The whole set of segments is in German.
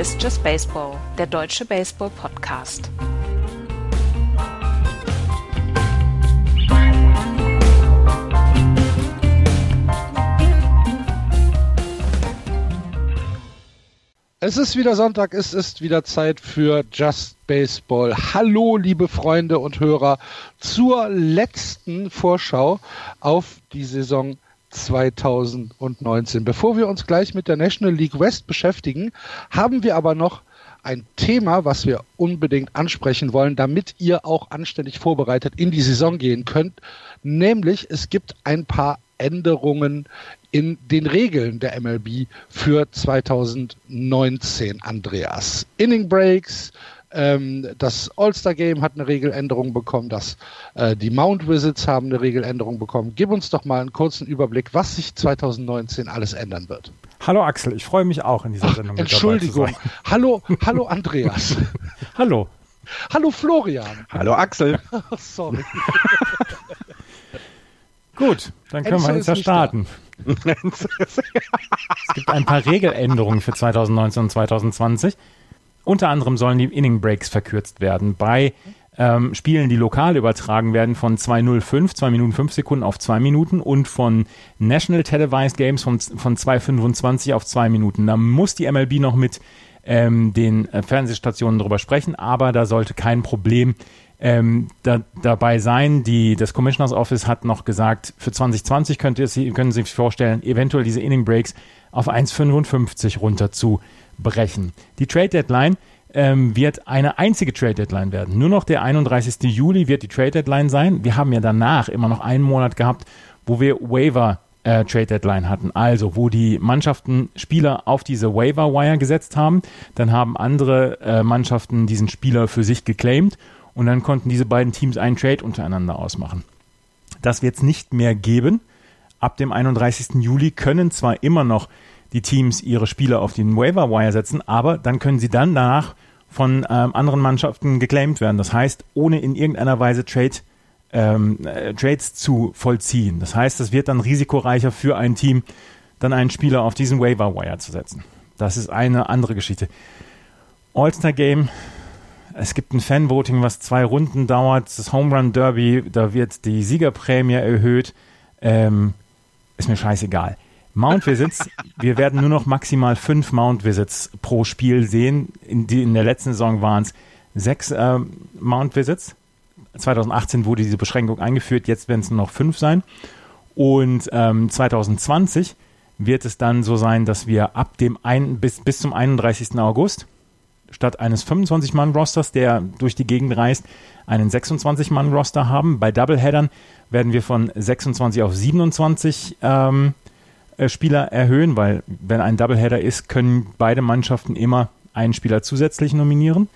Ist Just Baseball, der deutsche Baseball-Podcast. Es ist wieder Sonntag, es ist wieder Zeit für Just Baseball. Hallo, liebe Freunde und Hörer, zur letzten Vorschau auf die Saison 2019. Bevor wir uns gleich mit der National League West beschäftigen, haben wir aber noch ein Thema, was wir unbedingt ansprechen wollen, damit ihr auch anständig vorbereitet in die Saison gehen könnt. Nämlich, es gibt ein paar Änderungen in den Regeln der MLB für 2019, Andreas. Inning Breaks, ähm, das All-Star Game hat eine Regeländerung bekommen, das, äh, die Mount Visits haben eine Regeländerung bekommen. Gib uns doch mal einen kurzen Überblick, was sich 2019 alles ändern wird. Hallo Axel, ich freue mich auch in dieser Sendung. Ach, Entschuldigung. Hallo, hallo Andreas. hallo. Hallo Florian. Hallo Axel. Sorry. Gut, dann können Enzo wir jetzt ja starten. es gibt ein paar Regeländerungen für 2019 und 2020. Unter anderem sollen die Inning Breaks verkürzt werden. Bei ähm, Spielen, die lokal übertragen werden, von 2.05, 2 Minuten 5 Sekunden auf 2 Minuten und von National Televised Games von, von 2.25 auf 2 Minuten. Da muss die MLB noch mit ähm, den äh, Fernsehstationen drüber sprechen, aber da sollte kein Problem ähm, da, dabei sein. Die, das Commissioners Office hat noch gesagt, für 2020 könnte Sie, können Sie sich vorstellen, eventuell diese Inning Breaks auf 1,55 runter brechen. Die Trade Deadline ähm, wird eine einzige Trade Deadline werden. Nur noch der 31. Juli wird die Trade Deadline sein. Wir haben ja danach immer noch einen Monat gehabt, wo wir Waiver äh, Trade Deadline hatten. Also, wo die Mannschaften Spieler auf diese Waiver Wire gesetzt haben, dann haben andere äh, Mannschaften diesen Spieler für sich geclaimed und dann konnten diese beiden Teams einen Trade untereinander ausmachen. Das wird es nicht mehr geben. Ab dem 31. Juli können zwar immer noch die Teams ihre Spieler auf den Waiver Wire setzen, aber dann können sie dann danach von ähm, anderen Mannschaften geclaimed werden. Das heißt, ohne in irgendeiner Weise Trade, ähm, äh, Trades zu vollziehen. Das heißt, es wird dann risikoreicher für ein Team, dann einen Spieler auf diesen Waiver Wire zu setzen. Das ist eine andere Geschichte. All-Star Game. Es gibt ein Fanvoting, was zwei Runden dauert. Das Home Run Derby, da wird die Siegerprämie erhöht. Ähm, ist mir scheißegal. Mount Visits, wir werden nur noch maximal fünf Mount Visits pro Spiel sehen. In, die, in der letzten Saison waren es sechs äh, Mount Visits. 2018 wurde diese Beschränkung eingeführt, jetzt werden es nur noch fünf sein. Und ähm, 2020 wird es dann so sein, dass wir ab dem ein, bis, bis zum 31. August statt eines 25-Mann-Rosters, der durch die Gegend reist, einen 26-Mann-Roster haben. Bei Doubleheadern werden wir von 26 auf 27 ähm, äh, Spieler erhöhen, weil wenn ein Doubleheader ist, können beide Mannschaften immer einen Spieler zusätzlich nominieren.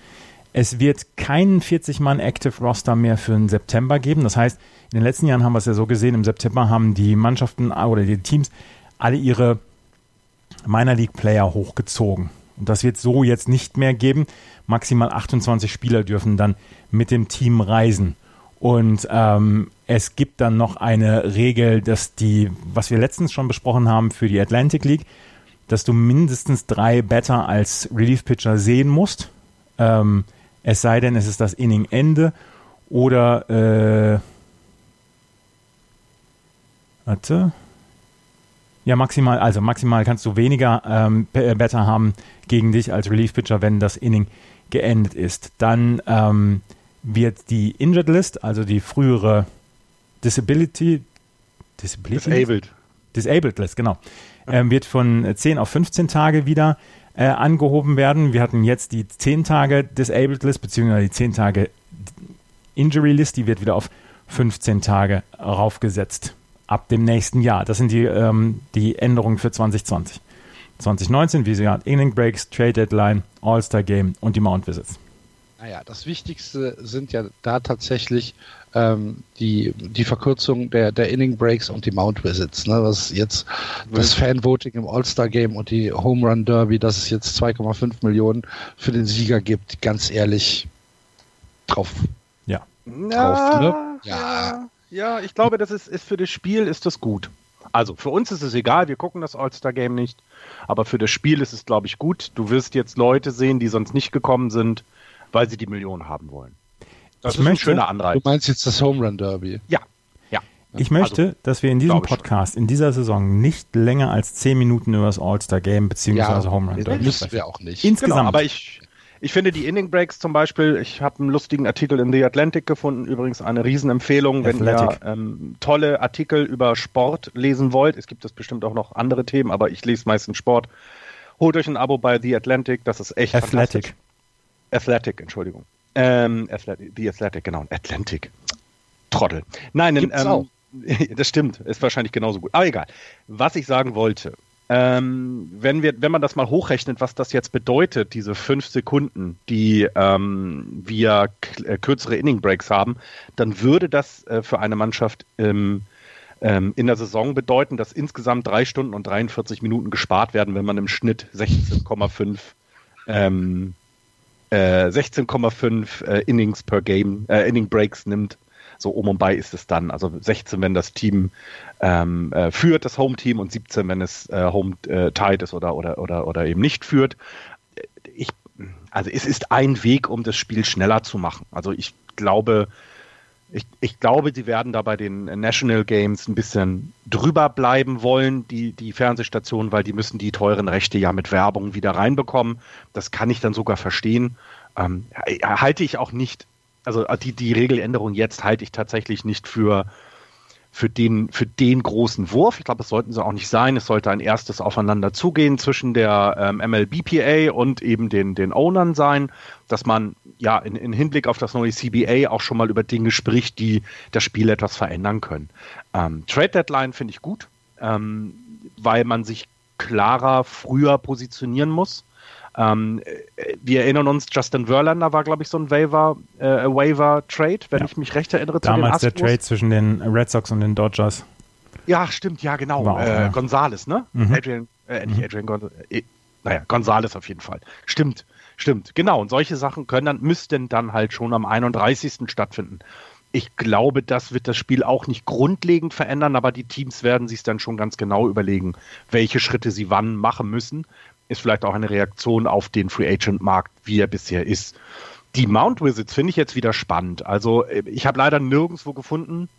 Es wird keinen 40-Mann Active Roster mehr für den September geben. Das heißt, in den letzten Jahren haben wir es ja so gesehen, im September haben die Mannschaften oder die Teams alle ihre Minor League Player hochgezogen. Und das wird so jetzt nicht mehr geben. Maximal 28 Spieler dürfen dann mit dem Team reisen. Und ähm, es gibt dann noch eine Regel, dass die, was wir letztens schon besprochen haben für die Atlantic League, dass du mindestens drei Better als Relief Pitcher sehen musst. Ähm, es sei denn, es ist das Inning-Ende oder äh, warte. Ja, maximal, also maximal kannst du weniger ähm, Better haben gegen dich als Relief Pitcher, wenn das Inning geendet ist. Dann ähm, wird die Injured List, also die frühere Disability, Disability Disabled. Disabled List, genau, ähm, wird von 10 auf 15 Tage wieder äh, angehoben werden. Wir hatten jetzt die 10 Tage Disabled List, beziehungsweise die 10 Tage Injury List, die wird wieder auf 15 Tage raufgesetzt ab dem nächsten Jahr. Das sind die, ähm, die Änderungen für 2020. 2019, wie sie hat, Inning Breaks, Trade Deadline, All-Star Game und die Mount Visits. Naja, das Wichtigste sind ja da tatsächlich ähm, die, die Verkürzung der, der Inning Breaks und die Mount Visits. Ne? Was jetzt das Fanvoting im All-Star-Game und die Home Run Derby, dass es jetzt 2,5 Millionen für den Sieger gibt, ganz ehrlich drauf. Ja. Drauf, ne? ja, ja. Ja, ich glaube, das ist, ist für das Spiel ist das gut. Also für uns ist es egal, wir gucken das All-Star-Game nicht, aber für das Spiel ist es, glaube ich, gut. Du wirst jetzt Leute sehen, die sonst nicht gekommen sind, weil sie die Millionen haben wollen. Das ich ist möchte, ein schöner Anreiz. Du meinst jetzt das Home Run Derby? Ja, ja. Ich möchte, also, dass wir in diesem Podcast in dieser Saison nicht länger als 10 Minuten über das All-Star Game bzw. ja, Home Run Derby müssen wir auch nicht. Insgesamt. Genau, aber ich, ich finde die Inning Breaks zum Beispiel, ich habe einen lustigen Artikel in The Atlantic gefunden, übrigens eine Riesenempfehlung, wenn Athletic. ihr ähm, tolle Artikel über Sport lesen wollt. Es gibt es bestimmt auch noch andere Themen, aber ich lese meistens Sport. Holt euch ein Abo bei The Atlantic, das ist echt Athletic. Athletic, Entschuldigung. Ähm, Athletic, The Athletic, genau. Atlantic. Trottel. Nein, ähm, das stimmt. Ist wahrscheinlich genauso gut. Aber egal. Was ich sagen wollte, ähm, wenn, wir, wenn man das mal hochrechnet, was das jetzt bedeutet, diese fünf Sekunden, die ähm, wir äh, kürzere Inning Breaks haben, dann würde das äh, für eine Mannschaft ähm, in der Saison bedeuten, dass insgesamt drei Stunden und 43 Minuten gespart werden, wenn man im Schnitt 16,5 ähm, äh, 16,5 äh, Innings per Game, äh, Inning Breaks nimmt so um und bei ist es dann. Also 16, wenn das Team ähm, äh, führt, das Home-Team, und 17, wenn es äh, Home-Tied ist oder, oder, oder, oder eben nicht führt. Ich, also es ist ein Weg, um das Spiel schneller zu machen. Also ich glaube, ich, ich glaube, sie werden da bei den National Games ein bisschen drüber bleiben wollen, die, die Fernsehstationen, weil die müssen die teuren Rechte ja mit Werbung wieder reinbekommen. Das kann ich dann sogar verstehen. Ähm, halte ich auch nicht also äh, die, die Regeländerung jetzt halte ich tatsächlich nicht für, für, den, für den großen Wurf. Ich glaube, das sollten sie auch nicht sein. Es sollte ein erstes Aufeinander zugehen zwischen der ähm, MLBPA und eben den, den Ownern sein, dass man ja in, in Hinblick auf das neue CBA auch schon mal über Dinge spricht, die das Spiel etwas verändern können. Ähm, Trade Deadline finde ich gut, ähm, weil man sich klarer früher positionieren muss. Ähm, wir erinnern uns, Justin Verlander war, glaube ich, so ein Waiver, äh, Waiver Trade, wenn ja. ich mich recht erinnere. Damals der Trade zwischen den Red Sox und den Dodgers. Ja, stimmt, ja, genau. Wow, äh, ja. Gonzales, ne? Mhm. Adrian, äh, nicht mhm. Adrian Gonzales, äh, naja, Gonzales auf jeden Fall. Stimmt, stimmt, genau. Und solche Sachen können dann, müssten dann halt schon am 31. stattfinden. Ich glaube, das wird das Spiel auch nicht grundlegend verändern, aber die Teams werden sich dann schon ganz genau überlegen, welche Schritte sie wann machen müssen ist vielleicht auch eine Reaktion auf den Free Agent Markt, wie er bisher ist. Die Mount Wizards finde ich jetzt wieder spannend. Also äh, ich habe leider nirgendwo gefunden.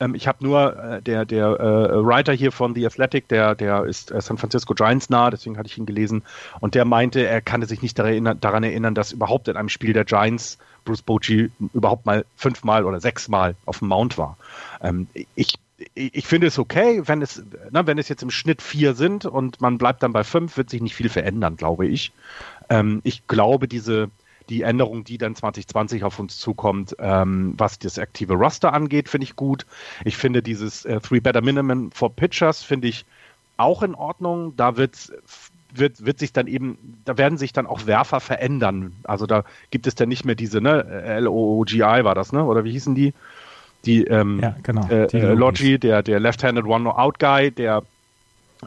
Ähm, ich habe nur äh, der der äh, Writer hier von The Athletic, der der ist äh, San Francisco Giants nah, deswegen hatte ich ihn gelesen und der meinte, er kannte sich nicht daran erinnern, daran erinnern, dass überhaupt in einem Spiel der Giants Bruce Bochy überhaupt mal fünfmal oder sechsmal auf dem Mount war. Ähm, ich ich finde es okay, wenn es, na, wenn es jetzt im Schnitt vier sind und man bleibt dann bei fünf, wird sich nicht viel verändern, glaube ich. Ähm, ich glaube, diese, die Änderung, die dann 2020 auf uns zukommt, ähm, was das aktive Roster angeht, finde ich gut. Ich finde dieses äh, Three Better Minimum for Pitchers finde ich auch in Ordnung. Da wird wird, wird sich dann eben, da werden sich dann auch Werfer verändern. Also da gibt es dann nicht mehr diese, ne, L-O-O-G-I war das, ne? Oder wie hießen die? Die, ähm, ja, genau. Äh, die äh, Logi, der, der Left-Handed One-Out-Guy, der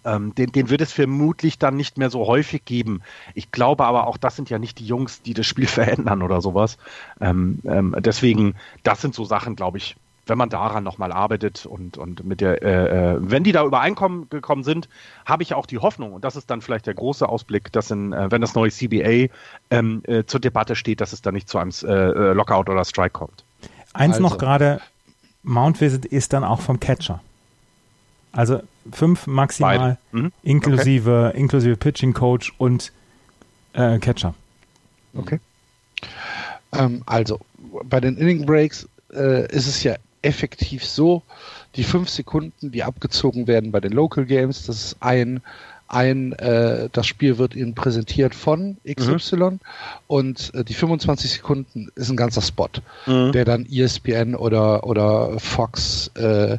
ähm, den, den wird es vermutlich dann nicht mehr so häufig geben. Ich glaube aber auch, das sind ja nicht die Jungs, die das Spiel verändern oder sowas. Ähm, ähm, deswegen, das sind so Sachen, glaube ich, wenn man daran nochmal arbeitet und, und mit der, äh, äh, wenn die da übereinkommen gekommen sind, habe ich auch die Hoffnung, und das ist dann vielleicht der große Ausblick, dass in, äh, wenn das neue CBA ähm, äh, zur Debatte steht, dass es dann nicht zu einem äh, äh, Lockout oder Strike kommt. Eins also. noch gerade Mount Visit ist dann auch vom Catcher. Also fünf maximal, mhm. inklusive, okay. inklusive Pitching Coach und äh, Catcher. Okay. Ähm, also bei den Inning Breaks äh, ist es ja effektiv so, die fünf Sekunden, die abgezogen werden bei den Local Games, das ist ein ein, äh, das Spiel wird Ihnen präsentiert von XY mhm. und äh, die 25 Sekunden ist ein ganzer Spot, mhm. der dann ESPN oder, oder Fox äh,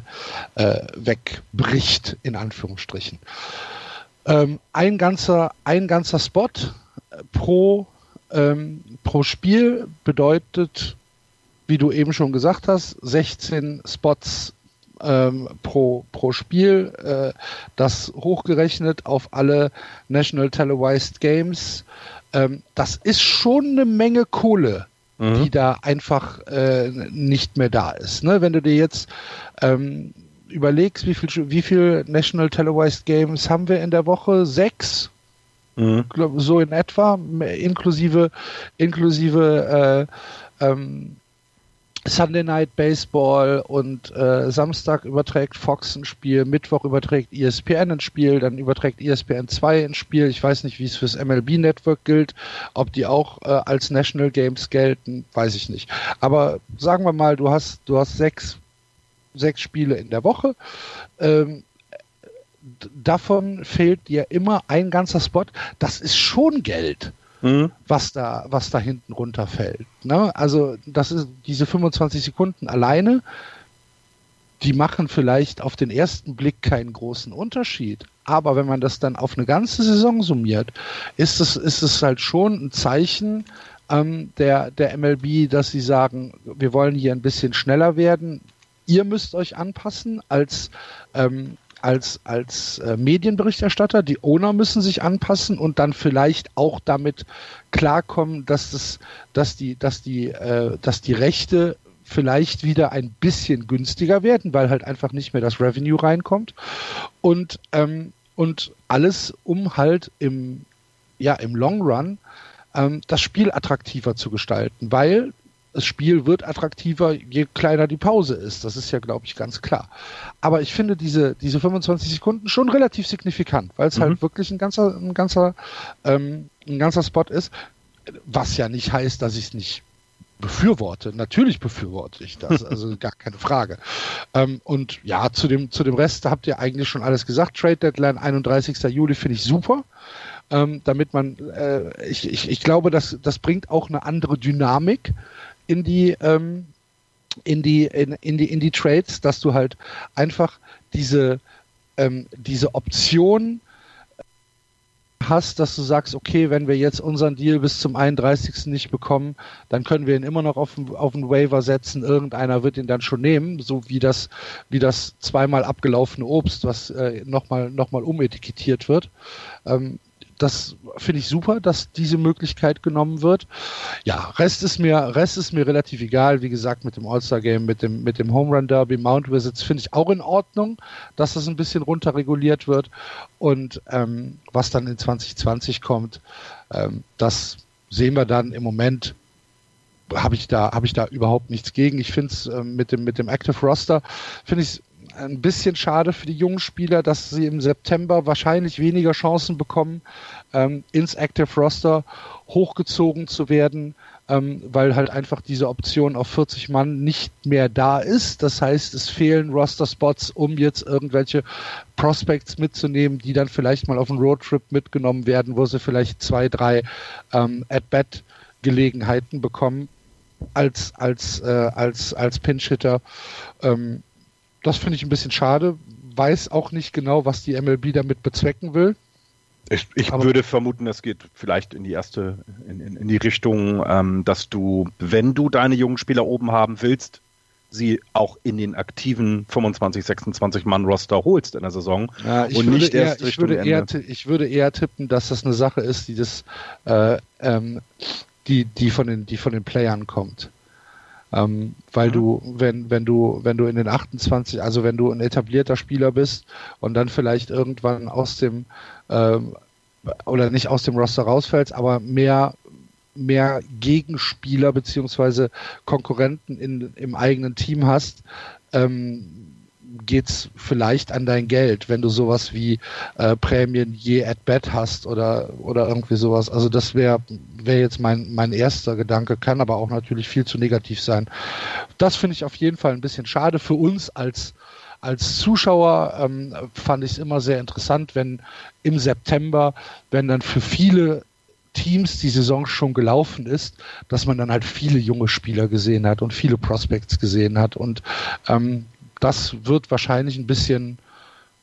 äh, wegbricht, in Anführungsstrichen. Ähm, ein, ganzer, ein ganzer Spot pro, ähm, pro Spiel bedeutet, wie du eben schon gesagt hast, 16 Spots ähm, pro, pro Spiel. Äh, das hochgerechnet auf alle National Televised Games. Ähm, das ist schon eine Menge Kohle, mhm. die da einfach äh, nicht mehr da ist. Ne? Wenn du dir jetzt ähm, überlegst, wie viel, wie viel National Televised Games haben wir in der Woche? Sechs? Mhm. So in etwa, inklusive, inklusive äh, ähm, Sunday Night Baseball und äh, Samstag überträgt Fox ein Spiel, Mittwoch überträgt ESPN ein Spiel, dann überträgt ESPN 2 ein Spiel. Ich weiß nicht, wie es fürs MLB Network gilt, ob die auch äh, als National Games gelten, weiß ich nicht. Aber sagen wir mal, du hast, du hast sechs, sechs Spiele in der Woche. Ähm, davon fehlt dir immer ein ganzer Spot. Das ist schon Geld mhm. was da, was da hinten runterfällt. Ne? Also das ist diese 25 Sekunden alleine, die machen vielleicht auf den ersten Blick keinen großen Unterschied. Aber wenn man das dann auf eine ganze Saison summiert, ist es, ist es halt schon ein Zeichen ähm, der, der MLB, dass sie sagen, wir wollen hier ein bisschen schneller werden. Ihr müsst euch anpassen als ähm, als, als äh, Medienberichterstatter. Die Owner müssen sich anpassen und dann vielleicht auch damit klarkommen, dass das, dass die, dass die, äh, dass die Rechte vielleicht wieder ein bisschen günstiger werden, weil halt einfach nicht mehr das Revenue reinkommt. Und, ähm, und alles, um halt im, ja, im Long Run ähm, das Spiel attraktiver zu gestalten, weil das Spiel wird attraktiver, je kleiner die Pause ist. Das ist ja, glaube ich, ganz klar. Aber ich finde diese, diese 25 Sekunden schon relativ signifikant, weil es mhm. halt wirklich ein ganzer, ein ganzer, ähm, ein ganzer Spot ist, was ja nicht heißt, dass ich es nicht befürworte. Natürlich befürworte ich das, also gar keine Frage. Ähm, und ja, zu dem, zu dem Rest habt ihr eigentlich schon alles gesagt. Trade Deadline 31. Juli finde ich super. Ähm, damit man, äh, ich, ich, ich glaube, das, das bringt auch eine andere Dynamik in die, ähm, in die, in, in die, in die Trades, dass du halt einfach diese, ähm, diese Option hast, dass du sagst, okay, wenn wir jetzt unseren Deal bis zum 31. nicht bekommen, dann können wir ihn immer noch auf, auf Waiver setzen. Irgendeiner wird ihn dann schon nehmen, so wie das, wie das zweimal abgelaufene Obst, was äh, nochmal noch mal umetikettiert wird. Ähm, das finde ich super, dass diese Möglichkeit genommen wird. Ja, Rest ist mir, Rest ist mir relativ egal. Wie gesagt, mit dem All-Star-Game, mit dem, mit dem Home Run Derby, Mount Visits finde ich auch in Ordnung, dass das ein bisschen runterreguliert wird. Und ähm, was dann in 2020 kommt, ähm, das sehen wir dann im Moment habe ich da ich da überhaupt nichts gegen. Ich finde es äh, mit dem mit dem Active Roster finde ich ein bisschen schade für die jungen Spieler, dass sie im September wahrscheinlich weniger Chancen bekommen, ähm, ins Active Roster hochgezogen zu werden, ähm, weil halt einfach diese Option auf 40 Mann nicht mehr da ist. Das heißt, es fehlen Roster-Spots, um jetzt irgendwelche Prospects mitzunehmen, die dann vielleicht mal auf einen Roadtrip mitgenommen werden, wo sie vielleicht zwei, drei ähm, At-Bat-Gelegenheiten bekommen als als äh, als als Pinch-Hitter. Ähm, das finde ich ein bisschen schade. Weiß auch nicht genau, was die MLB damit bezwecken will. Ich, ich würde vermuten, es geht vielleicht in die erste, in, in, in die Richtung, ähm, dass du, wenn du deine jungen Spieler oben haben willst, sie auch in den aktiven 25, 26 Mann Roster holst in der Saison ja, und nicht eher, erst ich würde eher, ich würde eher tippen, dass das eine Sache ist, die das, äh, ähm, die, die von den, die von den Playern kommt. Ähm, weil mhm. du, wenn, wenn du, wenn du in den 28, also wenn du ein etablierter Spieler bist und dann vielleicht irgendwann aus dem ähm, oder nicht aus dem Roster rausfällst, aber mehr mehr Gegenspieler beziehungsweise Konkurrenten in, im eigenen Team hast, ähm, geht's vielleicht an dein Geld, wenn du sowas wie äh, Prämien je at bat hast oder oder irgendwie sowas. Also das wäre wäre jetzt mein mein erster Gedanke, kann aber auch natürlich viel zu negativ sein. Das finde ich auf jeden Fall ein bisschen schade für uns als als Zuschauer ähm, fand ich es immer sehr interessant, wenn im September, wenn dann für viele Teams die Saison schon gelaufen ist, dass man dann halt viele junge Spieler gesehen hat und viele Prospects gesehen hat und ähm, das wird wahrscheinlich ein bisschen,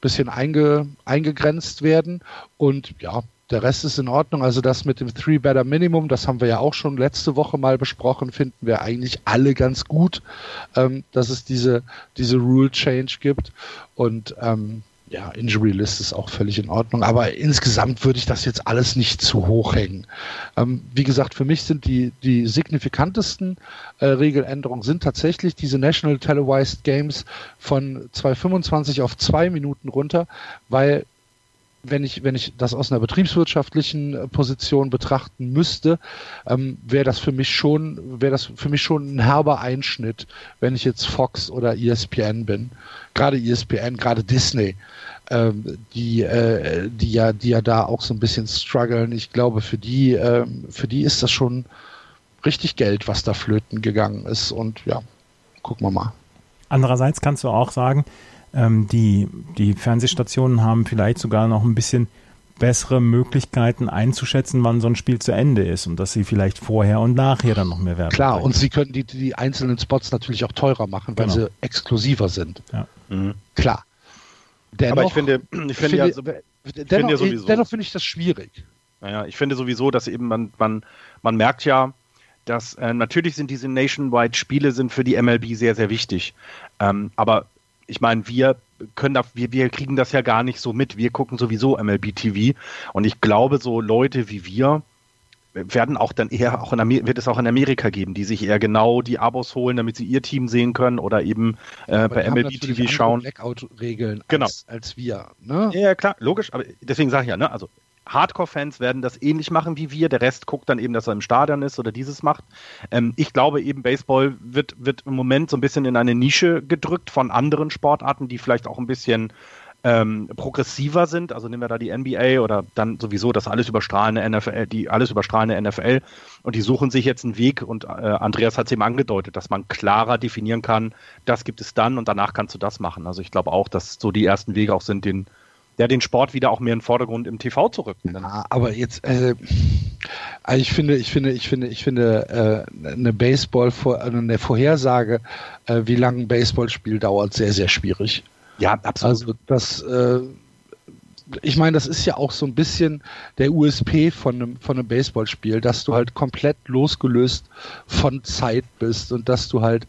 bisschen einge, eingegrenzt werden. Und ja, der Rest ist in Ordnung. Also das mit dem Three Better Minimum, das haben wir ja auch schon letzte Woche mal besprochen, finden wir eigentlich alle ganz gut, ähm, dass es diese, diese Rule Change gibt. Und ähm, ja, Injury List ist auch völlig in Ordnung, aber insgesamt würde ich das jetzt alles nicht zu hoch hängen. Ähm, wie gesagt, für mich sind die, die signifikantesten äh, Regeländerungen sind tatsächlich diese National Televised Games von 2,25 auf 2 Minuten runter, weil wenn ich, wenn ich das aus einer betriebswirtschaftlichen äh, Position betrachten müsste, ähm, wäre das für mich schon, wäre das für mich schon ein herber Einschnitt, wenn ich jetzt Fox oder ESPN bin. Gerade ESPN, gerade Disney, ähm, die, äh, die ja, die ja da auch so ein bisschen strugglen. Ich glaube, für die, ähm, für die ist das schon richtig Geld, was da flöten gegangen ist. Und ja, gucken wir mal. Andererseits kannst du auch sagen, ähm, die, die Fernsehstationen haben vielleicht sogar noch ein bisschen bessere Möglichkeiten einzuschätzen, wann so ein Spiel zu Ende ist und dass sie vielleicht vorher und nachher dann noch mehr werden. Klar, bringen. und sie können die, die einzelnen Spots natürlich auch teurer machen, weil genau. sie exklusiver sind. Ja. Mhm. Klar. Dennoch, Aber ich finde, ich finde, ja, so, dennoch, finde ja sowieso, dennoch finde ich das schwierig. Naja, ich finde sowieso, dass eben man, man, man merkt ja, dass äh, natürlich sind diese Nationwide-Spiele sind für die MLB sehr, sehr wichtig. Ähm, aber ich meine, wir können da, wir, wir kriegen das ja gar nicht so mit. Wir gucken sowieso MLB TV. Und ich glaube, so Leute wie wir werden auch dann eher auch in Amerika, wird es auch in Amerika geben, die sich eher genau die Abos holen, damit sie ihr Team sehen können oder eben äh, bei MLB TV schauen. Blackout-Regeln genau. als, als wir. Ne? Ja, klar, logisch. Aber deswegen sage ich ja, ne, also Hardcore-Fans werden das ähnlich machen wie wir. Der Rest guckt dann eben, dass er im Stadion ist oder dieses macht. Ähm, ich glaube eben, Baseball wird, wird im Moment so ein bisschen in eine Nische gedrückt von anderen Sportarten, die vielleicht auch ein bisschen ähm, progressiver sind. Also nehmen wir da die NBA oder dann sowieso das alles überstrahlende NFL, die alles überstrahlende NFL. Und die suchen sich jetzt einen Weg und äh, Andreas hat es eben angedeutet, dass man klarer definieren kann, das gibt es dann und danach kannst du das machen. Also ich glaube auch, dass so die ersten Wege auch sind, den ja, den Sport wieder auch mehr in den Vordergrund im TV zu rücken. Ja, aber jetzt, äh, also ich finde, ich finde, ich finde, ich finde, äh, eine Baseball, also eine Vorhersage, äh, wie lange ein Baseballspiel dauert, sehr, sehr schwierig. Ja, absolut. Also das, äh, ich meine, das ist ja auch so ein bisschen der USP von einem, von einem Baseballspiel, dass du halt komplett losgelöst von Zeit bist und dass du halt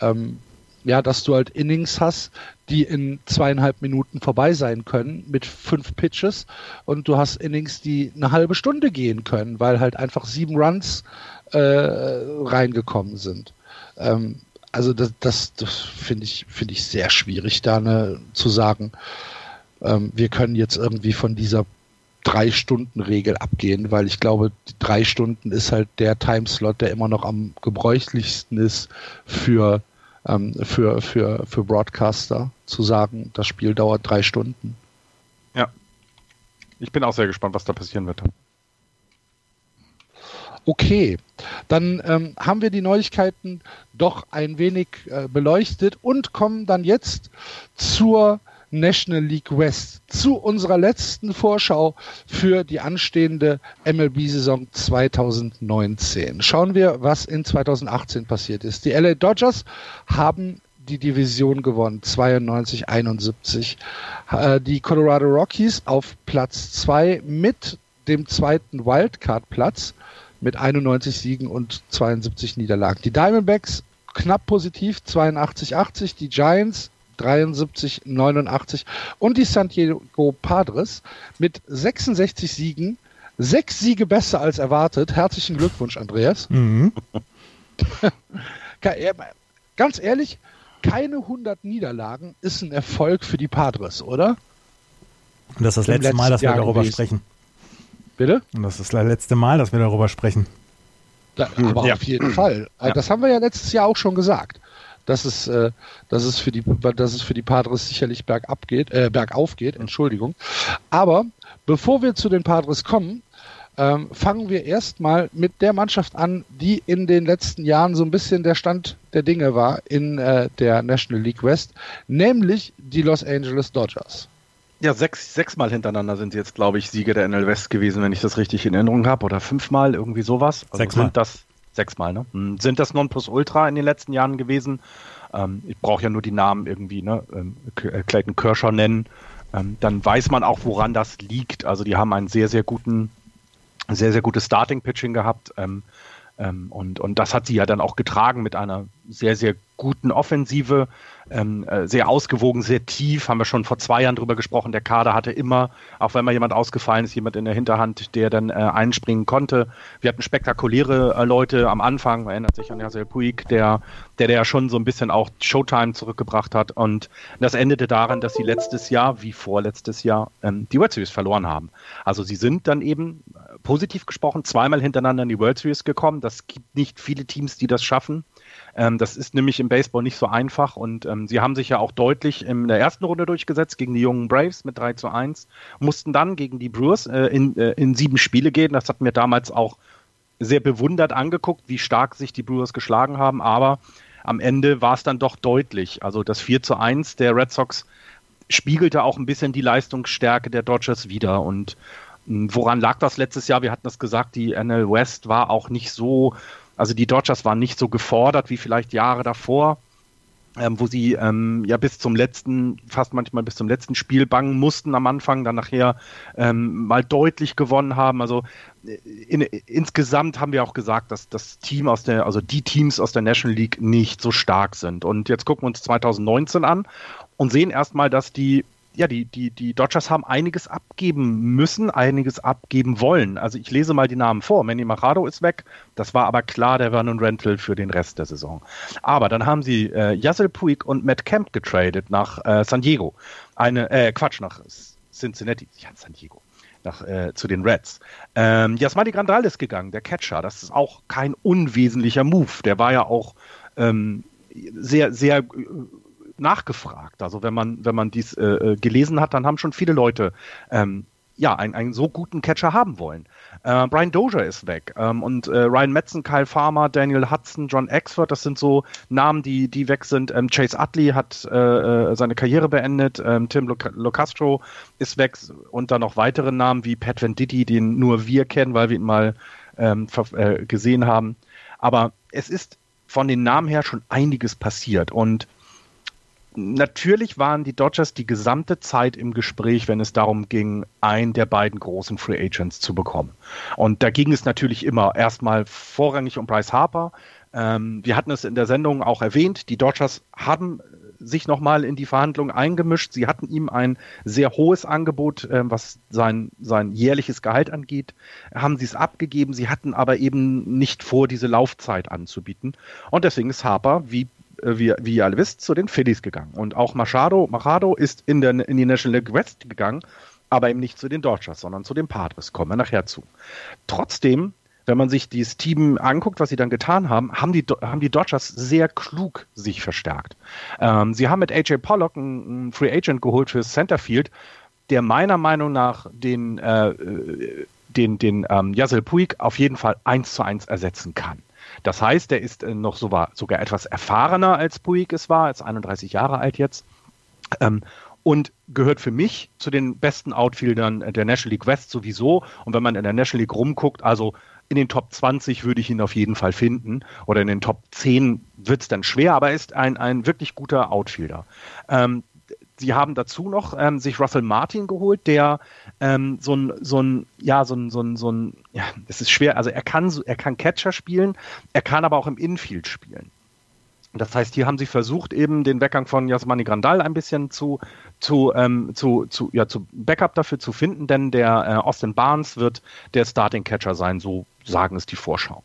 ähm, ja, dass du halt Innings hast, die in zweieinhalb Minuten vorbei sein können mit fünf Pitches und du hast Innings, die eine halbe Stunde gehen können, weil halt einfach sieben Runs äh, reingekommen sind. Ähm, also das, das, das finde ich, finde ich sehr schwierig, da ne, zu sagen, ähm, wir können jetzt irgendwie von dieser drei Stunden Regel abgehen, weil ich glaube, drei Stunden ist halt der Timeslot, der immer noch am gebräuchlichsten ist für ähm, für, für, für Broadcaster zu sagen, das Spiel dauert drei Stunden. Ja. Ich bin auch sehr gespannt, was da passieren wird. Okay, dann ähm, haben wir die Neuigkeiten doch ein wenig äh, beleuchtet und kommen dann jetzt zur National League West zu unserer letzten Vorschau für die anstehende MLB-Saison 2019. Schauen wir, was in 2018 passiert ist. Die LA Dodgers haben die Division gewonnen, 92, 71. Äh, die Colorado Rockies auf Platz 2 mit dem zweiten Wildcard-Platz mit 91 Siegen und 72 Niederlagen. Die Diamondbacks knapp positiv, 82, 80. Die Giants 73, 89 und die San Diego Padres mit 66 Siegen, sechs Siege besser als erwartet. Herzlichen Glückwunsch, Andreas. Mhm. Ganz ehrlich, keine 100 Niederlagen ist ein Erfolg für die Padres, oder? Und das ist das Im letzte Mal, dass wir darüber gewesen. sprechen. Bitte? Und das ist das letzte Mal, dass wir darüber sprechen. Da, aber ja. auf jeden Fall. Ja. Das haben wir ja letztes Jahr auch schon gesagt dass es, äh, dass es für die, dass es für die Padres sicherlich bergab geht, äh, bergauf geht, Entschuldigung. Aber bevor wir zu den Padres kommen, ähm, fangen wir erstmal mit der Mannschaft an, die in den letzten Jahren so ein bisschen der Stand der Dinge war in äh, der National League West, nämlich die Los Angeles Dodgers. Ja, sechs, sechsmal hintereinander sind jetzt, glaube ich, Sieger der NL West gewesen, wenn ich das richtig in Erinnerung habe. Oder fünfmal, irgendwie sowas. Also sechsmal. Sind das, Sechsmal, ne? Hm, sind das Nonplusultra in den letzten Jahren gewesen? Ähm, ich brauche ja nur die Namen irgendwie, ne? Ähm, äh, Clayton Kershaw nennen. Ähm, dann weiß man auch, woran das liegt. Also die haben einen sehr, sehr guten, sehr, sehr gutes Starting-Pitching gehabt. Ähm, Ähm, und, und das hat sie ja dann auch getragen mit einer sehr, sehr guten Offensive, ähm, äh, sehr ausgewogen, sehr tief, haben wir schon vor zwei Jahren drüber gesprochen. Der Kader hatte immer, auch wenn mal jemand ausgefallen ist, jemand in der Hinterhand, der dann äh, einspringen konnte. Wir hatten spektakuläre äh, Leute am Anfang, man erinnert sich an Yasser Puig, der, der, der ja schon so ein bisschen auch Showtime zurückgebracht hat. Und das endete darin, dass sie letztes Jahr, wie vorletztes Jahr, ähm, die World Series verloren haben. Also sie sind dann eben äh, positiv gesprochen zweimal hintereinander in die World Series gekommen. Das gibt nicht viele Teams, die das schaffen. Ähm, das ist nämlich im Baseball nicht so einfach und ähm, sie haben sich ja auch deutlich in der ersten Runde durchgesetzt gegen die jungen Braves mit 3 zu 1, mussten dann gegen die Brewers äh, in, äh, in sieben Spiele gehen. Das hat mir damals auch sehr bewundert angeguckt, wie stark sich die Brewers geschlagen haben, aber am Ende war es dann doch deutlich. Also das 4 zu 1 der Red Sox spiegelte auch ein bisschen die Leistungsstärke der Dodgers wieder und hm, Woran lag das letztes Jahr? Wir hatten das gesagt, die NL West war auch nicht so also die Dodgers waren nicht so gefordert wie vielleicht Jahre davor. Ähm, wo sie ähm, ja bis zum letzten, fast manchmal bis zum letzten Spiel bangen mussten am Anfang, dann nachher ähm, mal deutlich gewonnen haben. Also äh, in, insgesamt haben wir auch gesagt, dass das Team aus der, also die Teams aus der National League nicht so stark sind. Und jetzt gucken wir uns 2019 an und sehen erstmal, dass die ja, die, die, die Dodgers haben einiges abgeben müssen, einiges abgeben wollen. Also ich lese mal die Namen vor. Manny Machado ist weg. Das war aber klar der Vernon Rental für den Rest der Saison. Aber dann haben sie äh, Yasser Puig und Matt Kemp getradet nach äh, San Diego. Eine, äh, Quatsch, nach Cincinnati. Ja, San Diego. Nach, äh, zu den Reds. Ähm, Yasmani Grandal ist gegangen, der Catcher. Das ist auch kein unwesentlicher Move. Der war ja auch ähm, sehr, sehr äh, nachgefragt. Also wenn man, wenn man dies äh, äh, gelesen hat, dann haben schon viele Leute ähm, ja, einen, einen so guten Catcher haben wollen. Äh, Brian Dozier ist weg ähm, und äh, Ryan Metzen, Kyle Farmer, Daniel Hudson, John Exford, das sind so Namen, die, die weg sind. Ähm, Chase Utley hat äh, äh seine Karriere beendet, ähm, Tim Locastro ist weg und dann noch weitere Namen wie Pat Venditti, den nur wir kennen, weil wir ihn mal ähm, äh, gesehen haben. Aber es ist von den Namen her schon einiges passiert und Natürlich waren die Dodgers die gesamte Zeit im Gespräch, wenn es darum ging, einen der beiden großen Free Agents zu bekommen. Und da ging es natürlich immer erstmal vorrangig um Bryce Harper. Ähm, wir hatten es in der Sendung auch erwähnt, die Dodgers haben sich nochmal in die Verhandlungen eingemischt. Sie hatten ihm ein sehr hohes Angebot, äh, was sein, sein jährliches Gehalt angeht, haben sie es abgegeben. Sie hatten aber eben nicht vor, diese Laufzeit anzubieten. Und deswegen ist Harper, wie wie, wie ihr alle wisst, zu den Phillies gegangen. Und auch Machado, Machado ist in, der, in die National League West gegangen, aber eben nicht zu den Dodgers, sondern zu den Padres. Kommen wir nachher zu. Trotzdem, wenn man sich dieses Team anguckt, was sie dann getan haben, haben die, haben die Dodgers sehr klug sich verstärkt. Ähm, sie haben mit AJ Pollock einen, Free Agent geholt für Centerfield, der meiner Meinung nach den, äh, den, den ähm, Yasel Puig auf jeden Fall eins zu eins ersetzen kann. Das heißt, er ist äh, noch sogar, sogar etwas erfahrener als Puig es war, ist 31 Jahre alt jetzt. Ähm, und gehört für mich zu den besten Outfieldern der National League West sowieso. Und wenn man in der National League rumguckt, also in den Top 20 würde ich ihn auf jeden Fall finden. Oder in den Top 10 wird es dann schwer, aber er ist ein, ein wirklich guter Outfielder. Ähm, sie haben dazu noch ähm, sich Russell Martin geholt, der ähm, so ein, so ein, ja, so ein, so ein, so ein, ja, es ist schwer, also er kann, er kann Catcher spielen, er kann aber auch im Infield spielen. Das heißt, hier haben sie versucht, eben den Weggang von Jasmani Grandal ein bisschen zu, zu, ähm, zu, zu, ja, zu Backup dafür zu finden, denn der äh, Austin Barnes wird der Starting Catcher sein, so sagen es die Vorschauen.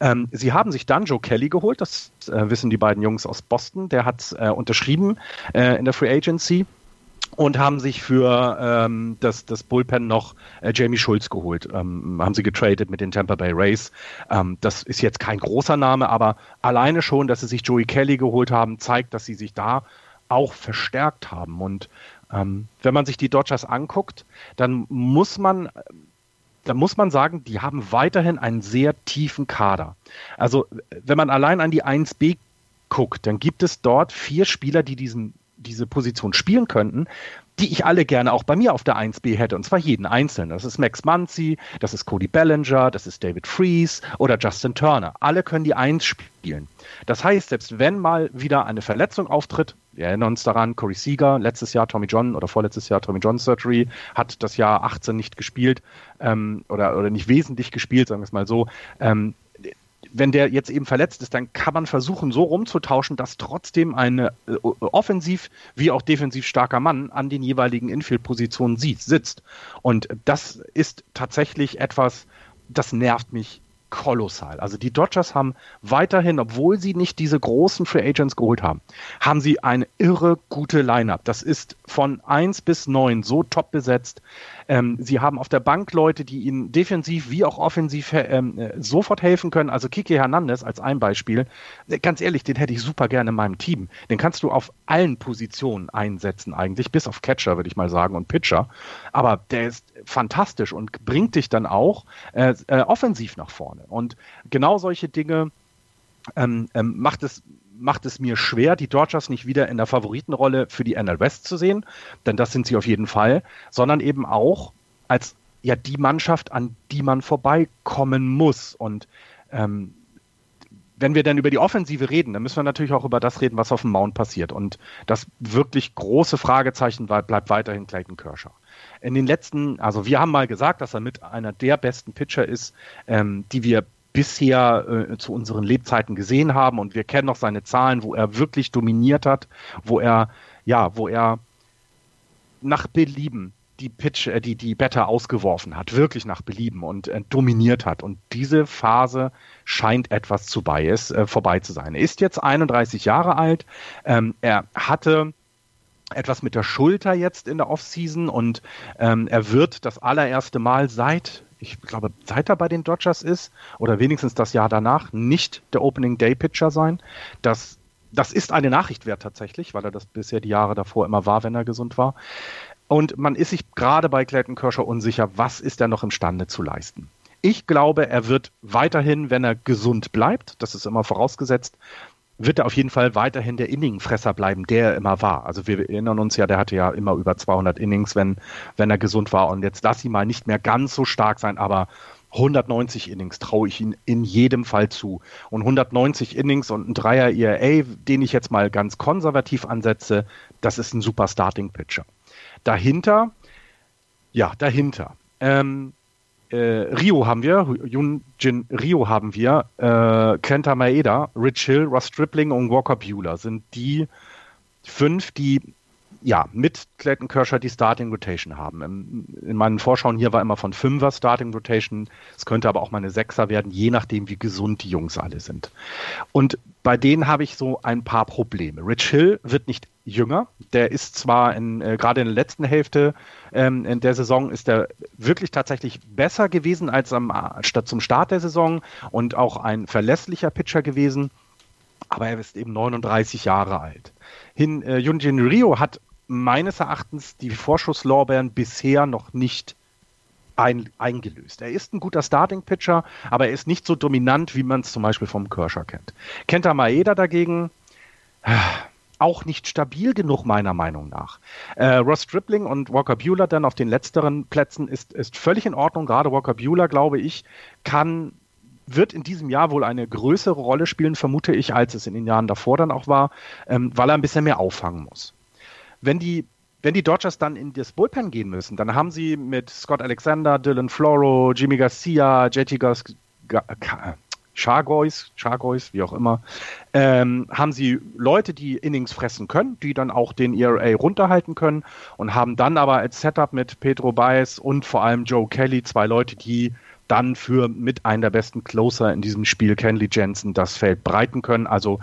Ähm, sie haben sich dann Joe Kelly geholt, das äh, wissen die beiden Jungs aus Boston, der hat äh, unterschrieben äh, in der Free Agency und haben sich für ähm, das, das Bullpen noch äh, Jamie Schulz geholt. Ähm, haben sie getradet mit den Tampa Bay Rays. Ähm, das ist jetzt kein großer Name, aber alleine schon, dass sie sich Joey Kelly geholt haben, zeigt, dass sie sich da auch verstärkt haben. Und ähm, wenn man sich die Dodgers anguckt, dann muss man da muss man sagen, die haben weiterhin einen sehr tiefen Kader. Also, wenn man allein an die 1B guckt, dann gibt es dort vier Spieler, die diesen, diese Position spielen könnten, die ich alle gerne auch bei mir auf der 1B hätte, und zwar jeden einzelnen. Das ist Max Muncy, das ist Cody Bellinger, das ist David Fries oder Justin Turner. Alle können die 1 spielen. Das heißt, selbst wenn mal wieder eine Verletzung auftritt, wir erinnern uns daran, Corey Seager, letztes Jahr Tommy John oder vorletztes Jahr Tommy John Surgery, hat das Jahr 18 nicht gespielt ähm, oder, oder nicht wesentlich gespielt, sagen wir es mal so. Ähm, wenn der jetzt eben verletzt ist, dann kann man versuchen, so rumzutauschen, dass trotzdem ein äh, offensiv wie auch defensiv starker Mann an den jeweiligen Infield-Positionen sitzt. Und das ist tatsächlich etwas, das nervt mich kolossal. Also die Dodgers haben weiterhin, obwohl sie nicht diese großen Free Agents geholt haben, haben sie eine irre gute Lineup. Das ist von 1 bis 9 so top besetzt. Ähm, sie haben auf der Bank Leute, die ihnen defensiv wie auch offensiv ähm, äh, sofort helfen können. Also Kiki Hernandez als ein Beispiel. Äh, ganz ehrlich, den hätte ich super gerne in meinem Team. Den kannst du auf allen Positionen einsetzen eigentlich, bis auf Catcher würde ich mal sagen und Pitcher. Aber der ist fantastisch und bringt dich dann auch äh, äh, offensiv nach vorne. Und genau solche Dinge ähm, ähm, macht es macht es mir schwer, die Dodgers nicht wieder in der Favoritenrolle für die NL West zu sehen, denn das sind sie auf jeden Fall, sondern eben auch als ja die Mannschaft, an die man vorbeikommen muss. Und ähm, wenn wir dann über die Offensive reden, dann müssen wir natürlich auch über das reden, was auf dem Mount passiert. Und das wirklich große Fragezeichen bleibt weiterhin Clayton Kershaw in den letzten, also wir haben mal gesagt, dass er mit einer der besten Pitcher ist, ähm, die wir bisher äh, zu unseren Lebzeiten gesehen haben. Und wir kennen noch seine Zahlen, wo er wirklich dominiert hat, wo er ja, wo er nach Belieben die Pitch, äh, die die Better ausgeworfen hat, wirklich nach Belieben und äh, dominiert hat. Und diese Phase scheint etwas zu bei äh, vorbei zu sein. Er ist jetzt 31 Jahre alt, ähm, er hatte etwas mit der Schulter jetzt in der Offseason und ähm, er wird das allererste Mal seit, ich glaube, seit er bei den Dodgers ist oder wenigstens das Jahr danach nicht der Opening Day Pitcher sein. Das, das ist eine Nachricht wert tatsächlich, weil er das bisher die Jahre davor immer war, wenn er gesund war. Und man ist sich gerade bei Clayton Kershaw unsicher, was ist er noch imstande zu leisten. Ich glaube, er wird weiterhin, wenn er gesund bleibt, das ist immer vorausgesetzt, wird er auf jeden Fall weiterhin der Inningfresser bleiben, der er immer war. Also wir erinnern uns ja, der hatte ja immer über 200 Innings, wenn, wenn er gesund war. Und jetzt lass ihn mal nicht mehr ganz so stark sein, aber 190 Innings traue ich ihm in jedem Fall zu. Und 190 Innings und ein Dreier ERA, den ich jetzt mal ganz konservativ ansetze, das ist ein super Starting Pitcher. Dahinter, ja, dahinter. Ähm, äh, Rio haben wir, Jun-Jin Rio haben wir, äh, Kenta Maeda, Rich Hill, Ross Stripling und Walker Bueller sind die fünf, die ja, mit Clayton Kershaw die Starting Rotation haben. In, in meinen Vorschauen hier war immer von Fünfer Starting Rotation. Es könnte aber auch mal eine Sechser werden, je nachdem, wie gesund die Jungs alle sind. Und bei denen habe ich so ein paar Probleme. Rich Hill wird nicht jünger. Der ist zwar in, äh, gerade in der letzten Hälfte ähm, in der Saison ist er wirklich tatsächlich besser gewesen als am, statt zum Start der Saison und auch ein verlässlicher Pitcher gewesen. Aber er ist eben 39 Jahre alt. Hin, äh, Junjin Rio hat meines Erachtens die Vorschusslorbeeren bisher noch nicht ein, eingelöst. Er ist ein guter Starting-Pitcher, aber er ist nicht so dominant, wie man es zum Beispiel vom Kershaw kennt. Kenta Maeda dagegen äh, auch nicht stabil genug, meiner Meinung nach. Äh, Ross Stripling und Walker Bueller dann auf den letzteren Plätzen ist, ist völlig in Ordnung. Gerade Walker Bueller, glaube ich, kann wird in diesem Jahr wohl eine größere Rolle spielen, vermute ich, als es in den Jahren davor dann auch war, ähm, weil er ein bisschen mehr auffangen muss wenn die wenn die Dodgers dann in das Bullpen gehen müssen, dann haben sie mit Scott Alexander, Dylan Floro, Jimmy Garcia, JT Chargois, Chargois, wie auch immer, ähm, haben sie Leute, die Innings fressen können, die dann auch den ERA runterhalten können und haben dann aber als Setup mit Pedro Baez und vor allem Joe Kelly zwei Leute, die dann für mit einer der besten Closer in diesem Spiel, Kenley Jensen, das Feld breiten können. Also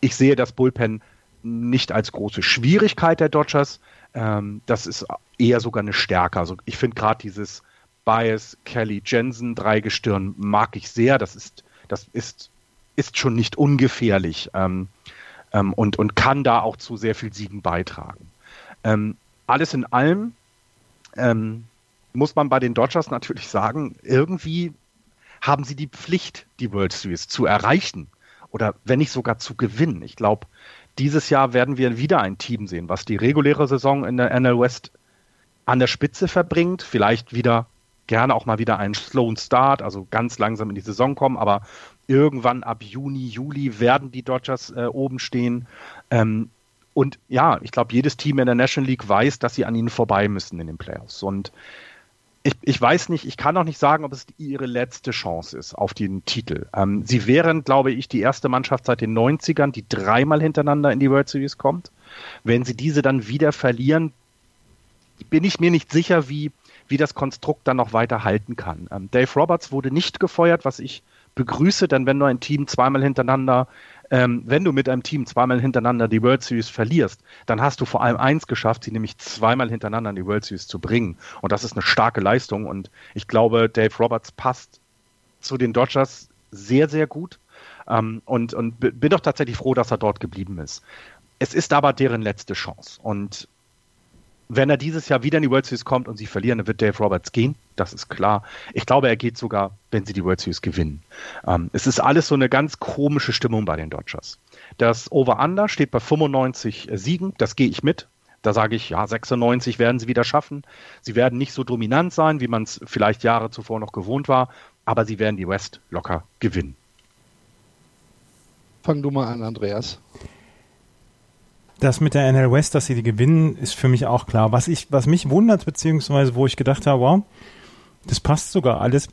ich sehe das Bullpen nicht als große Schwierigkeit der Dodgers. Ähm, das ist eher sogar eine Stärke. Also ich finde gerade dieses Bias, Kelly, Jensen, Dreigestirn mag ich sehr. Das ist, das ist, ist schon nicht ungefährlich ähm, ähm, und, und kann da auch zu sehr viel Siegen beitragen. Ähm, alles in allem ähm, muss man bei den Dodgers natürlich sagen, irgendwie haben sie die Pflicht, die World Series zu erreichen oder wenn nicht sogar zu gewinnen. Ich glaube, dieses Jahr werden wir wieder ein Team sehen, was die reguläre Saison in der NL West an der Spitze verbringt, vielleicht wieder gerne auch mal wieder einen slowen Start, also ganz langsam in die Saison kommen, aber irgendwann ab Juni, Juli werden die Dodgers äh, oben stehen. Ähm, und ja, ich glaube, jedes Team in der National League weiß, dass sie an ihnen vorbei müssen in den Playoffs. Und ich, ich weiß nicht, ich kann auch nicht sagen, ob es ihre letzte Chance ist auf den Titel. Ähm, sie wären, glaube ich, die erste Mannschaft seit den 90ern, die dreimal hintereinander in die World Series kommt. Wenn sie diese dann wieder verlieren, bin ich mir nicht sicher, wie, wie das Konstrukt dann noch weiter halten kann. Ähm, Dave Roberts wurde nicht gefeuert, was ich begrüße, denn wenn du ein Team zweimal hintereinander, ähm, wenn du mit einem Team zweimal hintereinander die World Series verlierst, dann hast du vor allem eins geschafft, sie nämlich zweimal hintereinander in die World Series zu bringen. Und das ist eine starke Leistung. Und ich glaube, Dave Roberts passt zu den Dodgers sehr, sehr gut. Ähm, und, und bin doch tatsächlich froh, dass er dort geblieben ist. Es ist aber deren letzte Chance. Und wenn er dieses Jahr wieder in die World Series kommt und sie verlieren, dann wird Dave Roberts gehen. Das ist klar. Ich glaube, er geht sogar, wenn sie die World Series gewinnen. Ähm, es ist alles so eine ganz komische Stimmung bei den Dodgers. Das Over-Under steht bei 95 Siegen. Das gehe ich mit. Da sage ich, ja, 96 werden sie wieder schaffen. Sie werden nicht so dominant sein, wie man es vielleicht Jahre zuvor noch gewohnt war, aber sie werden die West locker gewinnen. Fang du mal an, Andreas. Das mit der NL West, dass sie die gewinnen, ist für mich auch klar. Was ich, was mich wundert, beziehungsweise wo ich gedacht habe, wow, das passt sogar alles,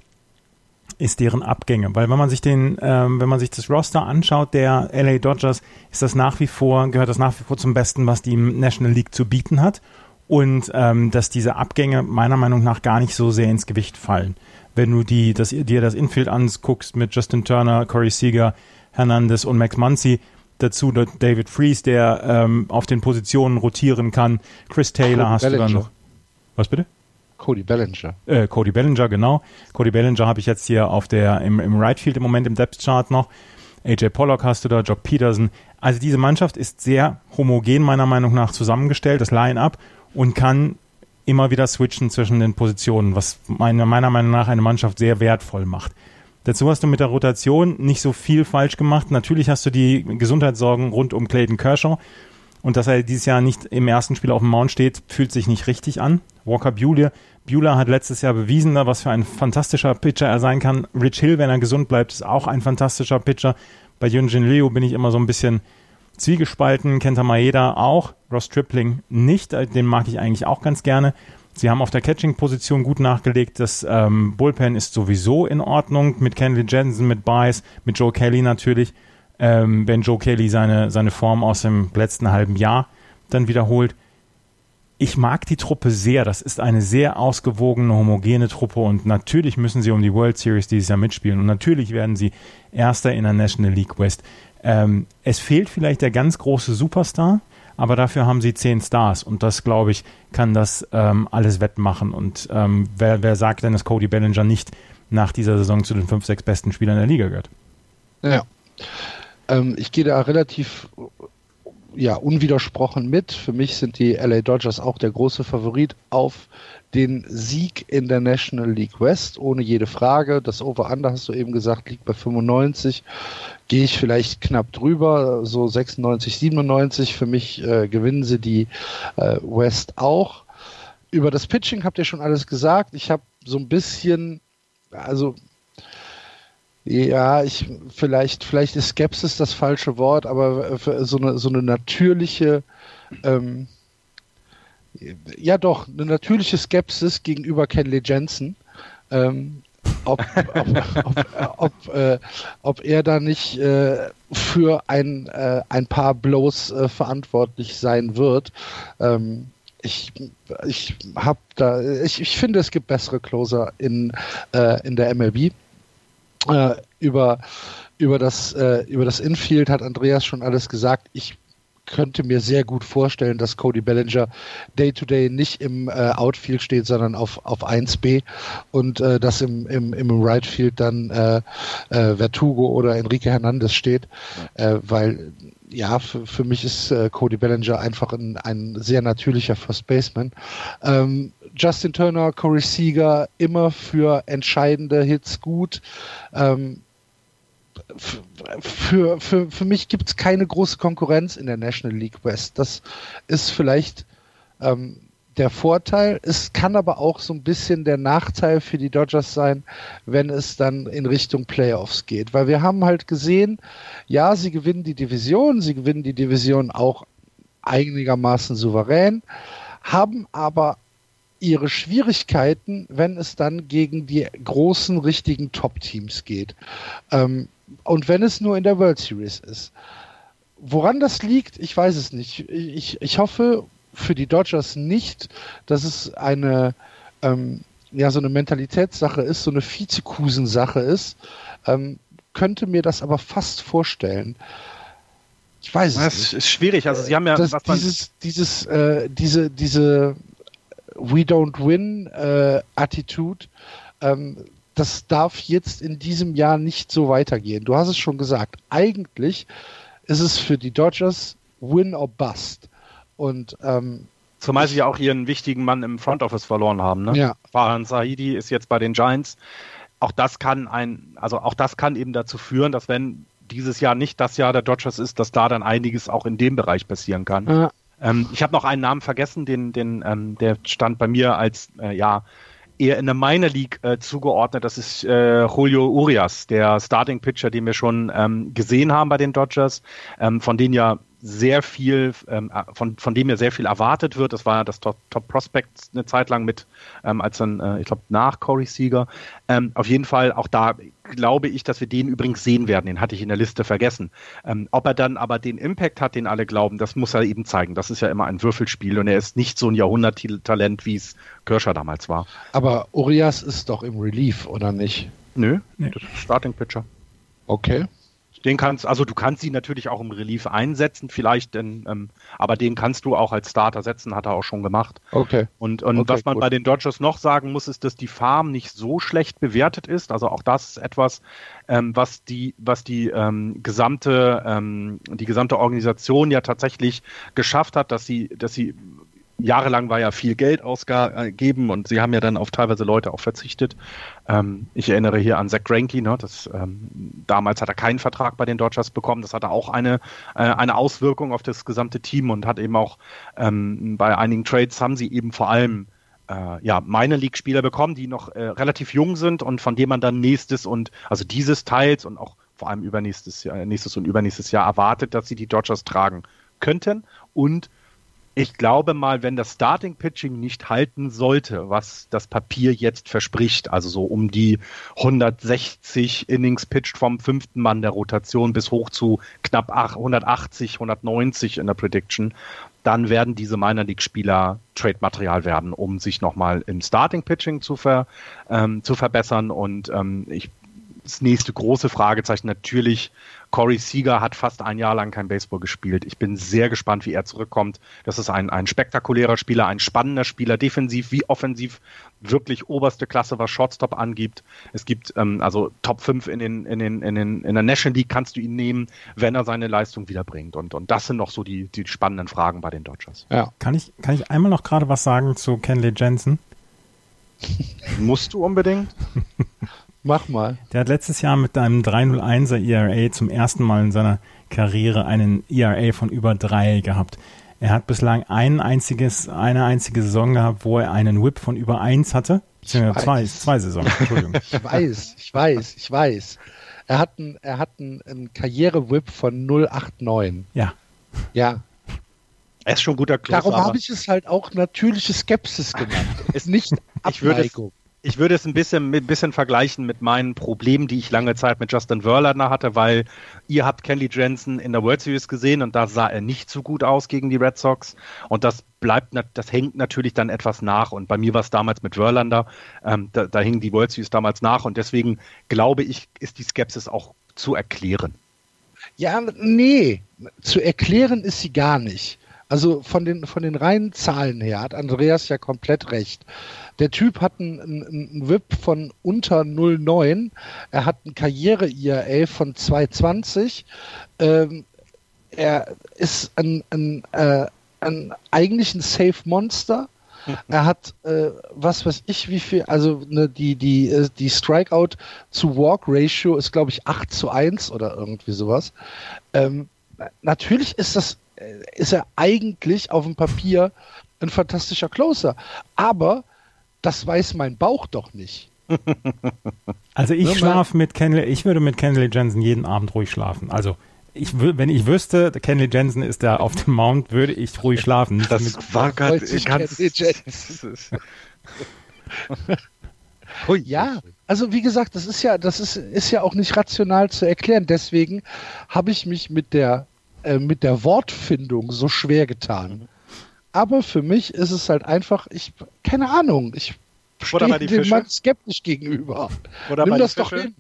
ist deren Abgänge. Weil wenn man sich den, ähm, wenn man sich das Roster anschaut, der LA Dodgers, ist das nach wie vor, gehört das nach wie vor zum Besten, was die National League zu bieten hat. Und ähm, dass diese Abgänge meiner Meinung nach gar nicht so sehr ins Gewicht fallen. Wenn du die, das, dir das Infield anguckst mit Justin Turner, Corey Seager, Hernandez und Max Muncy, dazu David Freeze, der ähm, auf den Positionen rotieren kann. Chris Taylor Cody hast Bellinger. du dann noch. Was bitte? Cody Bellinger. Äh, Cody Bellinger, genau. Cody Bellinger habe ich jetzt hier auf der im, im Right Field im Moment im Depth Chart noch. AJ Pollock hast du da, Jock Peterson. Also diese Mannschaft ist sehr homogen meiner Meinung nach zusammengestellt, das Line-up, und kann immer wieder switchen zwischen den Positionen, was meiner, meiner Meinung nach eine Mannschaft sehr wertvoll macht. Dazu hast du mit der Rotation nicht so viel falsch gemacht. Natürlich hast du die Gesundheitssorgen rund um Clayton Kershaw. Und dass er dieses Jahr nicht im ersten Spiel auf dem Mount steht, fühlt sich nicht richtig an. Walker Buehler, Buehler hat letztes Jahr bewiesen, was für ein fantastischer Pitcher er sein kann. Rich Hill, wenn er gesund bleibt, ist auch ein fantastischer Pitcher. Bei Yunjin Leo bin ich immer so ein bisschen zwiegespalten. Kenta Maeda auch. Ross Tripling nicht. Den mag ich eigentlich auch ganz gerne. Sie haben auf der Catching-Position gut nachgelegt. Das ähm, Bullpen ist sowieso in Ordnung mit Kenley Jensen, mit Bice, mit Joe Kelly natürlich. Ähm, wenn Joe Kelly seine, seine Form aus dem letzten halben Jahr dann wiederholt. Ich mag die Truppe sehr. Das ist eine sehr ausgewogene, homogene Truppe und natürlich müssen sie um die World Series dieses Jahr mitspielen und natürlich werden sie Erster in der National League West. Ähm, es fehlt vielleicht der ganz große Superstar, aber dafür haben sie zehn Stars und das, glaube ich, kann das ähm, alles wettmachen. Und ähm, wer, wer sagt denn, dass Cody Bellinger nicht nach dieser Saison zu den fünf, sechs besten Spielern der Liga gehört? Ja. Ähm, ich gehe da relativ ja, unwidersprochen mit. Für mich sind die LA Dodgers auch der große Favorit auf den Sieg in der National League West, ohne jede Frage. Das Over-Under, hast du eben gesagt, liegt bei 95. Gehe ich vielleicht knapp drüber, so 96, 97. Für mich äh, gewinnen sie die äh, West auch. Über das Pitching habt ihr schon alles gesagt. Ich habe so ein bisschen, also ja, ich vielleicht, vielleicht ist Skepsis das falsche Wort, aber so eine, so eine natürliche ähm, ja doch, eine natürliche Skepsis gegenüber Kenley Jensen. Ähm, ob, ob, ob, ob, äh, ob, er da nicht äh, für ein, äh, ein paar Blows äh, verantwortlich sein wird. Ähm, ich, ich habe da, ich, ich finde, es gibt bessere Closer in, äh, in der MLB. Äh, über, über, das, über das Infield hat Andreas schon alles gesagt. Ich könnte mir sehr gut vorstellen, dass Cody Bellinger Day-to-Day -Day nicht im äh, Outfield steht, sondern auf, auf 1B und äh, dass im, im, im Right Field dann äh, äh, Vertugo oder Enrique Hernandez steht, äh, weil ja, für, für mich ist äh, Cody Bellinger einfach ein, ein sehr natürlicher First Baseman. Ähm, Justin Turner, Corey Seager immer für entscheidende Hits gut. Ähm, für, für, für mich gibt es keine große Konkurrenz in der National League West. Das ist vielleicht ähm, der Vorteil. Es kann aber auch so ein bisschen der Nachteil für die Dodgers sein, wenn es dann in Richtung Playoffs geht. Weil wir haben halt gesehen, ja, sie gewinnen die Division, sie gewinnen die Division auch einigermaßen souverän, haben aber ihre Schwierigkeiten, wenn es dann gegen die großen, richtigen Top-Teams geht. Ähm, und wenn es nur in der World Series ist. Woran das liegt, ich weiß es nicht. Ich, ich hoffe für die Dodgers nicht, dass es eine, ähm, ja, so eine Mentalitätssache ist, so eine Vizekusen-Sache ist. Ähm, könnte mir das aber fast vorstellen. Ich weiß es das nicht. Das ist schwierig. Also sie haben ja das, dieses, dieses, äh, diese, diese We don't win äh, Attitude. Ähm, das darf jetzt in diesem Jahr nicht so weitergehen. Du hast es schon gesagt. Eigentlich ist es für die Dodgers Win or Bust. Und ähm, Zumal sie ja auch ihren wichtigen Mann im Front Office verloren haben. Ne? Ja. Farhan Sahidi ist jetzt bei den Giants. Auch das kann ein, also auch das kann eben dazu führen, dass wenn dieses Jahr nicht das Jahr der Dodgers ist, dass da dann einiges auch in dem Bereich passieren kann. Ja. Ähm, ich habe noch einen Namen vergessen, den, den, ähm, der stand bei mir als äh, ja eher in der Minor League äh, zugeordnet. Das ist äh, Julio Urias, der Starting Pitcher, den wir schon ähm, gesehen haben bei den Dodgers, ähm, von denen ja sehr viel, ähm, äh, von, von dem ja sehr viel erwartet wird. Das war ja das Top, Top Prospect eine Zeit lang mit, ähm, als dann, äh, ich glaube, nach Corey Seager. Ähm, auf jeden Fall, auch da glaube ich, dass wir den übrigens sehen werden. Den hatte ich in der Liste vergessen. Ähm, ob er dann aber den Impact hat, den alle glauben, das muss er eben zeigen. Das ist ja immer ein Würfelspiel und er ist nicht so ein Jahrhunderttalent, wie es Kirscher damals war. Aber Urias ist doch im Relief, oder nicht? Nö, nee. das ist Starting Pitcher. Okay. Den kannst, also du kannst ihn natürlich auch im Relief einsetzen, vielleicht, denn, ähm, aber den kannst du auch als Starter setzen, hat er auch schon gemacht. Okay. Und, und okay, was man gut. bei den Dodgers noch sagen muss, ist, dass die Farm nicht so schlecht bewertet ist. Also auch das ist etwas, ähm, was die, was die ähm, gesamte, ähm, die gesamte Organisation ja tatsächlich geschafft hat, dass sie, dass sie jahrelang war ja viel Geld ausgegeben und sie haben ja dann auf teilweise Leute auch verzichtet. Ähm, ich erinnere hier an Zach Greinke, ne, das, ähm, damals hat er keinen Vertrag bei den Dodgers bekommen. Das hatte auch eine, äh, eine Auswirkung auf das gesamte Team und hat eben auch ähm, bei einigen Trades haben sie eben vor allem äh, ja, meine League-Spieler bekommen, die noch äh, relativ jung sind und von denen man dann nächstes und also dieses Teils und auch vor allem übernächstes Jahr, nächstes und übernächstes Jahr erwartet, dass sie die Dodgers tragen könnten und ich glaube mal, wenn das Starting Pitching nicht halten sollte, was das Papier jetzt verspricht, also so um die 160 Innings pitcht vom fünften Mann der Rotation bis hoch zu knapp 180, 190 in der Prediction, dann werden diese Minor League Spieler Trade-Material werden, um sich nochmal im Starting Pitching zu, ver, ähm, zu verbessern. Und ähm, ich das nächste große Fragezeichen natürlich. Corey Seager hat fast ein Jahr lang kein Baseball gespielt. Ich bin sehr gespannt, wie er zurückkommt. Das ist ein, ein spektakulärer Spieler, ein spannender Spieler, defensiv wie offensiv, wirklich oberste Klasse, was Shortstop angibt. Es gibt ähm, also Top 5 in, den, in, den, in, den, in der National League kannst du ihn nehmen, wenn er seine Leistung wiederbringt. Und, und das sind noch so die, die spannenden Fragen bei den Dodgers. Ja. Kann ich, kann ich einmal noch gerade was sagen zu Kenley Jensen? Musst du unbedingt? Mach mal. Der hat letztes Jahr mit einem 301er ERA zum ersten Mal in seiner Karriere einen ERA von über drei gehabt. Er hat bislang ein einziges, eine einzige Saison gehabt, wo er einen Whip von über eins hatte. Beziehungsweise zwei, zwei Saisons, Entschuldigung. ich weiß, ich weiß, ich weiß. Er hat einen, er hat einen, einen Karriere-Whip von 089. Ja. Ja. Er ist schon ein guter Closer, Darum habe ich es halt auch natürliche Skepsis genannt. ist nicht Abneigung. Ich würde, es, ich würde es ein bisschen, ein bisschen vergleichen mit meinen Problemen, die ich lange Zeit mit Justin Verlander hatte, weil ihr habt Kelly Jensen in der World Series gesehen und da sah er nicht so gut aus gegen die Red Sox und das bleibt, das hängt natürlich dann etwas nach und bei mir war es damals mit Verlander, ähm, da, da hing die World Series damals nach und deswegen glaube ich, ist die Skepsis auch zu erklären. Ja, nee, zu erklären ist sie gar nicht. Also von den, von den reinen Zahlen her hat Andreas ja komplett recht. Der Typ hat einen, einen VIP von unter 0,9. Er hat ein Karriere-IRA von 220. Ähm, er ist ein, ein, äh, ein eigentlich ein Safe Monster. Er hat, äh, was weiß ich, wie viel, also ne, die, die, äh, die Strikeout zu Walk Ratio ist, glaube ich, 8 zu 1 oder irgendwie sowas. Ähm, natürlich ist das, äh, ist er eigentlich auf dem Papier ein fantastischer Closer. Aber das weiß mein Bauch doch nicht. Also ich schlafe mit Kenley, ich würde mit Kenley Jensen jeden Abend ruhig schlafen. Also ich, wenn ich wüsste, Kenley Jensen ist da auf dem Mount, würde ich ruhig schlafen. Das war gerade ganz. ja, also wie gesagt, das ist ja, das ist, ist ja auch nicht rational zu erklären. Deswegen habe ich mich mit der, äh, mit der Wortfindung so schwer getan. Aber für mich ist es halt einfach, ich, keine Ahnung, ich stehe dem Mann skeptisch gegenüber. Oder Nimm das doch hin.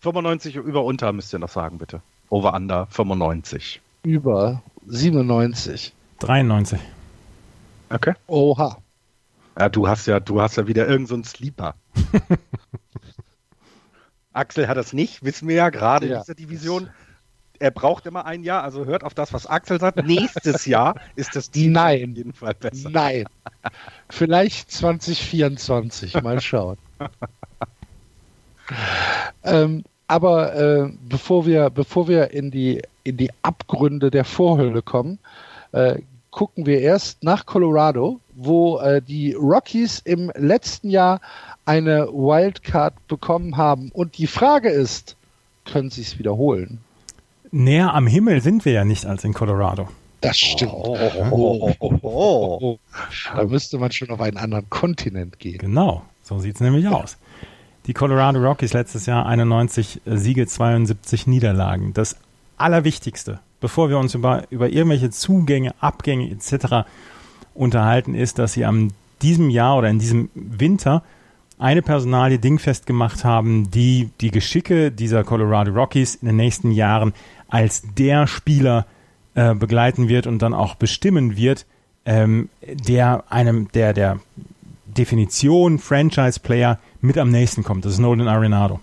95 über unter müsst ihr noch sagen, bitte. Over under 95. Über 97. 93. Okay. Oha. Ja, du hast ja, du hast ja wieder irgendeinen so Sleeper. Axel hat das nicht, wissen wir ja gerade ja. in dieser Division. Er braucht immer ein Jahr, also hört auf das, was Axel sagt. Nächstes Jahr ist das Team Nein. auf jeden Fall besser. Nein. Vielleicht 2024, mal schauen. ähm, aber äh, bevor wir, bevor wir in die, in die Abgründe der Vorhölle kommen, äh, gucken wir erst nach Colorado, wo äh, die Rockies im letzten Jahr eine Wildcard bekommen haben. Und die Frage ist, können sie es wiederholen? Näher am Himmel sind wir ja nicht als in Colorado. Das stimmt. Oh, oh, oh, da müsste man schon auf einen anderen Kontinent gehen. Genau, so sieht es nämlich aus. Die Colorado Rockies letztes Jahr 91 Siege, 72 Niederlagen. Das Allerwichtigste, bevor wir uns über, über irgendwelche Zugänge, Abgänge etc. unterhalten, ist, dass sie am diesem Jahr oder in diesem Winter eine Personalie dingfest gemacht haben, die die Geschicke dieser Colorado Rockies in den nächsten Jahren als der Spieler äh, begleiten wird und dann auch bestimmen wird, ähm, der einem der der Definition Franchise Player mit am nächsten kommt. Das ist Nolan Arenado.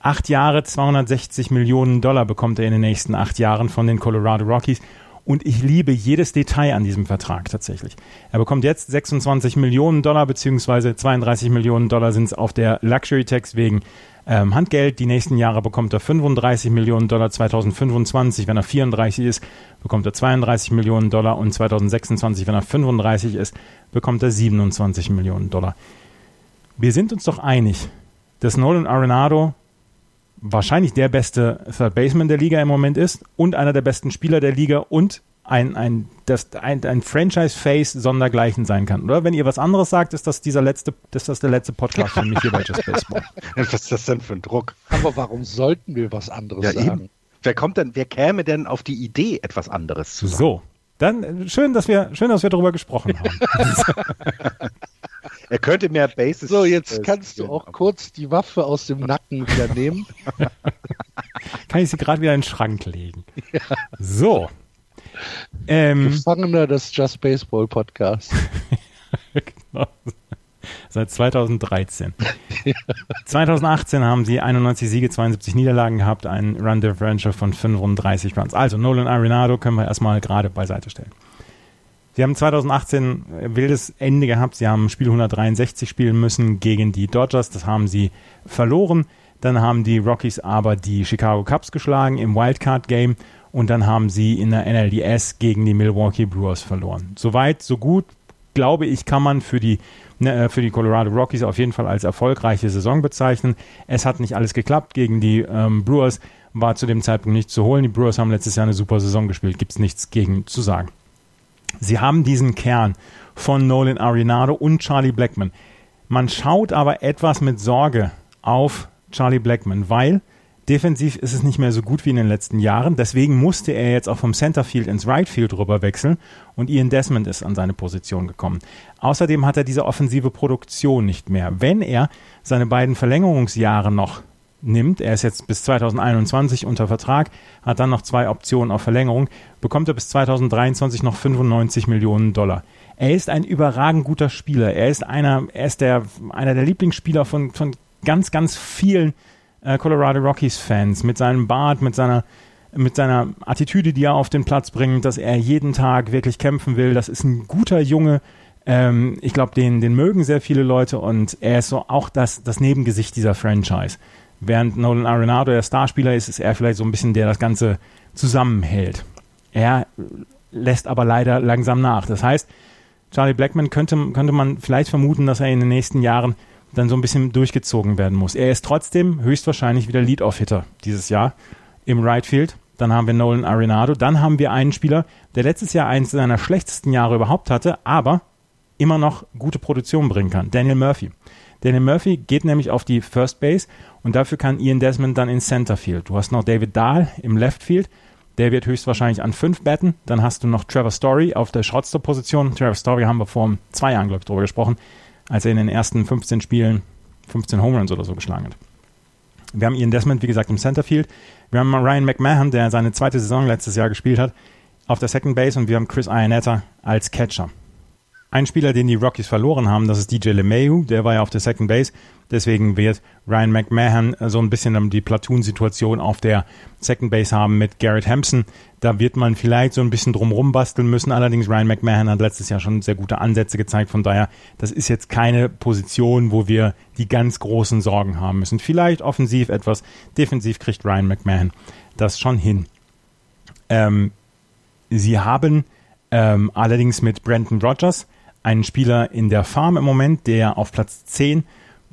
Acht Jahre, 260 Millionen Dollar bekommt er in den nächsten acht Jahren von den Colorado Rockies. Und ich liebe jedes Detail an diesem Vertrag tatsächlich. Er bekommt jetzt 26 Millionen Dollar, beziehungsweise 32 Millionen Dollar sind es auf der Luxury Tax wegen ähm, Handgeld. Die nächsten Jahre bekommt er 35 Millionen Dollar. 2025, wenn er 34 ist, bekommt er 32 Millionen Dollar. Und 2026, wenn er 35 ist, bekommt er 27 Millionen Dollar wir sind uns doch einig, dass Nolan Arenado wahrscheinlich der beste Third Baseman der Liga im Moment ist und einer der besten Spieler der Liga und ein, ein, das, ein, ein Franchise-Face sondergleichen sein kann, oder? Wenn ihr was anderes sagt, ist das dieser letzte, ist das der letzte Podcast für mich hier bei Just Baseball. was ist das denn für ein Druck? Aber warum sollten wir was anderes ja, sagen? Eben. Wer kommt denn, wer käme denn auf die Idee, etwas anderes zu sagen? So. Dann schön, dass wir, schön, dass wir darüber gesprochen haben. Er könnte mehr Bases. So, jetzt kannst du auch kurz die Waffe aus dem Nacken wieder nehmen. Kann ich sie gerade wieder in den Schrank legen. Ja. So. Ähm, Gefangener des Just Baseball Podcasts. genau. Seit 2013. ja. 2018 haben sie 91 Siege, 72 Niederlagen gehabt, ein Run Differential von 35 Runs. Also Nolan Arenado können wir erstmal gerade beiseite stellen. Sie haben 2018 wildes Ende gehabt. Sie haben Spiel 163 spielen müssen gegen die Dodgers. Das haben sie verloren. Dann haben die Rockies aber die Chicago Cubs geschlagen im Wildcard Game. Und dann haben sie in der NLDS gegen die Milwaukee Brewers verloren. Soweit, so gut, glaube ich, kann man für die, ne, äh, für die Colorado Rockies auf jeden Fall als erfolgreiche Saison bezeichnen. Es hat nicht alles geklappt. Gegen die ähm, Brewers war zu dem Zeitpunkt nichts zu holen. Die Brewers haben letztes Jahr eine super Saison gespielt. Gibt es nichts gegen zu sagen. Sie haben diesen Kern von Nolan Arenado und Charlie Blackman. Man schaut aber etwas mit Sorge auf Charlie Blackman, weil defensiv ist es nicht mehr so gut wie in den letzten Jahren. Deswegen musste er jetzt auch vom Centerfield ins Rightfield rüber wechseln und Ian Desmond ist an seine Position gekommen. Außerdem hat er diese offensive Produktion nicht mehr. Wenn er seine beiden Verlängerungsjahre noch nimmt, er ist jetzt bis 2021 unter Vertrag, hat dann noch zwei Optionen auf Verlängerung, bekommt er bis 2023 noch 95 Millionen Dollar. Er ist ein überragend guter Spieler. Er ist einer, er ist der, einer der Lieblingsspieler von, von ganz, ganz vielen äh, Colorado Rockies Fans mit seinem Bart, mit seiner, mit seiner Attitüde, die er auf den Platz bringt, dass er jeden Tag wirklich kämpfen will. Das ist ein guter Junge. Ähm, ich glaube, den, den mögen sehr viele Leute und er ist so auch das, das Nebengesicht dieser Franchise. Während Nolan Arenado der Starspieler ist, ist er vielleicht so ein bisschen der das Ganze zusammenhält. Er lässt aber leider langsam nach. Das heißt, Charlie Blackman könnte, könnte man vielleicht vermuten, dass er in den nächsten Jahren dann so ein bisschen durchgezogen werden muss. Er ist trotzdem höchstwahrscheinlich wieder Lead-Off-Hitter dieses Jahr im Right Field. Dann haben wir Nolan Arenado. Dann haben wir einen Spieler, der letztes Jahr eines seiner schlechtesten Jahre überhaupt hatte, aber immer noch gute Produktion bringen kann. Daniel Murphy. Daniel Murphy geht nämlich auf die First Base und dafür kann Ian Desmond dann ins Center Field. Du hast noch David Dahl im Left Field. Der wird höchstwahrscheinlich an fünf betten. Dann hast du noch Trevor Story auf der Shortstop-Position. Trevor Story haben wir vor zwei Jahren, glaube ich, drüber gesprochen, als er in den ersten 15 Spielen 15 Home Runs oder so geschlagen hat. Wir haben Ian Desmond, wie gesagt, im Centerfield. Wir haben Ryan McMahon, der seine zweite Saison letztes Jahr gespielt hat, auf der Second Base und wir haben Chris Iannetta als Catcher. Ein Spieler, den die Rockies verloren haben, das ist DJ LeMayu, der war ja auf der Second Base. Deswegen wird Ryan McMahon so ein bisschen die Platoon-Situation auf der Second Base haben mit Garrett Hampson. Da wird man vielleicht so ein bisschen drumrum basteln müssen. Allerdings Ryan McMahon hat letztes Jahr schon sehr gute Ansätze gezeigt. Von daher, das ist jetzt keine Position, wo wir die ganz großen Sorgen haben müssen. Vielleicht offensiv etwas, defensiv kriegt Ryan McMahon das schon hin. Ähm, sie haben ähm, allerdings mit Brandon Rogers einen Spieler in der Farm im Moment, der auf Platz 10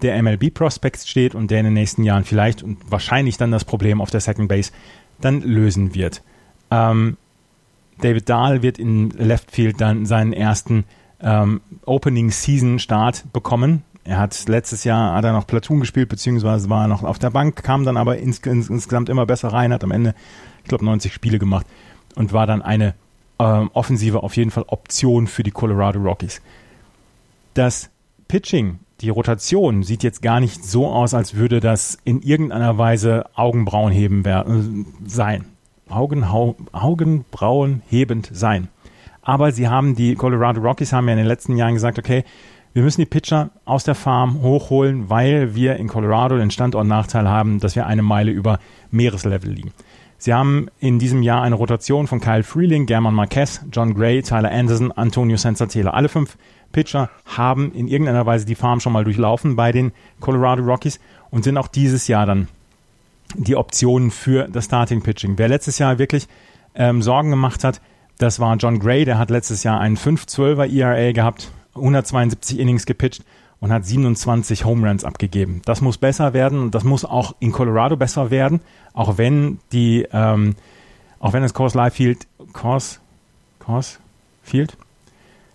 der MLB Prospects steht und der in den nächsten Jahren vielleicht und wahrscheinlich dann das Problem auf der Second Base dann lösen wird. Ähm, David Dahl wird in Left Field dann seinen ersten ähm, Opening Season Start bekommen. Er hat letztes Jahr hat er noch Platoon gespielt, beziehungsweise war er noch auf der Bank, kam dann aber ins, ins, insgesamt immer besser rein, hat am Ende, ich glaube, 90 Spiele gemacht und war dann eine ähm, Offensive auf jeden Fall Option für die Colorado Rockies. Das Pitching, die Rotation sieht jetzt gar nicht so aus, als würde das in irgendeiner Weise Augenbrauenheben äh, sein. Augenhau Augenbrauenhebend sein. Aber sie haben, die Colorado Rockies haben ja in den letzten Jahren gesagt, okay, wir müssen die Pitcher aus der Farm hochholen, weil wir in Colorado den Standortnachteil haben, dass wir eine Meile über Meereslevel liegen. Sie haben in diesem Jahr eine Rotation von Kyle Freeling, German Marquez, John Gray, Tyler Anderson, Antonio Sensatela. Alle fünf Pitcher haben in irgendeiner Weise die Farm schon mal durchlaufen bei den Colorado Rockies und sind auch dieses Jahr dann die Optionen für das Starting Pitching. Wer letztes Jahr wirklich ähm, Sorgen gemacht hat, das war John Gray, der hat letztes Jahr einen 5-12er ERA gehabt, 172 Innings gepitcht und hat 27 Home Runs abgegeben. Das muss besser werden und das muss auch in Colorado besser werden, auch wenn die, ähm, auch wenn das Course Live Field, Course, Course Field,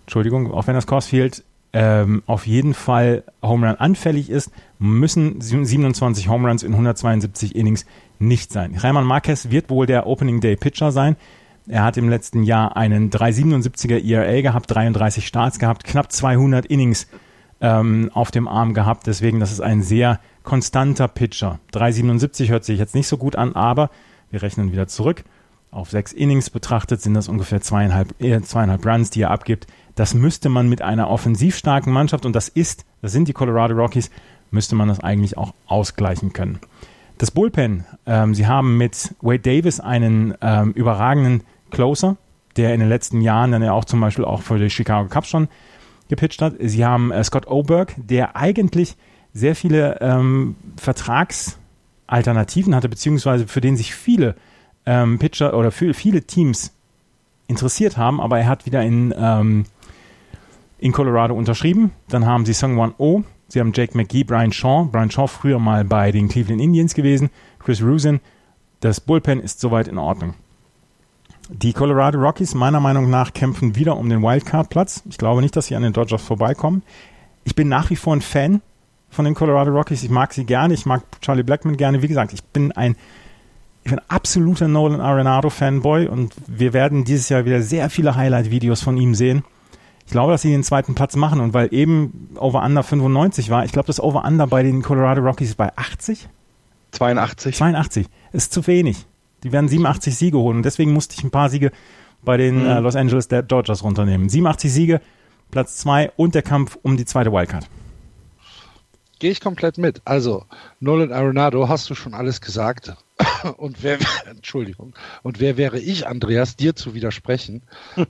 Entschuldigung, auch wenn das Course Field ähm, auf jeden Fall Home Run anfällig ist, müssen 27 Home Runs in 172 Innings nicht sein. Reimann Marquez wird wohl der Opening Day Pitcher sein. Er hat im letzten Jahr einen 3,77er ERA gehabt, 33 Starts gehabt, knapp 200 Innings ähm, auf dem Arm gehabt. Deswegen, das ist ein sehr konstanter Pitcher. 3,77 hört sich jetzt nicht so gut an, aber wir rechnen wieder zurück. Auf sechs Innings betrachtet sind das ungefähr zweieinhalb, äh, zweieinhalb Runs, die er abgibt. Das müsste man mit einer offensiv starken Mannschaft, und das ist, das sind die Colorado Rockies, müsste man das eigentlich auch ausgleichen können. Das Bullpen, ähm, sie haben mit Wade Davis einen ähm, überragenden Closer, der in den letzten Jahren dann ja auch zum Beispiel auch für die Chicago Cubs schon gepitcht hat. Sie haben äh, Scott Oberg, der eigentlich sehr viele ähm, Vertragsalternativen hatte, beziehungsweise für den sich viele ähm, Pitcher oder für viele Teams interessiert haben, aber er hat wieder in, ähm, in Colorado unterschrieben. Dann haben sie Sungwon Oh, sie haben Jake McGee, Brian Shaw, Brian Shaw früher mal bei den Cleveland Indians gewesen, Chris Rusin. Das Bullpen ist soweit in Ordnung. Die Colorado Rockies meiner Meinung nach kämpfen wieder um den Wildcard-Platz. Ich glaube nicht, dass sie an den Dodgers vorbeikommen. Ich bin nach wie vor ein Fan von den Colorado Rockies. Ich mag sie gerne. Ich mag Charlie Blackman gerne. Wie gesagt, ich bin ein, ich bin absoluter Nolan Arenado-Fanboy und wir werden dieses Jahr wieder sehr viele Highlight-Videos von ihm sehen. Ich glaube, dass sie den zweiten Platz machen und weil eben Over-Under 95 war, ich glaube, das Over-Under bei den Colorado Rockies ist bei 80? 82. 82. Ist zu wenig. Die werden 87 Siege holen und deswegen musste ich ein paar Siege bei den mhm. äh, Los Angeles Dodgers runternehmen. 87 Siege, Platz 2 und der Kampf um die zweite Wildcard. Gehe ich komplett mit. Also, Nolan Arenado, hast du schon alles gesagt. Und wer, Entschuldigung, und wer wäre ich, Andreas, dir zu widersprechen?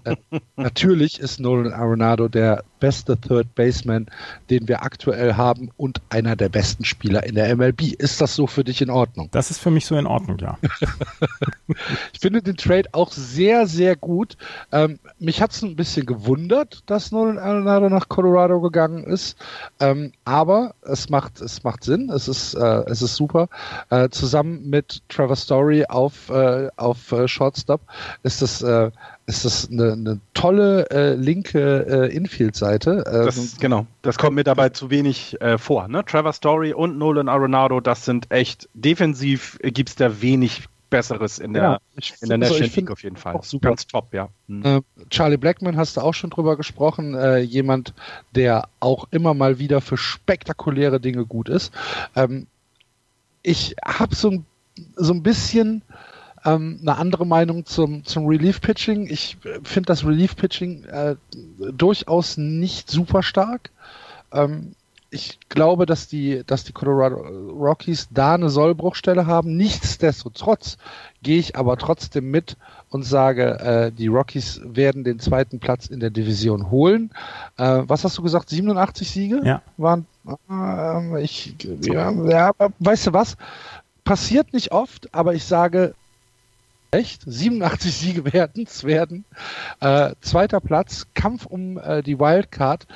äh, natürlich ist Nolan Arenado der beste Third Baseman, den wir aktuell haben und einer der besten Spieler in der MLB. Ist das so für dich in Ordnung? Das ist für mich so in Ordnung, ja. ich finde den Trade auch sehr, sehr gut. Ähm, mich hat es ein bisschen gewundert, dass Nolan Arenado nach Colorado gegangen ist, ähm, aber es macht, es macht Sinn, es ist, äh, es ist super. Äh, zusammen mit Trevor Story auf, äh, auf äh, Shortstop, ist das, ist das eine, eine tolle äh, linke äh, Infield-Seite. Ähm, genau, das kommt mir dabei zu wenig äh, vor. Ne? Trevor Story und Nolan Arenado, das sind echt defensiv, äh, gibt es da wenig Besseres in der, ja, in der National League auf jeden Fall. Auch super. Ganz top, ja. Hm. Äh, Charlie Blackman hast du auch schon drüber gesprochen. Äh, jemand, der auch immer mal wieder für spektakuläre Dinge gut ist. Ähm, ich habe so, so ein bisschen ähm, eine andere Meinung zum, zum Relief-Pitching. Ich finde das Relief-Pitching äh, durchaus nicht super stark. Ähm, ich glaube, dass die, dass die Colorado Rockies da eine Sollbruchstelle haben. Nichtsdestotrotz gehe ich aber trotzdem mit und sage, äh, die Rockies werden den zweiten Platz in der Division holen. Äh, was hast du gesagt? 87 Siege? Ja. Waren, äh, ich, ja, ja, weißt du was? Passiert nicht oft, aber ich sage, echt, 87 Siege werden es werden. Äh, zweiter Platz, Kampf um äh, die Wildcard.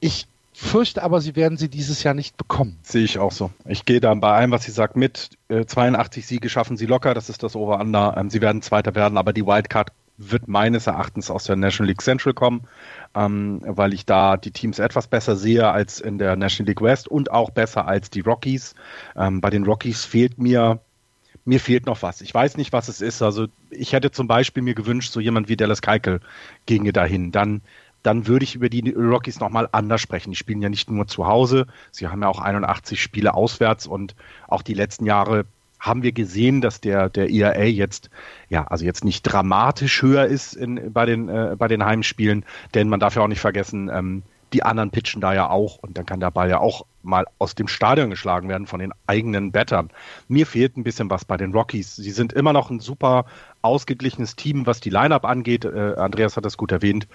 Ich fürchte aber, sie werden sie dieses Jahr nicht bekommen. Sehe ich auch so. Ich gehe da bei allem, was sie sagt, mit. Äh, 82 Siege schaffen sie locker, das ist das Over-Under. Ähm, sie werden Zweiter werden, aber die Wildcard wird meines Erachtens aus der National League Central kommen, ähm, weil ich da die Teams etwas besser sehe als in der National League West und auch besser als die Rockies. Ähm, bei den Rockies fehlt mir mir fehlt noch was. Ich weiß nicht, was es ist. Also ich hätte zum Beispiel mir gewünscht, so jemand wie Dallas Keikel ginge dahin. Dann dann würde ich über die Rockies nochmal anders sprechen. Die spielen ja nicht nur zu Hause, sie haben ja auch 81 Spiele auswärts und auch die letzten Jahre haben wir gesehen, dass der, der ERA jetzt, ja, also jetzt nicht dramatisch höher ist in, bei, den, äh, bei den Heimspielen, denn man darf ja auch nicht vergessen, ähm, die anderen pitchen da ja auch und dann kann der Ball ja auch mal aus dem Stadion geschlagen werden von den eigenen Battern. Mir fehlt ein bisschen was bei den Rockies. Sie sind immer noch ein super ausgeglichenes Team, was die Lineup angeht. Äh, Andreas hat das gut erwähnt.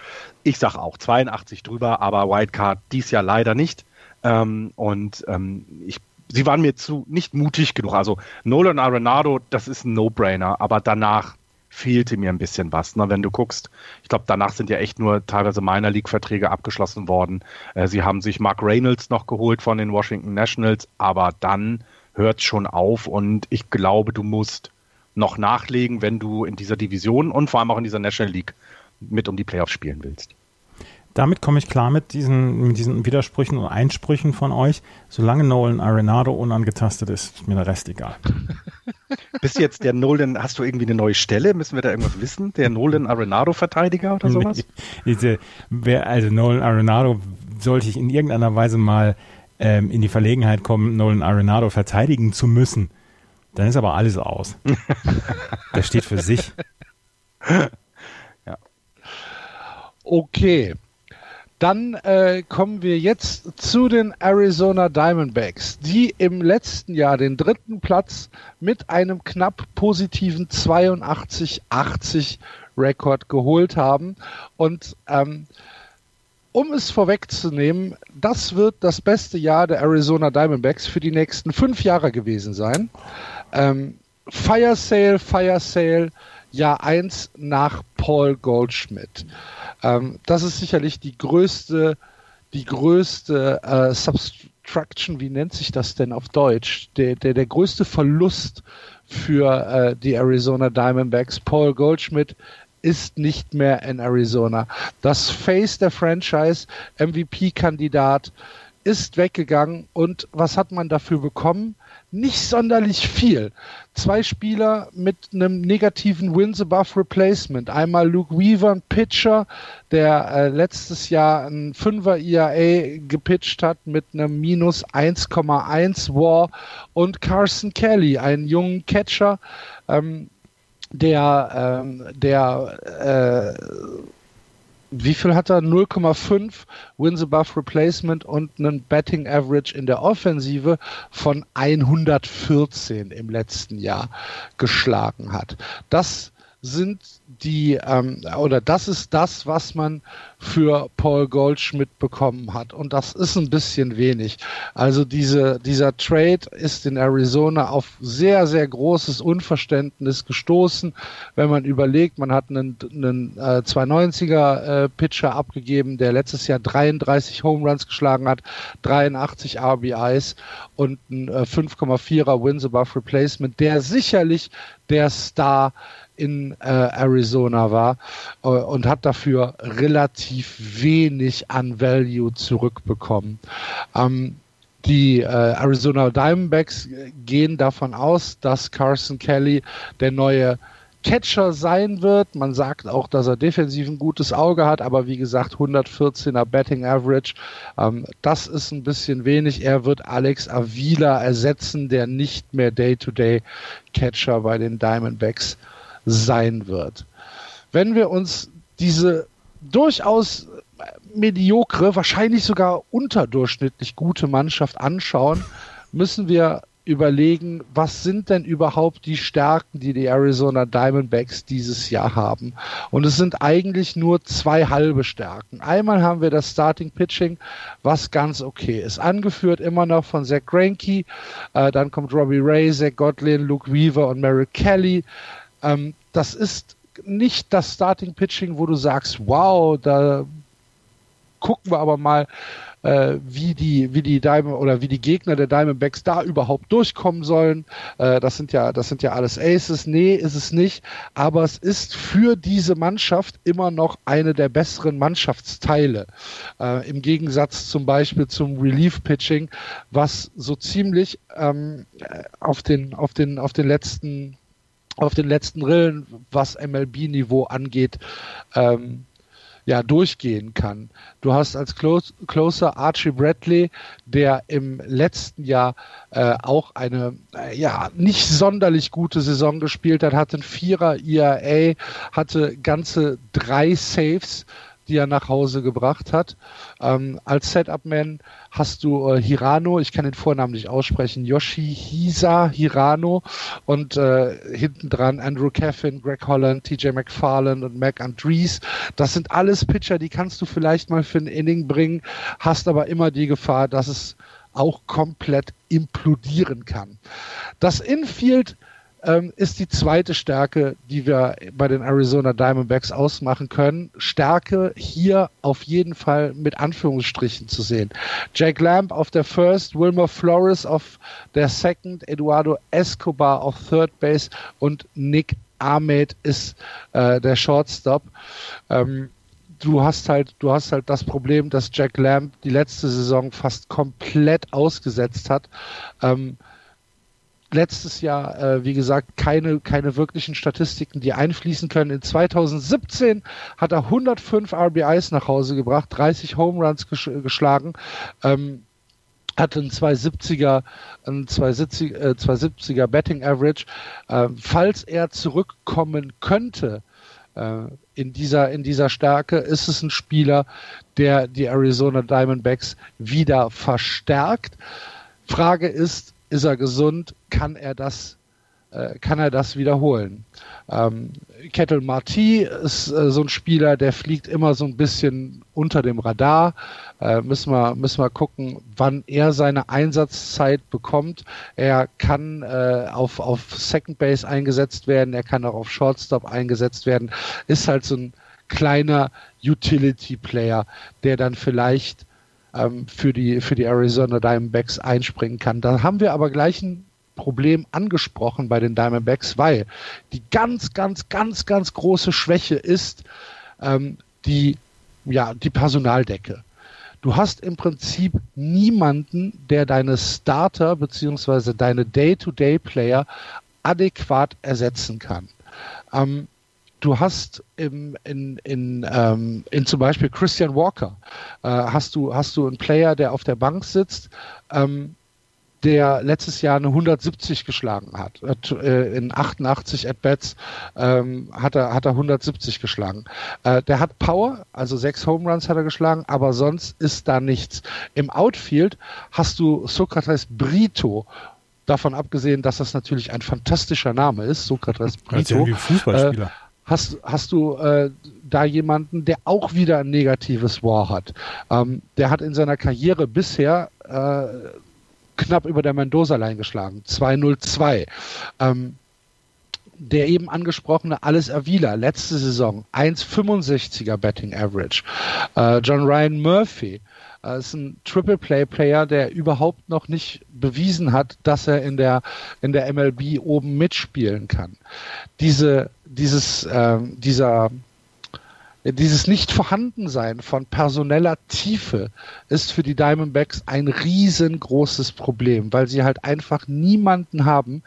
Ich sag auch 82 drüber, aber Wildcard dies Jahr leider nicht. Ähm, und ähm, ich sie waren mir zu nicht mutig genug. Also Nolan Arenado, das ist ein No-Brainer, aber danach fehlte mir ein bisschen was. Ne? Wenn du guckst, ich glaube, danach sind ja echt nur teilweise Minor League-Verträge abgeschlossen worden. Äh, sie haben sich Mark Reynolds noch geholt von den Washington Nationals, aber dann hört schon auf und ich glaube, du musst noch nachlegen, wenn du in dieser Division und vor allem auch in dieser National League mit um die Playoffs spielen willst. Damit komme ich klar mit diesen, mit diesen Widersprüchen und Einsprüchen von euch. Solange Nolan Arenado unangetastet ist, ist mir der Rest egal. Bist du jetzt der Nolan, hast du irgendwie eine neue Stelle? Müssen wir da irgendwas wissen? Der Nolan Arenado-Verteidiger oder sowas? Nee, diese, wer, also Nolan Arenado sollte ich in irgendeiner Weise mal ähm, in die Verlegenheit kommen, Nolan Arenado verteidigen zu müssen, dann ist aber alles aus. der steht für sich. Ja. Okay. Dann äh, kommen wir jetzt zu den Arizona Diamondbacks, die im letzten Jahr den dritten Platz mit einem knapp positiven 82-80 Rekord geholt haben. Und ähm, um es vorwegzunehmen, das wird das beste Jahr der Arizona Diamondbacks für die nächsten fünf Jahre gewesen sein. Ähm, Fire Sale, Fire Sale, Jahr 1 nach Paul Goldschmidt. Ähm, das ist sicherlich die größte, die größte äh, Subtraction, wie nennt sich das denn auf Deutsch? Der, der, der größte Verlust für äh, die Arizona Diamondbacks. Paul Goldschmidt ist nicht mehr in Arizona. Das Face der Franchise, MVP-Kandidat, ist weggegangen und was hat man dafür bekommen? Nicht sonderlich viel. Zwei Spieler mit einem negativen Wins above Replacement. Einmal Luke Weaver, ein Pitcher, der äh, letztes Jahr ein 5er ERA gepitcht hat mit einem minus 1,1 War und Carson Kelly, einen jungen Catcher, ähm, der, ähm, der äh, wie viel hat er? 0,5 Wins above Replacement und einen Betting Average in der Offensive von 114 im letzten Jahr geschlagen hat. Das sind die, ähm, oder das ist das, was man für Paul Goldschmidt bekommen hat. Und das ist ein bisschen wenig. Also diese, dieser Trade ist in Arizona auf sehr, sehr großes Unverständnis gestoßen. Wenn man überlegt, man hat einen, einen äh, 290er äh, Pitcher abgegeben, der letztes Jahr 33 Home Runs geschlagen hat, 83 RBIs und ein äh, 5,4er Wins above Replacement, der sicherlich der Star in äh, Arizona war äh, und hat dafür relativ wenig an Value zurückbekommen. Ähm, die äh, Arizona Diamondbacks gehen davon aus, dass Carson Kelly der neue Catcher sein wird. Man sagt auch, dass er defensiv ein gutes Auge hat, aber wie gesagt, 114er Betting Average. Ähm, das ist ein bisschen wenig. Er wird Alex Avila ersetzen, der nicht mehr Day-to-Day -Day Catcher bei den Diamondbacks sein wird. Wenn wir uns diese durchaus mediokre, wahrscheinlich sogar unterdurchschnittlich gute Mannschaft anschauen, müssen wir überlegen, was sind denn überhaupt die Stärken, die die Arizona Diamondbacks dieses Jahr haben. Und es sind eigentlich nur zwei halbe Stärken. Einmal haben wir das Starting Pitching, was ganz okay ist. Angeführt immer noch von Zach Greinke, äh, dann kommt Robbie Ray, Zach Godlin, Luke Weaver und Merrill Kelly. Ähm, das ist nicht das Starting Pitching, wo du sagst, wow, da gucken wir aber mal, äh, wie die, wie die Diamond oder wie die Gegner der Diamondbacks da überhaupt durchkommen sollen. Äh, das sind ja, das sind ja alles Aces. Nee, ist es nicht. Aber es ist für diese Mannschaft immer noch eine der besseren Mannschaftsteile. Äh, Im Gegensatz zum Beispiel zum Relief Pitching, was so ziemlich ähm, auf den, auf den, auf den letzten auf den letzten Rillen, was MLB-Niveau angeht, ähm, ja, durchgehen kann. Du hast als Close, Closer Archie Bradley, der im letzten Jahr äh, auch eine äh, ja nicht sonderlich gute Saison gespielt hat, hatte ein Vierer ERA, hatte ganze drei Saves die er nach Hause gebracht hat. Ähm, als Setup-Man hast du äh, Hirano, ich kann den Vornamen nicht aussprechen, Yoshihisa Hirano und äh, hinten dran Andrew Caffin, Greg Holland, TJ McFarland und Mac Andrees. Das sind alles Pitcher, die kannst du vielleicht mal für ein Inning bringen, hast aber immer die Gefahr, dass es auch komplett implodieren kann. Das Infield ähm, ist die zweite Stärke, die wir bei den Arizona Diamondbacks ausmachen können. Stärke hier auf jeden Fall mit Anführungsstrichen zu sehen. Jack Lamb auf der First, Wilmer Flores auf der Second, Eduardo Escobar auf Third Base und Nick Ahmed ist äh, der Shortstop. Ähm, du hast halt, du hast halt das Problem, dass Jack Lamb die letzte Saison fast komplett ausgesetzt hat. Ähm, letztes Jahr, äh, wie gesagt, keine, keine wirklichen Statistiken, die einfließen können. In 2017 hat er 105 RBIs nach Hause gebracht, 30 Home Runs ges geschlagen. Ähm, hatte einen 270er, einen 270, äh, 270er Betting Average. Äh, falls er zurückkommen könnte äh, in dieser, in dieser Stärke, ist es ein Spieler, der die Arizona Diamondbacks wieder verstärkt. Frage ist, ist er gesund, kann er das, äh, kann er das wiederholen. Ähm, Kettle Marty ist äh, so ein Spieler, der fliegt immer so ein bisschen unter dem Radar. Äh, müssen wir müssen wir gucken, wann er seine Einsatzzeit bekommt. Er kann äh, auf auf Second Base eingesetzt werden, er kann auch auf Shortstop eingesetzt werden. Ist halt so ein kleiner Utility Player, der dann vielleicht ähm, für, die, für die Arizona Diamondbacks einspringen kann. Da haben wir aber gleich ein Problem angesprochen bei den Diamondbacks, weil die ganz, ganz, ganz, ganz große Schwäche ist ähm, die, ja, die Personaldecke. Du hast im Prinzip niemanden, der deine Starter bzw. deine Day-to-Day-Player adäquat ersetzen kann. Ähm, du hast im, in, in, ähm, in zum Beispiel Christian Walker, äh, hast, du, hast du einen Player, der auf der Bank sitzt, ähm, der letztes Jahr eine 170 geschlagen hat. Äh, in 88 At-Bats ähm, hat, er, hat er 170 geschlagen. Äh, der hat Power, also sechs Home Runs hat er geschlagen, aber sonst ist da nichts. Im Outfield hast du Sokrates Brito, davon abgesehen, dass das natürlich ein fantastischer Name ist, Sokrates Brito. Als Fußballspieler. Äh, hast, hast du äh, da jemanden, der auch wieder ein negatives War hat. Ähm, der hat in seiner Karriere bisher äh, knapp über der Mendoza-Line geschlagen, 2-0-2. Ähm, der eben angesprochene Alice Avila, letzte Saison 1,65er Betting Average. Äh, John Ryan Murphy äh, ist ein Triple Play Player, der überhaupt noch nicht bewiesen hat, dass er in der in der MLB oben mitspielen kann. Diese dieses äh, dieser dieses Nicht-Vorhandensein von personeller Tiefe ist für die Diamondbacks ein riesengroßes Problem, weil sie halt einfach niemanden haben,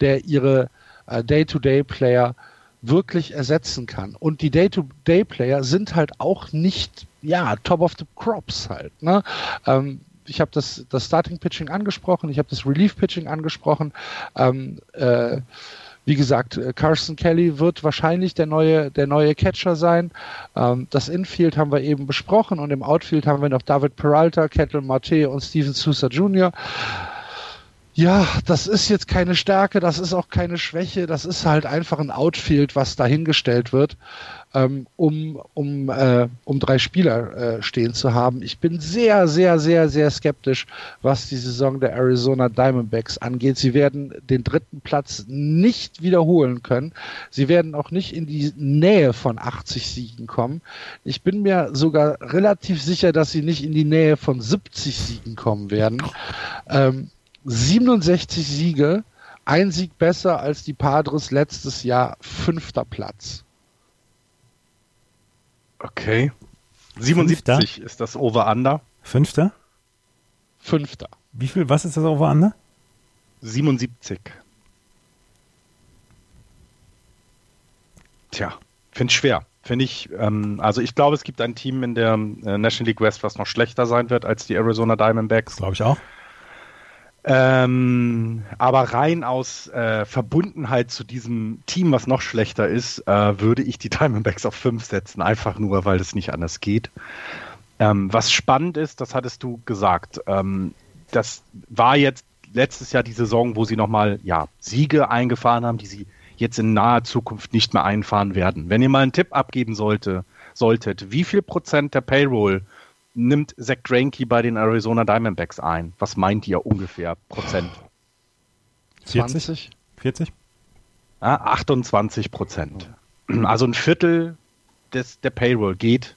der ihre äh, Day-to-Day-Player wirklich ersetzen kann. Und die Day-to-Day-Player sind halt auch nicht, ja, top of the crops halt. Ne? Ähm, ich habe das, das Starting-Pitching angesprochen, ich habe das Relief-Pitching angesprochen. Ähm, äh, wie gesagt, äh, Carson Kelly wird wahrscheinlich der neue, der neue Catcher sein. Ähm, das Infield haben wir eben besprochen und im Outfield haben wir noch David Peralta, Kettle Marte und Steven Sousa Jr ja, das ist jetzt keine Stärke, das ist auch keine Schwäche, das ist halt einfach ein Outfield, was dahingestellt wird, ähm, um, um, äh, um drei Spieler äh, stehen zu haben. Ich bin sehr, sehr, sehr, sehr skeptisch, was die Saison der Arizona Diamondbacks angeht. Sie werden den dritten Platz nicht wiederholen können. Sie werden auch nicht in die Nähe von 80 Siegen kommen. Ich bin mir sogar relativ sicher, dass sie nicht in die Nähe von 70 Siegen kommen werden. Ähm, 67 Siege, ein Sieg besser als die Padres letztes Jahr, fünfter Platz. Okay. 77 Fünfter? ist das Over-Under. Fünfter? Fünfter. Wie viel, was ist das Over-Under? 77. Tja, finde ich schwer. Finde ich, ähm, also ich glaube, es gibt ein Team in der äh, National League West, was noch schlechter sein wird als die Arizona Diamondbacks. Glaube ich auch. Ähm, aber rein aus äh, Verbundenheit zu diesem Team, was noch schlechter ist, äh, würde ich die Diamondbacks auf 5 setzen, einfach nur, weil es nicht anders geht. Ähm, was spannend ist, das hattest du gesagt, ähm, das war jetzt letztes Jahr die Saison, wo sie nochmal ja, Siege eingefahren haben, die sie jetzt in naher Zukunft nicht mehr einfahren werden. Wenn ihr mal einen Tipp abgeben sollte, solltet, wie viel Prozent der Payroll nimmt Zach Greinke bei den Arizona Diamondbacks ein? Was meint ihr ungefähr Prozent? 40? 40? Ja, 28 Prozent. Also ein Viertel des, der Payroll geht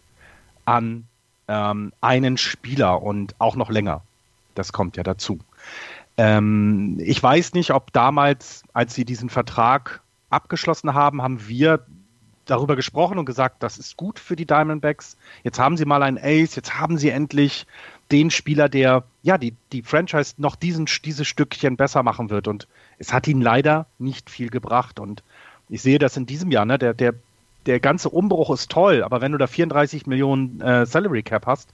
an ähm, einen Spieler und auch noch länger. Das kommt ja dazu. Ähm, ich weiß nicht, ob damals, als sie diesen Vertrag abgeschlossen haben, haben wir darüber gesprochen und gesagt, das ist gut für die Diamondbacks. Jetzt haben sie mal einen Ace, jetzt haben sie endlich den Spieler, der ja die, die Franchise noch diesen, dieses Stückchen besser machen wird. Und es hat ihnen leider nicht viel gebracht. Und ich sehe das in diesem Jahr, ne? Der, der, der ganze Umbruch ist toll, aber wenn du da 34 Millionen äh, Salary Cap hast,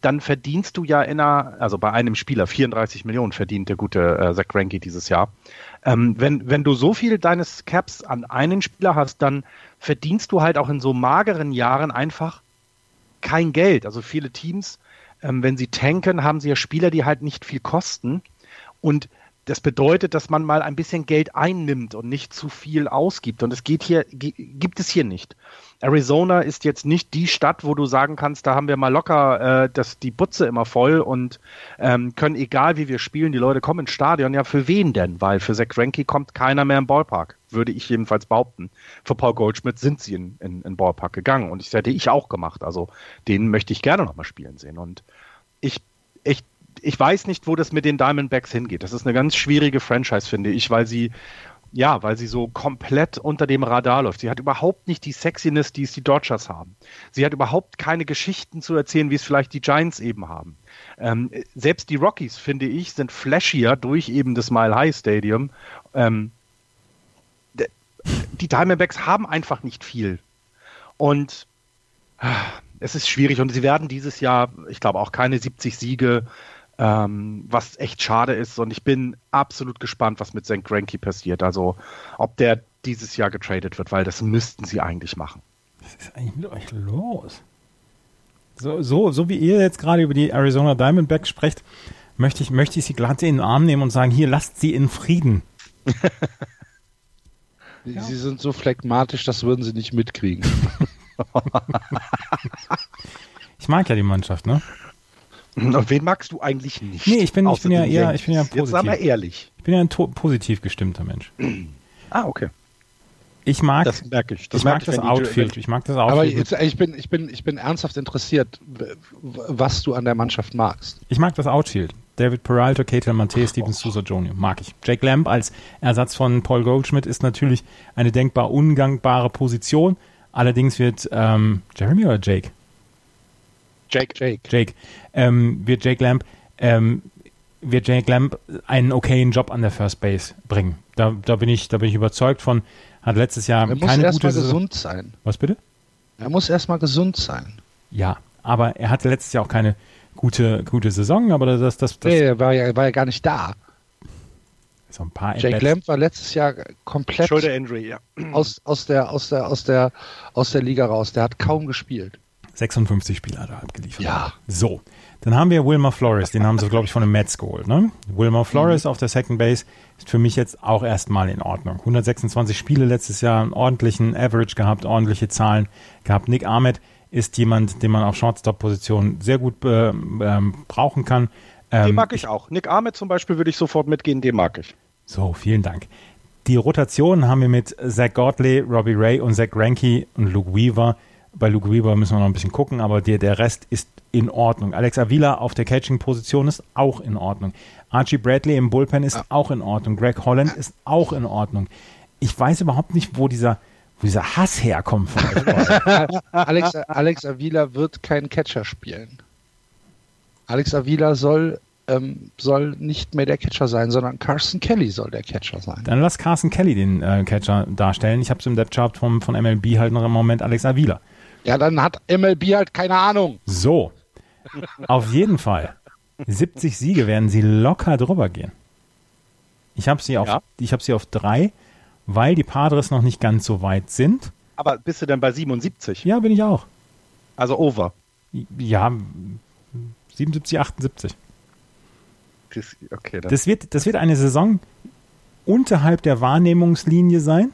dann verdienst du ja in einer, also bei einem Spieler 34 Millionen verdient der gute äh, Zach Greinke dieses Jahr. Ähm, wenn, wenn du so viel deines Caps an einen Spieler hast, dann verdienst du halt auch in so mageren Jahren einfach kein Geld. Also viele Teams, ähm, wenn sie tanken, haben sie ja Spieler, die halt nicht viel kosten. Und das bedeutet, dass man mal ein bisschen Geld einnimmt und nicht zu viel ausgibt. Und es geht hier, gibt es hier nicht. Arizona ist jetzt nicht die Stadt, wo du sagen kannst, da haben wir mal locker äh, das, die Butze immer voll und ähm, können, egal wie wir spielen, die Leute kommen ins Stadion. Ja, für wen denn? Weil für Zach Greinke kommt keiner mehr im Ballpark, würde ich jedenfalls behaupten. Für Paul Goldschmidt sind sie in, in Ballpark gegangen und das hätte ich auch gemacht. Also den möchte ich gerne nochmal spielen sehen. Und ich, ich ich weiß nicht, wo das mit den Diamondbacks hingeht. Das ist eine ganz schwierige Franchise, finde ich, weil sie ja, weil sie so komplett unter dem Radar läuft. Sie hat überhaupt nicht die Sexiness, die es die Dodgers haben. Sie hat überhaupt keine Geschichten zu erzählen, wie es vielleicht die Giants eben haben. Ähm, selbst die Rockies, finde ich, sind flashier durch eben das Mile High Stadium. Ähm, die Diamondbacks haben einfach nicht viel. Und äh, es ist schwierig und sie werden dieses Jahr, ich glaube, auch keine 70 Siege ähm, was echt schade ist. Und ich bin absolut gespannt, was mit St. Granky passiert. Also, ob der dieses Jahr getradet wird, weil das müssten sie eigentlich machen. Was ist eigentlich mit euch los? So, so, so wie ihr jetzt gerade über die Arizona Diamondbacks sprecht, möchte ich, möchte ich sie glatt in den Arm nehmen und sagen, hier, lasst sie in Frieden. Ja. Sie sind so phlegmatisch, das würden sie nicht mitkriegen. ich mag ja die Mannschaft, ne? Und wen magst du eigentlich nicht? Nee, ich bin, ich bin ja eher, ich bin ja positiv. Jetzt sag mal ehrlich. Ich bin ja ein positiv gestimmter Mensch. ah, okay. Ich mag, das merke ich. Das ich mag das Outfield. Ich mag das Outfield. Aber jetzt, ich bin, ich bin, ich bin ernsthaft interessiert, was du an der Mannschaft magst. Ich mag das Outfield. David Peralta, Kate Mante, Steven Sousa Jr. mag ich. Jake Lamb als Ersatz von Paul Goldschmidt ist natürlich eine denkbar ungangbare Position. Allerdings wird ähm, Jeremy oder Jake? Jake. Jake. Jake. Ähm, wird Jake Lamb ähm, wird Jake Lamb einen okayen Job an der First Base bringen. Da, da bin ich, da bin ich überzeugt von. Hat letztes Jahr er keine muss gute erst mal gesund sein. Was bitte? Er muss erstmal gesund sein. Ja, aber er hatte letztes Jahr auch keine gute, gute Saison, aber das, das, das Nee, er war ja, war ja gar nicht da. So ein paar Jake Lamb war letztes Jahr komplett Shoulder Injury, ja. aus, aus, der, aus, der, aus, der, aus der Liga raus. Der hat kaum gespielt. 56 Spieler hat er abgeliefert. Ja. So. Dann haben wir Wilmer Flores, den haben sie, glaube ich, von den Mets geholt. Ne? Wilmer Flores mhm. auf der Second Base ist für mich jetzt auch erstmal in Ordnung. 126 Spiele letztes Jahr, einen ordentlichen Average gehabt, ordentliche Zahlen gehabt. Nick Ahmed ist jemand, den man auf Shortstop-Position sehr gut äh, ähm, brauchen kann. Ähm, den mag ich auch. Nick Ahmed zum Beispiel würde ich sofort mitgehen, den mag ich. So, vielen Dank. Die Rotation haben wir mit Zach Godley, Robbie Ray und Zach Greinke und Luke Weaver. Bei Luke Weaver müssen wir noch ein bisschen gucken, aber der, der Rest ist in Ordnung. Alex Avila auf der Catching-Position ist auch in Ordnung. Archie Bradley im Bullpen ist auch in Ordnung. Greg Holland ist auch in Ordnung. Ich weiß überhaupt nicht, wo dieser, wo dieser Hass herkommt. Alex, Alex Avila wird keinen Catcher spielen. Alex Avila soll, ähm, soll nicht mehr der Catcher sein, sondern Carson Kelly soll der Catcher sein. Dann lass Carson Kelly den äh, Catcher darstellen. Ich habe es im Depth Chart vom, von MLB halt noch im Moment Alex Avila. Ja, dann hat MLB halt keine Ahnung. So. Auf jeden Fall. 70 Siege werden sie locker drüber gehen. Ich habe sie, auf, ja. hab sie auf drei, weil die Padres noch nicht ganz so weit sind. Aber bist du denn bei 77? Ja, bin ich auch. Also over. Ja, 77, 78. Das, okay, das, wird, das wird eine Saison unterhalb der Wahrnehmungslinie sein.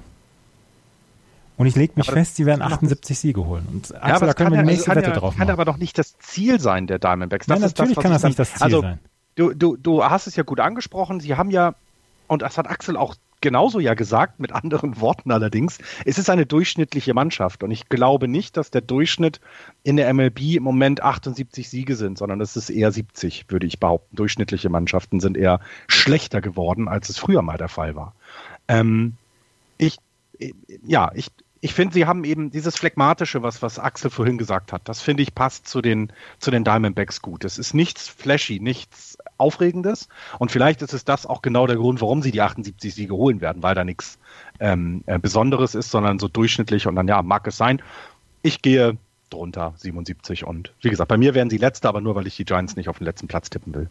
Und ich lege mich aber fest, sie werden 78 Siege holen. Und Axel, ja, aber da können wir die nächste Wette ja, drauf machen. kann aber doch nicht das Ziel sein der Diamondbacks. Das Nein, natürlich das, kann das nicht das Ziel also, sein. Du, du, du hast es ja gut angesprochen. Sie haben ja, und das hat Axel auch genauso ja gesagt, mit anderen Worten allerdings, es ist eine durchschnittliche Mannschaft. Und ich glaube nicht, dass der Durchschnitt in der MLB im Moment 78 Siege sind, sondern es ist eher 70, würde ich behaupten. Durchschnittliche Mannschaften sind eher schlechter geworden, als es früher mal der Fall war. Ähm, ich, ja, ich, ich finde, sie haben eben dieses Phlegmatische, was, was Axel vorhin gesagt hat, das finde ich passt zu den, zu den Diamondbacks gut. Es ist nichts flashy, nichts Aufregendes. Und vielleicht ist es das auch genau der Grund, warum sie die 78 Siege holen werden, weil da nichts ähm, äh, Besonderes ist, sondern so durchschnittlich und dann ja, mag es sein. Ich gehe drunter 77 und wie gesagt, bei mir wären sie letzte, aber nur weil ich die Giants nicht auf den letzten Platz tippen will.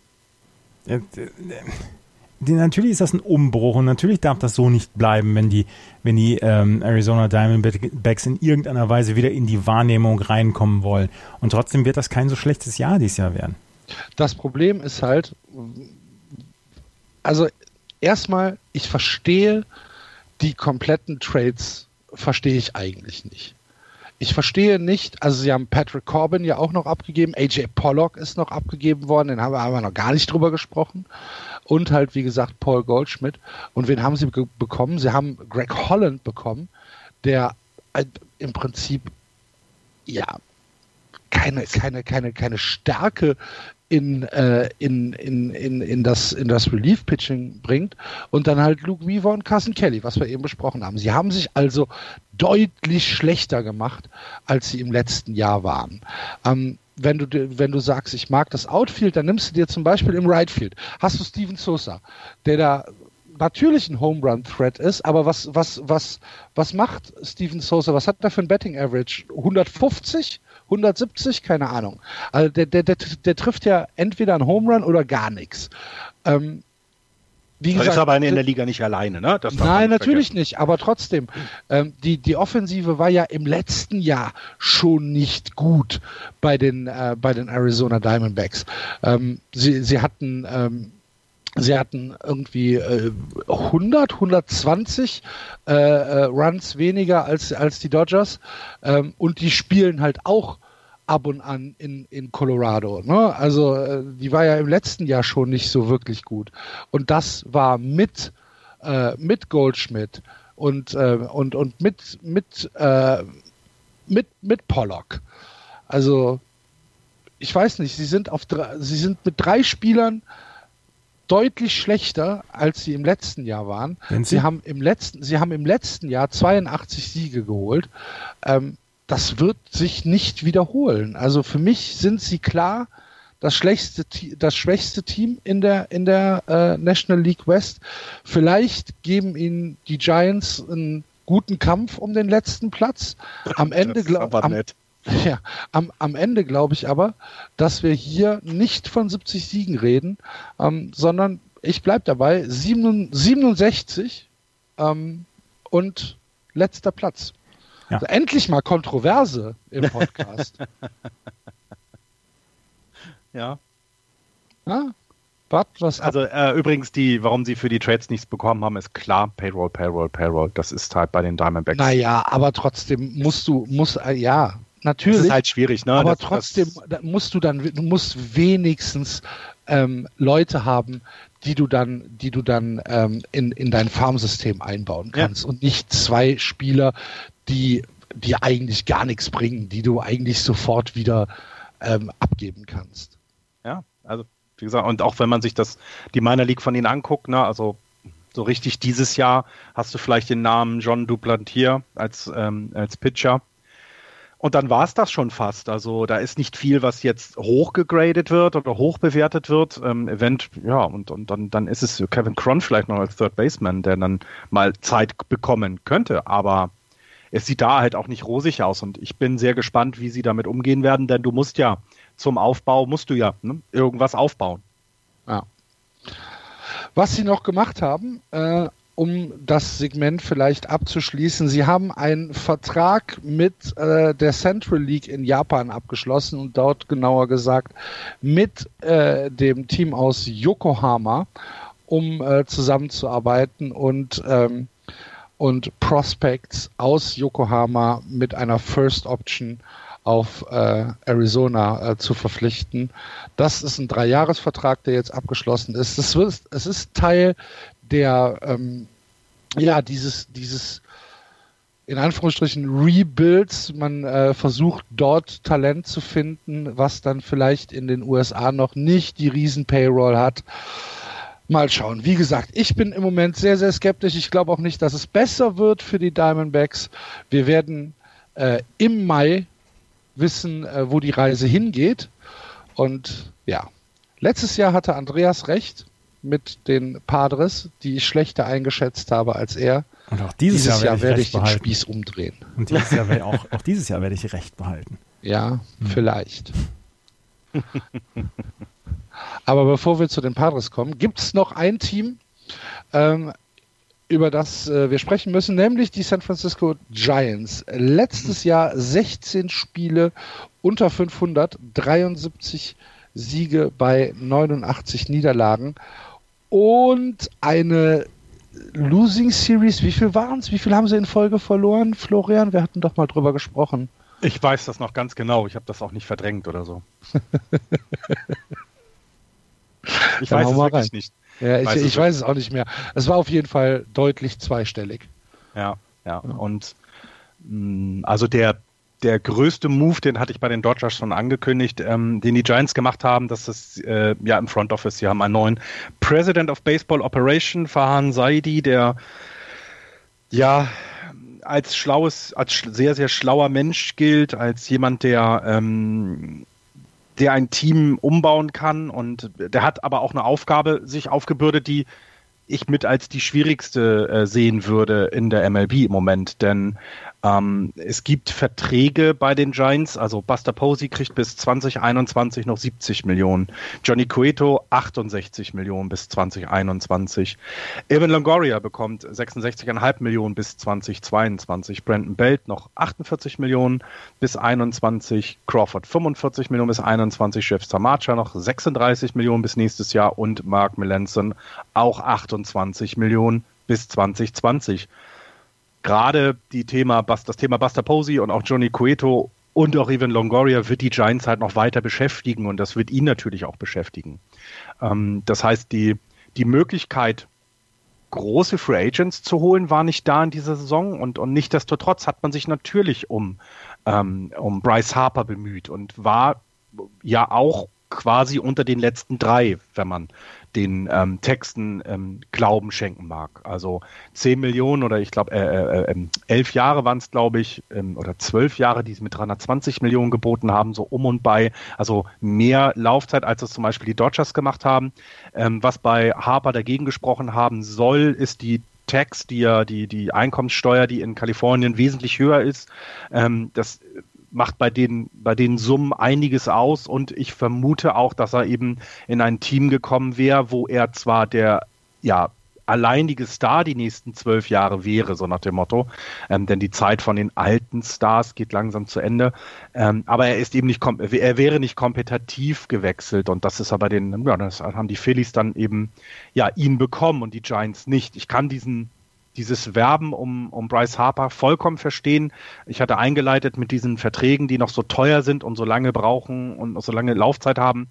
Äh, natürlich ist das ein Umbruch und natürlich darf das so nicht bleiben, wenn die, wenn die ähm, Arizona Diamondbacks in irgendeiner Weise wieder in die Wahrnehmung reinkommen wollen. Und trotzdem wird das kein so schlechtes Jahr dieses Jahr werden. Das Problem ist halt, also erstmal, ich verstehe die kompletten Trades, verstehe ich eigentlich nicht. Ich verstehe nicht, also sie haben Patrick Corbin ja auch noch abgegeben, AJ Pollock ist noch abgegeben worden, den haben wir aber noch gar nicht drüber gesprochen und halt, wie gesagt, Paul Goldschmidt. Und wen haben sie bekommen? Sie haben Greg Holland bekommen, der äh, im Prinzip ja keine, keine, keine, keine Stärke in, äh, in, in, in, in das, in das Relief-Pitching bringt und dann halt Luke Weaver und Carson Kelly, was wir eben besprochen haben. Sie haben sich also deutlich schlechter gemacht, als sie im letzten Jahr waren. Ähm, wenn du, wenn du sagst, ich mag das Outfield, dann nimmst du dir zum Beispiel im Right Field, hast du Steven Sosa, der da natürlich ein Home Run Threat ist, aber was, was, was, was macht Steven Sosa? Was hat er für ein Betting Average? 150? 170? Keine Ahnung. Also der, der, der, der trifft ja entweder ein Home Run oder gar nichts. Ähm, wie gesagt, ist aber in der Liga nicht alleine, ne? nein, natürlich vergessen. nicht, aber trotzdem. Ähm, die, die Offensive war ja im letzten Jahr schon nicht gut bei den, äh, bei den Arizona Diamondbacks. Ähm, sie, sie hatten ähm, Sie hatten irgendwie äh, 100, 120 äh, äh, Runs weniger als, als die Dodgers. Ähm, und die spielen halt auch ab und an in, in Colorado. Ne? Also äh, die war ja im letzten Jahr schon nicht so wirklich gut. Und das war mit, äh, mit Goldschmidt und, äh, und, und mit, mit, mit, mit Pollock. Also ich weiß nicht, sie sind auf sie sind mit drei Spielern deutlich schlechter, als sie im letzten Jahr waren. Sie? sie? haben im letzten, sie haben im letzten Jahr 82 Siege geholt. Ähm, das wird sich nicht wiederholen. Also für mich sind sie klar das schlechteste, das schwächste Team in der in der äh, National League West. Vielleicht geben ihnen die Giants einen guten Kampf um den letzten Platz. Am Ende glaube Ja, am, am Ende glaube ich aber, dass wir hier nicht von 70 Siegen reden, ähm, sondern ich bleibe dabei, 67 ähm, und letzter Platz. Ja. Also endlich mal Kontroverse im Podcast. ja. Was, was also äh, übrigens, die, warum sie für die Trades nichts bekommen haben, ist klar, Payroll, Payroll, Payroll. Das ist halt bei den Diamondbacks. Naja, aber trotzdem musst du, muss, äh, ja, Natürlich. Das ist halt schwierig, ne? Aber das, trotzdem das musst du dann, du musst wenigstens ähm, Leute haben, die du dann, die du dann ähm, in, in dein Farmsystem einbauen kannst ja. und nicht zwei Spieler, die die eigentlich gar nichts bringen, die du eigentlich sofort wieder ähm, abgeben kannst. Ja, also wie gesagt, und auch wenn man sich das, die Minor League von ihnen anguckt, ne, also so richtig dieses Jahr hast du vielleicht den Namen John Duplantier als, ähm, als Pitcher. Und dann war es das schon fast. Also da ist nicht viel, was jetzt hochgegradet wird oder hochbewertet wird. Ähm, Event, ja, und, und dann, dann ist es Kevin Cron vielleicht noch als Third Baseman, der dann mal Zeit bekommen könnte. Aber es sieht da halt auch nicht rosig aus. Und ich bin sehr gespannt, wie sie damit umgehen werden, denn du musst ja zum Aufbau, musst du ja ne, irgendwas aufbauen. Ja. Was sie noch gemacht haben, äh, um das Segment vielleicht abzuschließen, Sie haben einen Vertrag mit äh, der Central League in Japan abgeschlossen und dort genauer gesagt mit äh, dem Team aus Yokohama, um äh, zusammenzuarbeiten und ähm, und Prospects aus Yokohama mit einer First Option auf äh, Arizona äh, zu verpflichten. Das ist ein Dreijahresvertrag, der jetzt abgeschlossen ist. Es, es ist Teil der ähm, ja, dieses, dieses in Anführungsstrichen Rebuilds. Man äh, versucht dort Talent zu finden, was dann vielleicht in den USA noch nicht die Riesen-Payroll hat. Mal schauen. Wie gesagt, ich bin im Moment sehr, sehr skeptisch. Ich glaube auch nicht, dass es besser wird für die Diamondbacks. Wir werden äh, im Mai wissen, äh, wo die Reise hingeht. Und ja, letztes Jahr hatte Andreas recht mit den Padres, die ich schlechter eingeschätzt habe als er. Und auch dieses, dieses Jahr, Jahr werde ich, den Spieß umdrehen. Und dieses Jahr werde auch, auch dieses Jahr werde ich recht behalten. Ja, hm. vielleicht. Aber bevor wir zu den Padres kommen, gibt es noch ein Team, ähm, über das äh, wir sprechen müssen, nämlich die San Francisco Giants. Letztes Jahr 16 Spiele unter 500, 73 Siege bei 89 Niederlagen und eine Losing Series. Wie viel waren es? Wie viel haben sie in Folge verloren, Florian? Wir hatten doch mal drüber gesprochen. Ich weiß das noch ganz genau. Ich habe das auch nicht verdrängt oder so. ich Dann weiß es wirklich rein. nicht. Ja, ich, weiß, ich weiß es auch nicht mehr. Es war auf jeden Fall deutlich zweistellig. Ja, ja. Und mh, mm, also der der größte Move, den hatte ich bei den Dodgers schon angekündigt, ähm, den die Giants gemacht haben, das ist äh, ja im Front Office, sie haben einen neuen President of Baseball Operation, Fahan Saidi, der ja als schlaues, als sehr, sehr schlauer Mensch gilt, als jemand, der ähm, der ein Team umbauen kann und der hat aber auch eine Aufgabe sich aufgebürdet, die ich mit als die schwierigste äh, sehen würde in der MLB im Moment, denn Ähm, es gibt Verträge bei den Giants, also Buster Posey kriegt bis 2021 noch 70 Millionen, Johnny Cueto 68 Millionen bis 2021, Evan Longoria bekommt 66,5 Millionen bis 2022, Brandon Belt noch 48 Millionen bis 21, Crawford 45 Millionen bis 21, Jeff Samacha noch 36 Millionen bis nächstes Jahr. Und Mark Melanson auch 28 Millionen bis 2020 gerade die Thema, das Thema Buster Posey und auch Johnny Cueto und auch Evan Longoria wird die Giants halt noch weiter beschäftigen und das wird ihn natürlich auch beschäftigen. Ähm, das heißt, die, die Möglichkeit, große Free Agents zu holen, war nicht da in dieser Saison und, und nichtdestotrotz hat man sich natürlich um, ähm, um Bryce Harper bemüht und war ja auch quasi unter den letzten drei, wenn man den ähm, Texten ähm, Glauben schenken mag. Also 10 Millionen oder ich glaube äh, äh, äh, 11 Jahre waren es, glaube ich, ähm, oder 12 Jahre, die sie mit 320 Millionen geboten haben, so um und bei. Also mehr Laufzeit, als es zum Beispiel die Dodgers gemacht haben. Ähm, was bei Harper dagegen gesprochen haben soll, ist die Tax, die ja die, die Einkommenssteuer, die in Kalifornien wesentlich höher ist. Ähm, das macht bei den, bei den Summen einiges aus und ich vermute auch, dass er eben in ein Team gekommen wäre, wo er zwar der, ja, alleinige Star die nächsten zwölf Jahre wäre, so nach dem Motto. Ähm, denn die Zeit von den alten Stars geht langsam zu Ende. Ähm, aber er ist eben nicht, er wäre nicht kompetitiv gewechselt und das ist aber den, ja, das haben die Phillies dann eben, ja, ihn bekommen und die Giants nicht. Ich kann diesen, dieses Werben um, um Bryce Harper vollkommen verstehen. Ich hatte eingeleitet mit diesen Verträgen, die noch so teuer sind und so lange brauchen und so lange Laufzeit haben.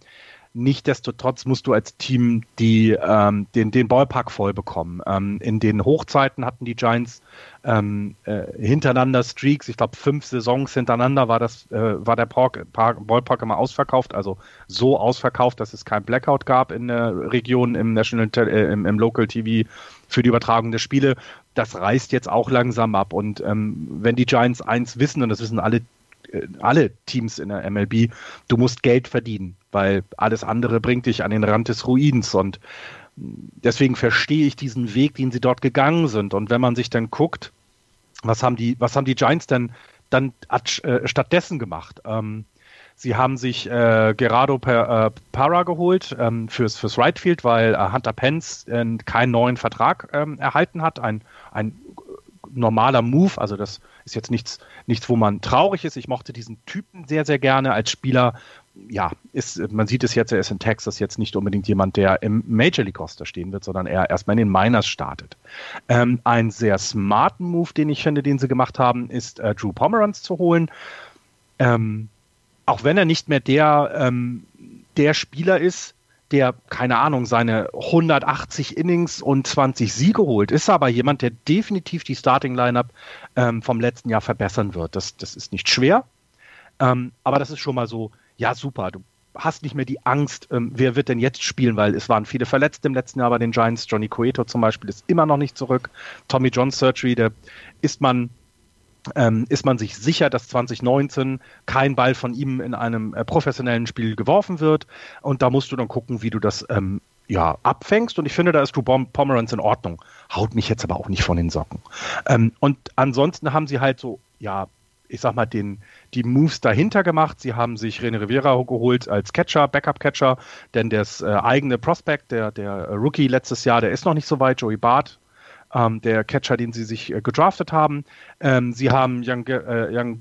Nichtsdestotrotz musst du als Team die, ähm, den, den Ballpark voll bekommen. Ähm, in den Hochzeiten hatten die Giants ähm, äh, hintereinander Streaks, ich glaube fünf Saisons hintereinander war das, äh, war der Park, Park, Ballpark immer ausverkauft, also so ausverkauft, dass es kein Blackout gab in der Region im National äh, im, im Local TV für die Übertragung der Spiele. Das reißt jetzt auch langsam ab. Und ähm, wenn die Giants eins wissen, und das wissen alle, alle Teams in der MLB, du musst Geld verdienen, weil alles andere bringt dich an den Rand des Ruins. Und deswegen verstehe ich diesen Weg, den sie dort gegangen sind. Und wenn man sich dann guckt, was haben die, was haben die Giants denn dann äh, stattdessen gemacht? Ähm, Sie haben sich äh, Gerardo per, äh, Para geholt ähm, fürs, fürs Right Field, weil äh, Hunter Pence äh, keinen neuen Vertrag ähm, erhalten hat. Ein, ein normaler Move, also das ist jetzt nichts, nichts, wo man traurig ist. Ich mochte diesen Typen sehr, sehr gerne als Spieler. Ja, ist, man sieht es jetzt, er ist in Texas jetzt nicht unbedingt jemand, der im Major League Roster stehen wird, sondern er erstmal in den Miners startet. Ähm, ein sehr smarten Move, den ich finde, den sie gemacht haben, ist äh, Drew Pomeranz zu holen. Ähm, auch wenn er nicht mehr der, ähm, der Spieler ist, der, keine Ahnung, seine 180 Innings und 20 Siege holt, ist aber jemand, der definitiv die Starting-Lineup ähm, vom letzten Jahr verbessern wird. Das, das ist nicht schwer, ähm, aber das ist schon mal so, ja, super. Du hast nicht mehr die Angst, ähm, wer wird denn jetzt spielen, weil es waren viele Verletzte im letzten Jahr bei den Giants. Johnny Cueto zum Beispiel ist immer noch nicht zurück. Tommy John Surgery, der ist man ähm, ist man sich sicher, dass 2019 kein Ball von ihm in einem äh, professionellen Spiel geworfen wird. Und da musst du dann gucken, wie du das ähm, ja, abfängst. Und ich finde, da ist Drew Pomeranz in Ordnung. Haut mich jetzt aber auch nicht von den Socken. Ähm, und ansonsten haben sie halt so, ja, ich sag mal, den, die Moves dahinter gemacht. Sie haben sich René Rivera geholt als Catcher, Backup-Catcher, denn das äh, eigene Prospect, der, der Rookie letztes Jahr, der ist noch nicht so weit, Joey Barth, ähm, der Catcher, den sie sich äh, gedraftet haben. Ähm, sie haben Young, äh, Young,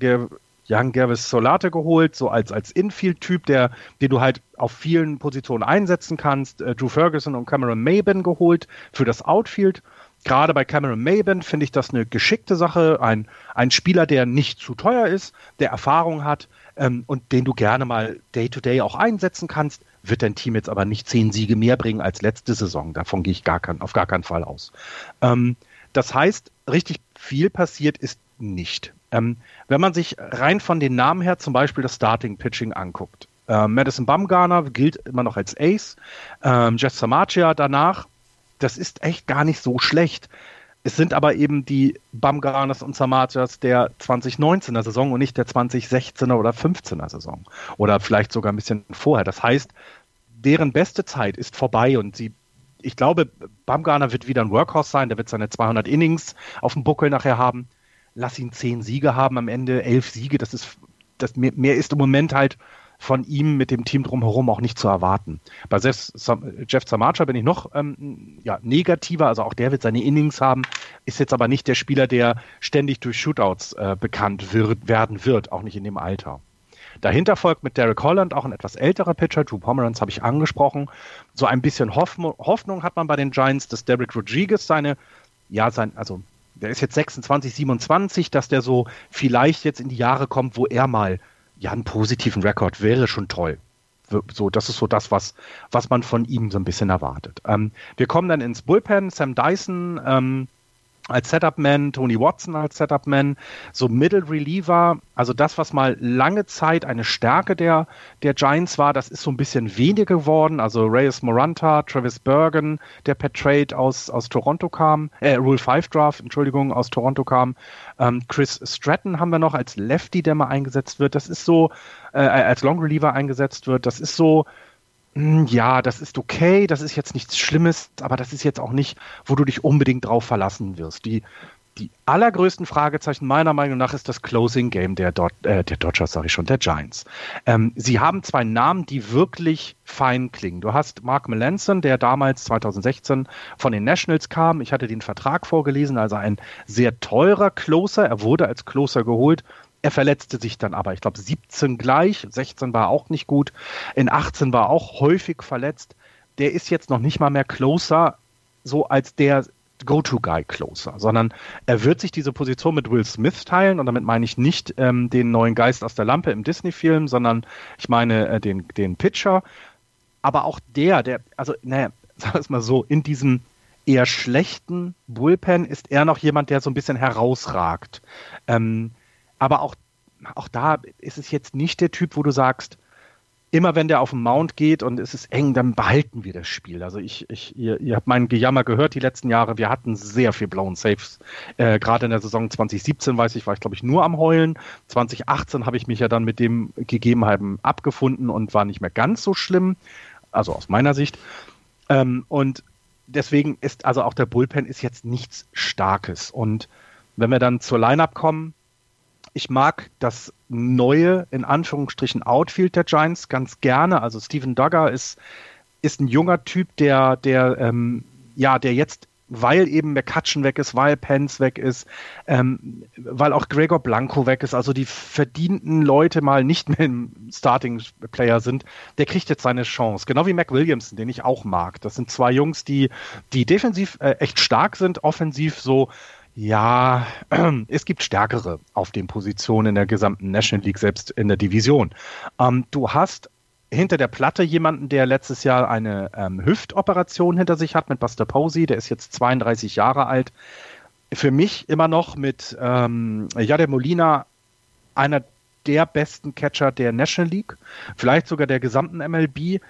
Young Gervis Solate geholt, so als, als Infield-Typ, der, den du halt auf vielen Positionen einsetzen kannst. Äh, Drew Ferguson und Cameron Maben geholt für das Outfield. Gerade bei Cameron Maben finde ich das eine geschickte Sache. Ein, ein Spieler, der nicht zu teuer ist, der Erfahrung hat ähm, und den du gerne mal Day-to-Day -Day auch einsetzen kannst wird dein Team jetzt aber nicht zehn Siege mehr bringen als letzte Saison. Davon gehe ich gar kein, auf gar keinen Fall aus. Ähm, das heißt, richtig viel passiert ist nicht. Ähm, wenn man sich rein von den Namen her zum Beispiel das Starting Pitching anguckt, äh, Madison Bumgarner gilt immer noch als Ace, ähm, Jeff Samacia danach, das ist echt gar nicht so schlecht. Es sind aber eben die Bumgarners und Samajas der 2019er Saison und nicht der 2016er oder 15er Saison. Oder vielleicht sogar ein bisschen vorher. Das heißt, deren beste Zeit ist vorbei und sie, ich glaube, Bumgarner wird wieder ein Workhorse sein, der wird seine 200 Innings auf dem Buckel nachher haben. lass ihn zehn Siege haben am Ende, elf Siege, das ist, das mehr, mehr ist im Moment halt von ihm mit dem Team drumherum auch nicht zu erwarten. Bei Jeff Zamacha bin ich noch ähm, ja, negativer, also auch der wird seine Innings haben, ist jetzt aber nicht der Spieler, der ständig durch Shootouts äh, bekannt wird, werden wird, auch nicht in dem Alter. Dahinter folgt mit Derek Holland auch ein etwas älterer Pitcher, Drew Pomeranz habe ich angesprochen. So ein bisschen Hoffnung, Hoffnung hat man bei den Giants, dass Derek Rodriguez seine, ja, sein, also der ist jetzt 26, 27, dass der so vielleicht jetzt in die Jahre kommt, wo er mal ja einen positiven Rekord wäre schon toll. So, das ist so das, was, was man von ihm so ein bisschen erwartet. Ähm, wir kommen dann ins Bullpen. Sam Dyson ähm, als Setup-Man, Tony Watson als Setup-Man, so Middle Reliever, also das, was mal lange Zeit eine Stärke der, der Giants war, das ist so ein bisschen weniger geworden. Also Reyes Moranta, Travis Bergen, der per Trade aus, aus Toronto kam, äh, Rule 5 Draft, Entschuldigung, aus Toronto kam. Ähm, Chris Stratton haben wir noch als Lefty, der mal eingesetzt wird. Das ist so, äh, als Long Reliever eingesetzt wird. Das ist so, ja, das ist okay, das ist jetzt nichts Schlimmes, aber das ist jetzt auch nicht, wo du dich unbedingt drauf verlassen wirst. Die, die allergrößten Fragezeichen meiner Meinung nach ist das Closing Game der, Dod äh, der Dodgers, sage ich schon, der Giants. Ähm, sie haben zwei Namen, die wirklich fein klingen. Du hast Mark Melanson, der damals 2016 von den Nationals kam. Ich hatte den Vertrag vorgelesen, also ein sehr teurer Closer. Er wurde als Closer geholt er verletzte sich dann aber, ich glaube 17 gleich, 16 war auch nicht gut, in 18 war auch häufig verletzt. Der ist jetzt noch nicht mal mehr closer, so als der Go-To-Guy closer, sondern er wird sich diese Position mit Will Smith teilen und damit meine ich nicht ähm, den neuen Geist aus der Lampe im Disney-Film, sondern ich meine äh, den, den Pitcher. Aber auch der, der, also, naja, sagen wir es mal so, in diesem eher schlechten Bullpen ist er noch jemand, der so ein bisschen herausragt. Ähm, aber auch, auch da ist es jetzt nicht der Typ, wo du sagst, immer wenn der auf den Mount geht und es ist eng, dann behalten wir das Spiel. Also ich, ich ihr, ihr habt meinen Gejammer gehört die letzten Jahre. Wir hatten sehr viel blauen Saves. Äh, Gerade in der Saison 2017, weiß ich, war ich glaube ich nur am Heulen. 2018 habe ich mich ja dann mit dem Gegebenheiten abgefunden und war nicht mehr ganz so schlimm. Also aus meiner Sicht. Ähm, und deswegen ist also auch der Bullpen ist jetzt nichts Starkes. Und wenn wir dann zur Lineup kommen, ich mag das neue, in Anführungsstrichen, Outfield der Giants ganz gerne. Also Steven Duggar ist, ist ein junger Typ, der, der, ähm, ja, der jetzt weil eben McCutcheon weg ist, weil Pence weg ist, ähm, weil auch Gregor Blanco weg ist, also die verdienten Leute mal nicht mehr im Starting-Player sind, der kriegt jetzt seine Chance. Genau wie Mac Williamson, den ich auch mag. Das sind zwei Jungs, die, die defensiv äh, echt stark sind, offensiv so ja, es gibt stärkere auf den Positionen in der gesamten National League, selbst in der Division. Ähm, du hast hinter der Platte jemanden, der letztes Jahr eine ähm, Hüftoperation hinter sich hat mit Buster Posey, der ist jetzt 32 Jahre alt. Für mich immer noch mit ähm, Jade Molina einer der besten Catcher der National League, vielleicht sogar der gesamten MLB.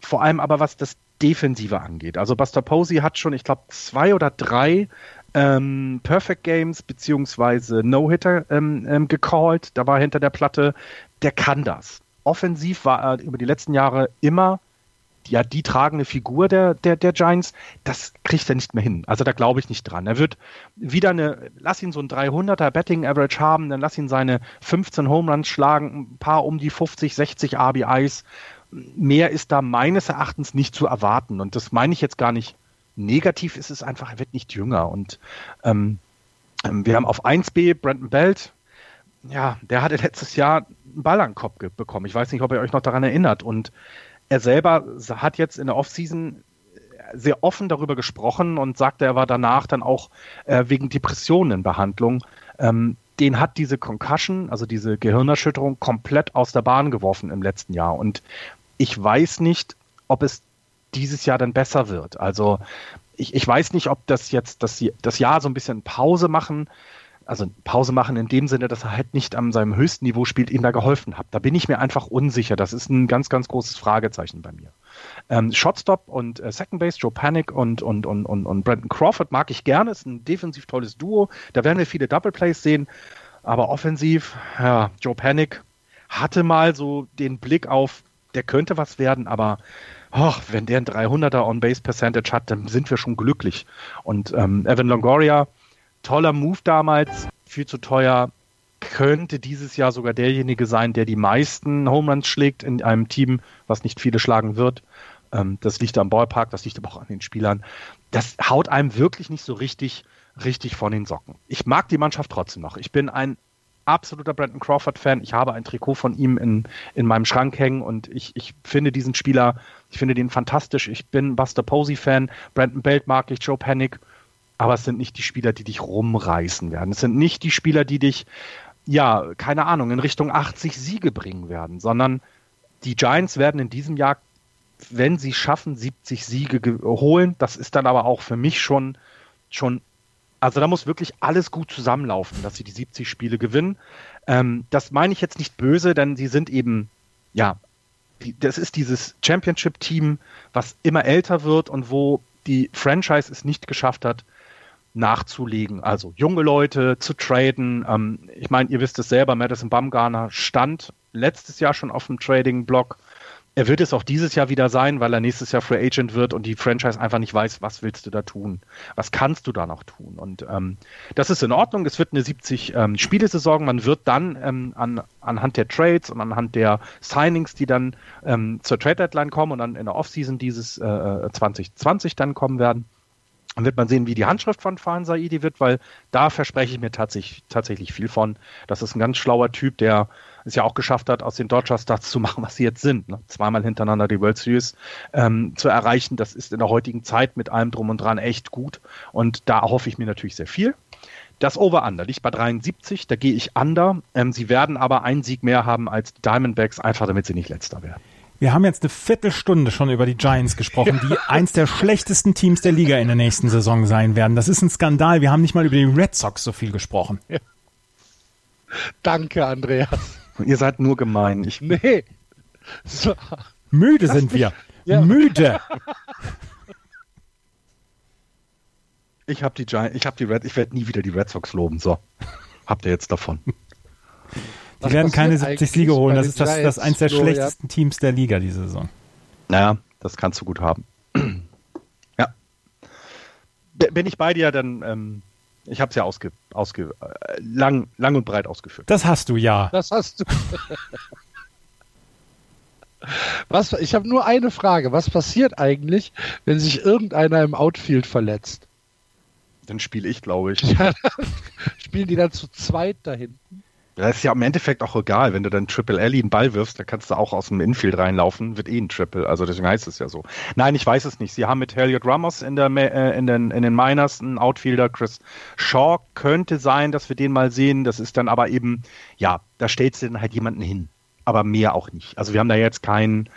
Vor allem aber was das Defensive angeht. Also Buster Posey hat schon, ich glaube, zwei oder drei ähm, Perfect Games beziehungsweise No-Hitter ähm, ähm, gecallt. Da war hinter der Platte, der kann das. Offensiv war er über die letzten Jahre immer ja die tragende Figur der, der, der Giants. Das kriegt er nicht mehr hin. Also da glaube ich nicht dran. Er wird wieder eine, lass ihn so ein 300er Betting Average haben, dann lass ihn seine 15 Home Runs schlagen, ein paar um die 50, 60 RBIs. Mehr ist da meines Erachtens nicht zu erwarten. Und das meine ich jetzt gar nicht Negativ ist es einfach, er wird nicht jünger. Und ähm, ähm wir haben auf 1b Brandon Belt, ja, der hatte letztes Jahr einen Ball an den Kopf bekommen. Ich weiß nicht, ob ihr euch noch daran erinnert. Und er selber hat jetzt in der Offseason sehr offen darüber gesprochen und sagte, er war danach dann auch äh, wegen Depressionen in Behandlung. Ähm, den hat diese Concussion, also diese Gehirnerschütterung, komplett aus der Bahn geworfen im letzten Jahr. Und ich weiß nicht, ob es dieses Jahr dann besser wird. Also ich, ich weiß nicht, ob das jetzt das, das Jahr so ein bisschen Pause machen, also Pause machen in dem Sinne, dass er halt nicht an seinem höchsten Niveau spielt, ihm da geholfen hat. Da bin ich mir einfach unsicher. Das ist ein ganz, ganz großes Fragezeichen bei mir. Ähm, Shotstop und äh, Second Base, Joe Panic und, und, und, und, und Brandon Crawford mag ich gerne, ist ein defensiv tolles Duo. Da werden wir viele Double Plays sehen. Aber offensiv, ja, Joe Panic hatte mal so den Blick auf, der könnte was werden, aber oh, wenn der ein 300er On-Base-Percentage hat, dann sind wir schon glücklich. Und ähm, Evan Longoria, toller Move damals, viel zu teuer. Könnte dieses Jahr sogar derjenige sein, der die meisten Home Runs schlägt in einem Team, was nicht viele schlagen wird. Ähm, das liegt am Ballpark, das liegt aber auch an den Spielern. Das haut einem wirklich nicht so richtig, richtig von den Socken. Ich mag die Mannschaft trotzdem noch. Ich bin ein absoluter Brandon Crawford-Fan. Ich habe ein Trikot von ihm in, in meinem Schrank hängen und ich, ich finde diesen Spieler, ich finde den fantastisch. Ich bin Buster Posey-Fan. Brandon Belt mag ich, Joe Panic. Aber es sind nicht die Spieler, die dich rumreißen werden. Es sind nicht die Spieler, die dich, ja, keine Ahnung, in Richtung 80 Siege bringen werden, sondern die Giants werden in diesem Jahr, wenn sie schaffen, 70 Siege holen. Das ist dann aber auch für mich schon, schon also da muss wirklich alles gut zusammenlaufen, dass sie die 70 Spiele gewinnen. Ähm, das meine ich jetzt nicht böse, denn sie sind eben, ja, die, das ist dieses Championship-Team, was immer älter wird und wo die Franchise es nicht geschafft hat, nachzulegen. Also junge Leute zu traden. Ähm, ich meine, ihr wisst es selber, Madison Bumgarner stand letztes Jahr schon auf dem Trading-Block er wird es auch dieses Jahr wieder sein, weil er nächstes Jahr Free Agent wird und die Franchise einfach nicht weiß, was willst du da tun? Was kannst du da noch tun? Und ähm, das ist in Ordnung. Es wird eine 70 ähm. Man wird dann ähm, an, anhand der Trades und anhand der Signings, die dann ähm, zur Trade Deadline kommen und dann in der Offseason dieses äh, 2020 äh, dann kommen werden, dann wird man sehen, wie die Handschrift von Fan Saidi wird, weil da verspreche ich mir tatsächlich, tatsächlich viel von. Das ist ein ganz schlauer Typ, der es ja auch geschafft hat, aus den Dodgers das zu machen, was sie jetzt sind. Ne? Zweimal hintereinander die World Series ähm, zu erreichen, das ist in der heutigen Zeit mit allem drum und dran echt gut. Und da hoffe ich mir natürlich sehr viel. Das Over-Under liegt bei 73, da gehe ich under. Ähm, sie werden aber einen Sieg mehr haben als die Diamondbacks, einfach damit sie nicht letzter werden. Wir haben jetzt eine Viertelstunde schon über die Giants gesprochen, die eins der schlechtesten Teams der Liga in der nächsten Saison sein werden. Das ist ein Skandal. Wir haben nicht mal über die Red Sox so viel gesprochen. Danke, Andreas. Ihr seid nur gemein. Ich nee. So. Müde Lass sind mich, wir. Ja. Müde. Ich habe die Giants, ich habe die Red, ich werde nie wieder die Red Sox loben. So, habt ihr jetzt davon. Die werden keine 70 Siege holen. Das ist das, das eins der schlechtesten Teams der Liga diese Saison. Naja, das kannst du gut haben. ja. Bin ich bei dir, dann ähm, ich habe es ja ausge, ausge, äh, lang, lang und breit ausgeführt. Das hast du ja. Das hast du. Was, ich habe nur eine Frage. Was passiert eigentlich, wenn sich irgendeiner im Outfield verletzt? Dann spiele ich, glaube ich. spielen die dann zu zweit da hinten? Das ist ja im Endeffekt auch egal, wenn du dann Triple Alley einen Ball wirfst, da kannst du auch aus dem Infield reinlaufen, wird eh ein Triple, also deswegen heißt es ja so. Nein, ich weiß es nicht. Sie haben mit Elliot Ramos in, der, äh, in, den, in den Miners einen Outfielder, Chris Shaw könnte sein, dass wir den mal sehen, das ist dann aber eben, ja, da stellst du dann halt jemanden hin, aber mehr auch nicht. Also wir haben da jetzt keinen,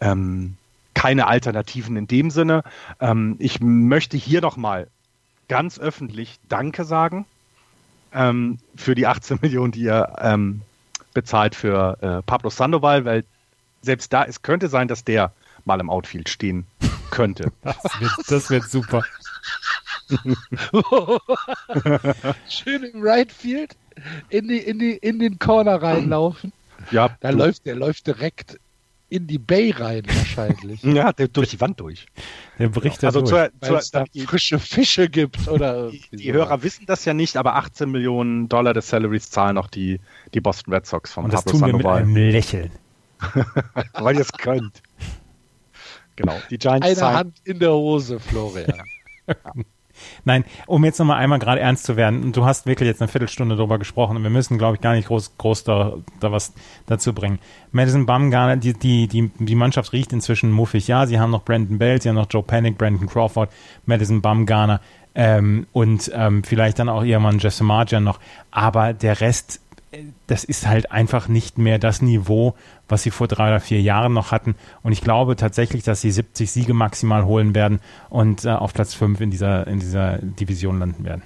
ähm, keine Alternativen in dem Sinne. Ähm, ich möchte hier nochmal ganz öffentlich Danke sagen ähm, für die 18 Millionen, die er ähm, bezahlt für äh, Pablo Sandoval, weil selbst da, es könnte sein, dass der mal im Outfield stehen könnte. Das wird, das wird super. Schön im Right Field in, die, in, die, in den Corner reinlaufen. Ja, da läuft der läuft direkt in die Bay rein wahrscheinlich. ja, durch die Wand durch. Der bricht ja. Also durch. Zur, zur, da frische Fische gibt oder die, die Hörer wissen das ja nicht, aber 18 Millionen Dollar des Salaries zahlen auch die, die Boston Red Sox von Und das Pablo tun Sandoval. wir mit einem Lächeln. Weil ihr es könnt. Genau. Die Giants Eine Hand in der Hose, Florian. ja. Nein, um jetzt nochmal einmal gerade ernst zu werden, du hast wirklich jetzt eine Viertelstunde drüber gesprochen und wir müssen, glaube ich, gar nicht groß, groß da, da was dazu bringen. Madison Bumgarner, die, die, die, die Mannschaft riecht inzwischen muffig. Ja, sie haben noch Brandon Bell, sie haben noch Joe Panic, Brandon Crawford, Madison Bumgarner ähm, und ähm, vielleicht dann auch ihr Mann Jesse Marjan noch. Aber der Rest das ist halt einfach nicht mehr das Niveau, was sie vor drei oder vier Jahren noch hatten. Und ich glaube tatsächlich, dass sie 70 Siege maximal holen werden und äh, auf Platz 5 in dieser, in dieser Division landen werden.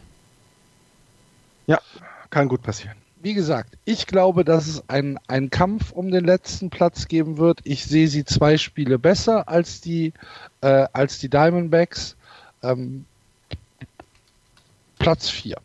Ja, kann gut passieren. Wie gesagt, ich glaube, dass es einen Kampf um den letzten Platz geben wird. Ich sehe sie zwei Spiele besser als die, äh, als die Diamondbacks. Ähm, Platz 4.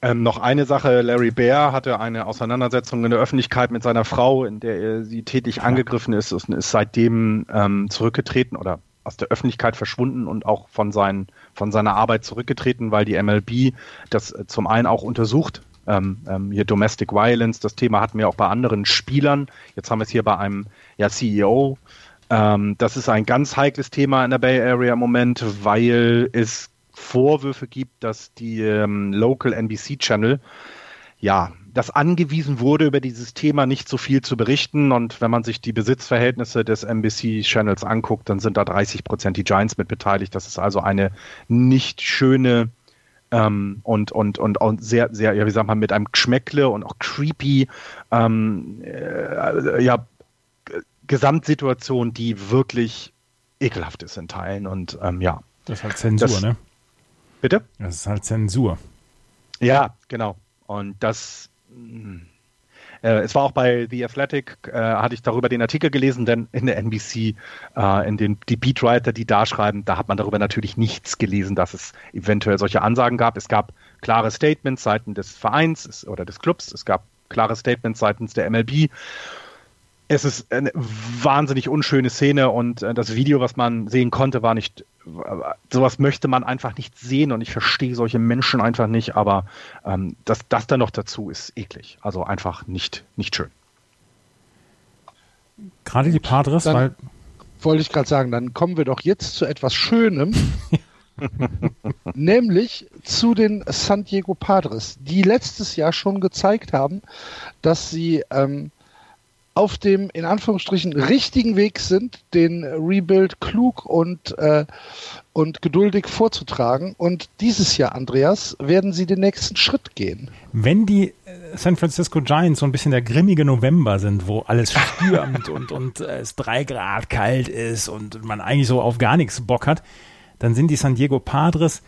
Ähm, noch eine Sache, Larry Baer hatte eine Auseinandersetzung in der Öffentlichkeit mit seiner Frau, in der er sie tätig angegriffen ist und ist seitdem ähm, zurückgetreten oder aus der Öffentlichkeit verschwunden und auch von, seinen, von seiner Arbeit zurückgetreten, weil die MLB das äh, zum einen auch untersucht. Ähm, ähm, hier Domestic Violence, das Thema hatten wir auch bei anderen Spielern. Jetzt haben wir es hier bei einem ja, CEO. Ähm, das ist ein ganz heikles Thema in der Bay Area im Moment, weil es Vorwürfe gibt, dass die ähm, Local NBC Channel ja das angewiesen wurde, über dieses Thema nicht so viel zu berichten. Und wenn man sich die Besitzverhältnisse des NBC-Channels anguckt, dann sind da 30 Prozent die Giants mit beteiligt. Das ist also eine nicht schöne ähm, und, und, und, und sehr, sehr, ja, wie sagt man, mit einem Geschmäckle und auch creepy, ähm, äh, ja, Gesamtsituation, die wirklich ekelhaft ist in Teilen. Und ähm, ja. Das ist halt Zensur, das, ne? Bitte? Das ist halt Zensur. Ja, genau. Und das äh, es war auch bei The Athletic, äh, hatte ich darüber den Artikel gelesen, denn in der NBC, äh, in den die Beatwriter, die da schreiben, da hat man darüber natürlich nichts gelesen, dass es eventuell solche Ansagen gab. Es gab klare Statements seitens des Vereins oder des Clubs, es gab klare Statements seitens der MLB es ist eine wahnsinnig unschöne Szene und äh, das Video, was man sehen konnte, war nicht, sowas möchte man einfach nicht sehen und ich verstehe solche Menschen einfach nicht, aber ähm, das, das dann noch dazu ist eklig. Also einfach nicht, nicht schön. Gerade die Padres, dann weil. Wollte ich gerade sagen, dann kommen wir doch jetzt zu etwas Schönem. nämlich zu den San Diego Padres, die letztes Jahr schon gezeigt haben, dass sie ähm, auf dem in Anführungsstrichen richtigen Weg sind, den Rebuild klug und, äh, und geduldig vorzutragen. Und dieses Jahr, Andreas, werden sie den nächsten Schritt gehen. Wenn die äh, San Francisco Giants so ein bisschen der grimmige November sind, wo alles stürmt und, und äh, es drei Grad kalt ist und man eigentlich so auf gar nichts Bock hat, dann sind die San Diego Padres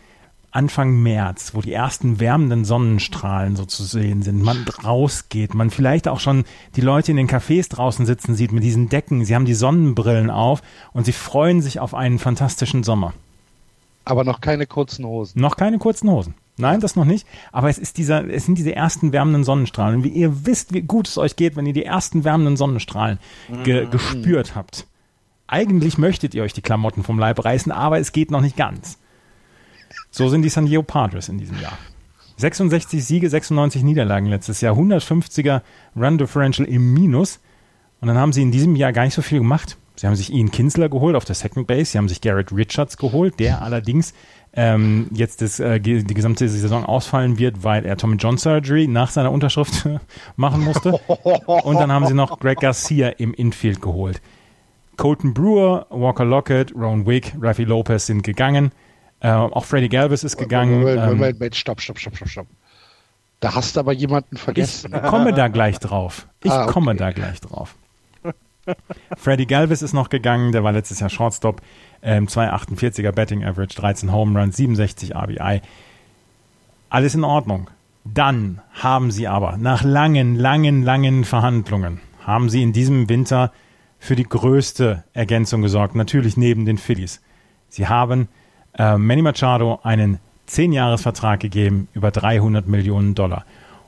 Anfang März, wo die ersten wärmenden Sonnenstrahlen so zu sehen sind, man rausgeht, man vielleicht auch schon die Leute in den Cafés draußen sitzen sieht mit diesen Decken, sie haben die Sonnenbrillen auf und sie freuen sich auf einen fantastischen Sommer. Aber noch keine kurzen Hosen. Noch keine kurzen Hosen. Nein, das noch nicht. Aber es ist dieser, es sind diese ersten wärmenden Sonnenstrahlen. Und wie ihr wisst, wie gut es euch geht, wenn ihr die ersten wärmenden Sonnenstrahlen ge mm. gespürt habt. Eigentlich möchtet ihr euch die Klamotten vom Leib reißen, aber es geht noch nicht ganz. So sind die San Diego Padres in diesem Jahr. 66 Siege, 96 Niederlagen letztes Jahr, 150er Run Differential im Minus. Und dann haben sie in diesem Jahr gar nicht so viel gemacht. Sie haben sich Ian Kinsler geholt auf der Second Base, sie haben sich Garrett Richards geholt, der allerdings ähm, jetzt das, äh, die gesamte Saison ausfallen wird, weil er Tommy John Surgery nach seiner Unterschrift machen musste. Und dann haben sie noch Greg Garcia im Infield geholt. Colton Brewer, Walker Lockett, Ron Wick, Rafi Lopez sind gegangen. Äh, auch Freddy Galvis ist gegangen. Moment, Moment, ähm, Moment, Moment, stopp, stopp, stopp, stopp, stopp. Da hast du aber jemanden vergessen. Ich komme da gleich drauf. Ich ah, okay. komme da gleich drauf. Freddy Galvis ist noch gegangen, der war letztes Jahr Shortstop, ähm, 2,48er Betting Average, 13 Home Runs, 67 RBI. Alles in Ordnung. Dann haben sie aber nach langen, langen, langen Verhandlungen, haben sie in diesem Winter für die größte Ergänzung gesorgt, natürlich neben den Phillies. Sie haben äh, Manny Machado einen 10-Jahres-Vertrag gegeben über 300 Millionen Dollar.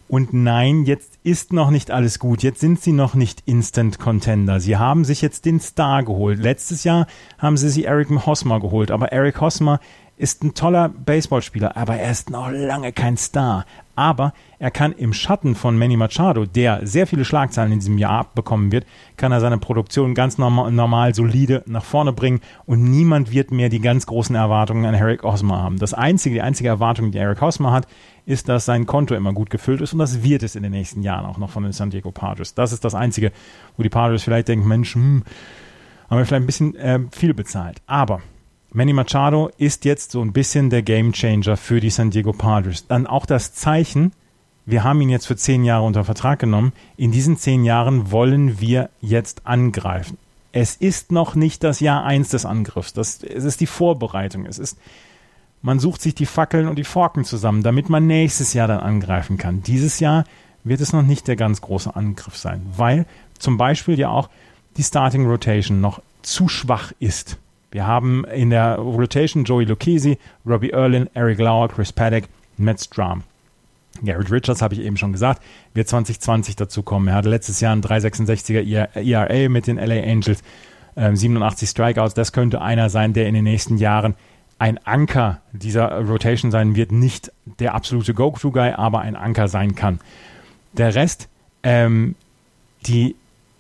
Und nein, jetzt ist noch nicht alles gut. Jetzt sind sie noch nicht Instant Contender. Sie haben sich jetzt den Star geholt. Letztes Jahr haben sie sich Eric Hosmer geholt. Aber Eric Hosmer ist ein toller Baseballspieler, aber er ist noch lange kein Star. Aber er kann im Schatten von Manny Machado, der sehr viele Schlagzeilen in diesem Jahr abbekommen wird, kann er seine Produktion ganz normal, normal solide nach vorne bringen und niemand wird mehr die ganz großen Erwartungen an Eric Hosmer haben. Das einzige, die einzige Erwartung, die Eric Hosmer hat, ist, dass sein Konto immer gut gefüllt ist und das wird es in den nächsten Jahren auch noch von den San Diego Padres. Das ist das einzige, wo die Padres vielleicht denken, Mensch, hm, haben wir vielleicht ein bisschen äh, viel bezahlt. Aber Manny Machado ist jetzt so ein bisschen der Gamechanger für die San Diego Padres. Dann auch das Zeichen, wir haben ihn jetzt für zehn Jahre unter Vertrag genommen. In diesen zehn Jahren wollen wir jetzt angreifen. Es ist noch nicht das Jahr eins des Angriffs. Das, es ist die Vorbereitung. Es ist, man sucht sich die Fackeln und die Forken zusammen, damit man nächstes Jahr dann angreifen kann. Dieses Jahr wird es noch nicht der ganz große Angriff sein, weil zum Beispiel ja auch die Starting Rotation noch zu schwach ist. Wir haben in der Rotation Joey Lucchesi, Robbie Erlin, Eric Lauer, Chris Paddock, Matt Strum. Garrett Richards, habe ich eben schon gesagt, wird 2020 dazu kommen. Er hatte letztes Jahr einen 366er ERA mit den LA Angels. ähm, 87 Strikeouts. Das könnte einer sein, der in den nächsten Jahren ein Anker dieser Rotation sein wird. Nicht der absolute Go-To-Guy, aber ein Anker sein kann. Der Rest, ähm, die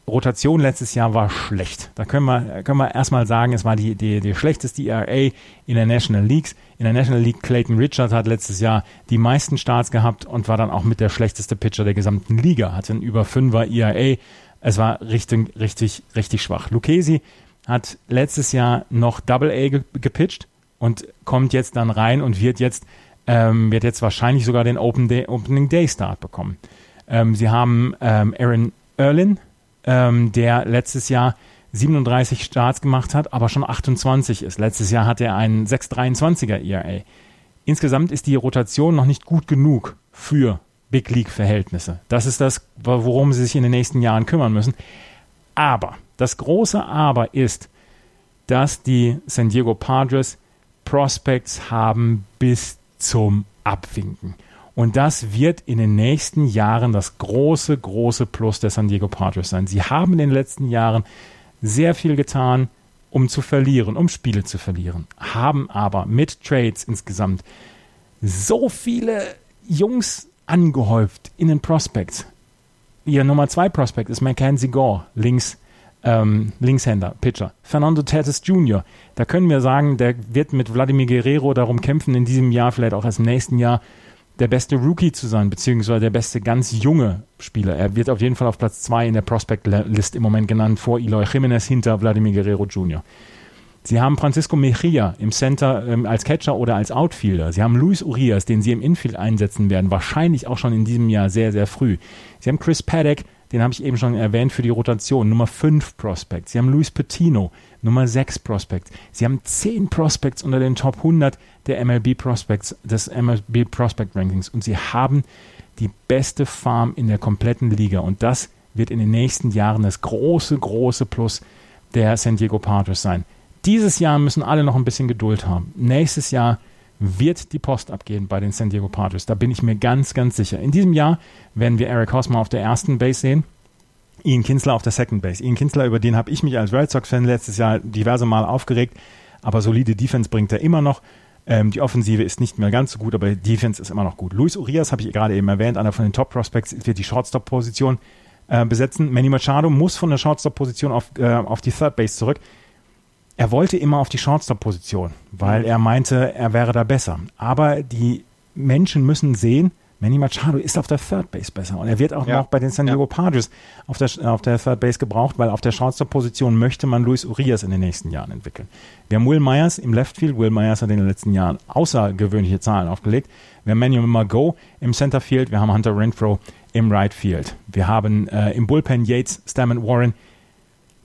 Rotation letztes Jahr war schlecht. Da können wir, können wir erstmal sagen, es war die, die, die schlechteste ERA in der National Leagues. In der National League Clayton Richards hat letztes Jahr die meisten Starts gehabt und war dann auch mit der schlechteste Pitcher der gesamten Liga. Hatte einen über 5er ERA. Es war richtig, richtig, richtig schwach. Lucchesi hat letztes Jahr noch Double A gepitcht und kommt jetzt dann rein und wird jetzt, ähm, wird jetzt wahrscheinlich sogar den Open Day, Opening Day Start bekommen. Ähm, sie haben ähm, Aaron Erlin, ähm, der letztes Jahr 37 Starts gemacht hat, aber schon 28 ist. Letztes Jahr hat er einen 6,23er ERA. Insgesamt ist die Rotation noch nicht gut genug für Big League-Verhältnisse. Das ist das, worum sie sich in den nächsten Jahren kümmern müssen. Aber, das große Aber ist, dass die San Diego Padres Prospects haben bis zum Abwinken. Und das wird in den nächsten Jahren das große, große Plus der San Diego Padres sein. Sie haben in den letzten Jahren sehr viel getan, um zu verlieren, um Spiele zu verlieren, haben aber mit Trades insgesamt so viele Jungs angehäuft in den Prospects. Ihr Nummer 2 Prospect ist Mackenzie Gore, links, ähm, Linkshänder, Pitcher. Fernando Tatis Jr., da können wir sagen, der wird mit Vladimir Guerrero darum kämpfen, in diesem Jahr, vielleicht auch erst im nächsten Jahr, der beste Rookie zu sein, beziehungsweise der beste ganz junge Spieler. Er wird auf jeden Fall auf Platz 2 in der Prospect-List im Moment genannt, vor Eloy Jimenez hinter Vladimir Guerrero Jr. Sie haben Francisco Mejia im Center ähm, als Catcher oder als Outfielder. Sie haben Luis Urias, den sie im Infield einsetzen werden, wahrscheinlich auch schon in diesem Jahr sehr, sehr früh. Sie haben Chris Paddock, den habe ich eben schon erwähnt für die Rotation, Nummer 5 Prospect. Sie haben Luis Petino, Nummer 6 Prospect. Sie haben 10 Prospects unter den Top 100 der MLB Prospects, des MLB Prospect Rankings. Und sie haben die beste Farm in der kompletten Liga. Und das wird in den nächsten Jahren das große, große Plus der San Diego Padres sein. Dieses Jahr müssen alle noch ein bisschen Geduld haben. Nächstes Jahr wird die Post abgehen bei den San Diego Padres. Da bin ich mir ganz, ganz sicher. In diesem Jahr werden wir Eric Hosmer auf der ersten Base sehen. Ian Kinsler auf der Second Base. Ian Kinsler, über den habe ich mich als Red Sox-Fan letztes Jahr diverse Mal aufgeregt, aber solide Defense bringt er immer noch. Ähm, die Offensive ist nicht mehr ganz so gut, aber die Defense ist immer noch gut. Luis Urias habe ich gerade eben erwähnt, einer von den Top Prospects, wird die Shortstop-Position äh, besetzen. Manny Machado muss von der Shortstop-Position auf, äh, auf die Third Base zurück er wollte immer auf die Shortstop-Position, weil mhm. er meinte, er wäre da besser. Aber die Menschen müssen sehen, Manny Machado ist auf der Third Base besser und er wird auch ja. noch bei den San Diego ja. Padres auf der, auf der Third Base gebraucht, weil auf der Shortstop-Position möchte man Luis Urias in den nächsten Jahren entwickeln. Wir haben Will Myers im Left Field. Will Myers hat in den letzten Jahren außergewöhnliche Zahlen aufgelegt. Wir haben Manuel Margot im Center Field. Wir haben Hunter Renfro im Right Field. Wir haben äh, im Bullpen Yates, Stammen Warren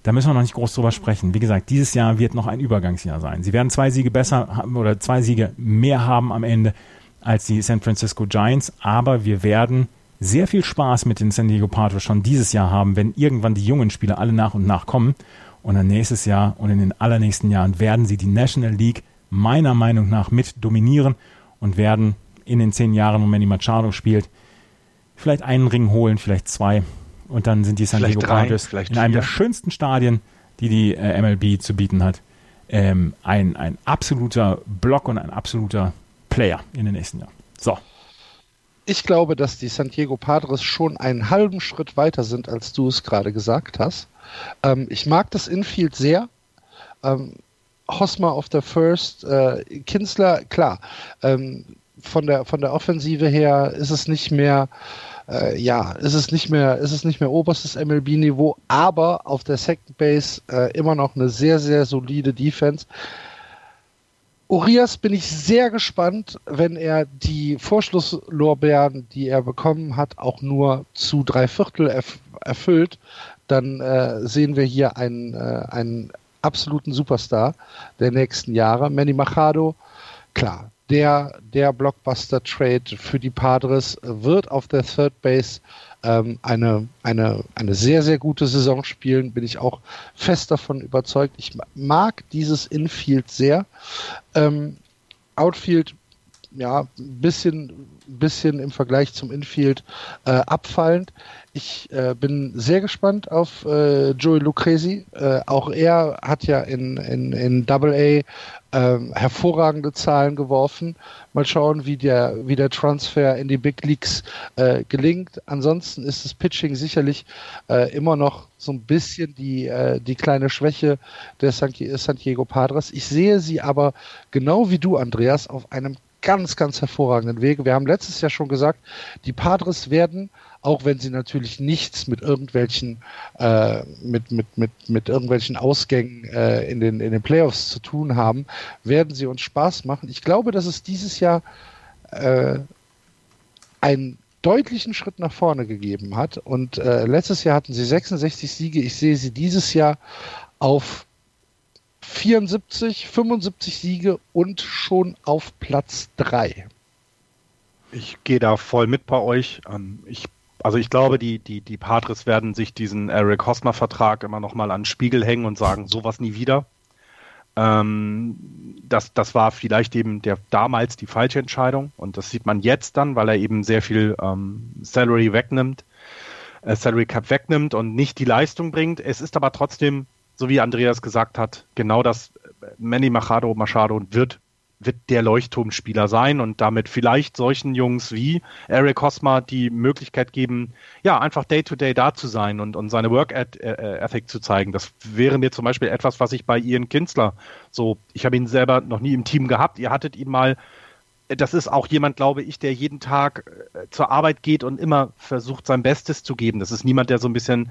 da müssen wir noch nicht groß drüber sprechen. Wie gesagt, dieses Jahr wird noch ein Übergangsjahr sein. Sie werden zwei Siege besser haben oder zwei Siege mehr haben am Ende als die San Francisco Giants, aber wir werden sehr viel Spaß mit den San Diego Padres schon dieses Jahr haben, wenn irgendwann die jungen Spieler alle nach und nach kommen. Und dann nächstes Jahr und in den allernächsten Jahren werden sie die National League meiner Meinung nach mit dominieren und werden in den zehn Jahren, wo Manny Machado spielt, vielleicht einen Ring holen, vielleicht zwei. Und dann sind die San Diego Padres in einem der schönsten Stadien, die die äh, MLB zu bieten hat, ähm, ein, ein absoluter Block und ein absoluter Player in den nächsten Jahren. So. Ich glaube, dass die San Diego Padres schon einen halben Schritt weiter sind, als du es gerade gesagt hast. Ähm, ich mag das Infield sehr. Ähm, Hosmer auf der First, äh, Kinsler, klar. Ähm, von der von der Offensive her ist es nicht mehr äh, ja, ist es nicht mehr, ist es nicht mehr oberstes MLB-Niveau, aber auf der Second Base äh, immer noch eine sehr, sehr solide Defense. Urias bin ich sehr gespannt, wenn er die Vorschlusslorbeeren, die er bekommen hat, auch nur zu drei Viertel erf erfüllt. Dann äh, sehen wir hier einen, äh, einen absoluten Superstar der nächsten Jahre. Manny Machado, klar, der, der Blockbuster-Trade für die Padres wird auf der Third Base ähm, eine, eine, eine sehr, sehr gute Saison spielen, bin ich auch fest davon überzeugt. Ich mag dieses Infield sehr. Ähm, Outfield ja, ein bisschen, bisschen im Vergleich zum Infield äh, abfallend. Ich äh, bin sehr gespannt auf äh, Joey Lucrezi. Äh, auch er hat ja in, in, in Double A ähm, hervorragende Zahlen geworfen. Mal schauen, wie der, wie der Transfer in die Big Leagues äh, gelingt. Ansonsten ist das Pitching sicherlich äh, immer noch so ein bisschen die, äh, die kleine Schwäche der San, San Diego Padres. Ich sehe sie aber genau wie du, Andreas, auf einem ganz, ganz hervorragenden Wege. Wir haben letztes Jahr schon gesagt, die Padres werden, auch wenn sie natürlich nichts mit irgendwelchen, äh, mit, mit, mit, mit irgendwelchen Ausgängen äh, in, den, in den Playoffs zu tun haben, werden sie uns Spaß machen. Ich glaube, dass es dieses Jahr äh, einen deutlichen Schritt nach vorne gegeben hat. Und äh, letztes Jahr hatten sie 66 Siege. Ich sehe sie dieses Jahr auf 74, 75 Siege und schon auf Platz 3. Ich gehe da voll mit bei euch. Ähm, ich, also ich glaube, die, die, die Padres werden sich diesen Eric Hosmer-Vertrag immer noch mal an den Spiegel hängen und sagen, sowas nie wieder. Ähm, das, das war vielleicht eben der damals die falsche Entscheidung und das sieht man jetzt dann, weil er eben sehr viel ähm, Salary wegnimmt, äh, Salary Cap wegnimmt und nicht die Leistung bringt. Es ist aber trotzdem so wie Andreas gesagt hat, genau das Manny Machado Machado wird wird der Leuchtturmspieler sein und damit vielleicht solchen Jungs wie Eric Hosmer die Möglichkeit geben, ja, einfach Day-to-Day -Day da zu sein und, und seine Work-Ethic zu zeigen. Das wäre mir zum Beispiel etwas, was ich bei Ian Kinsler so, ich habe ihn selber noch nie im Team gehabt, ihr hattet ihn mal, das ist auch jemand, glaube ich, der jeden Tag äh, zur Arbeit geht und immer versucht, sein Bestes zu geben. Das ist niemand, der so ein bisschen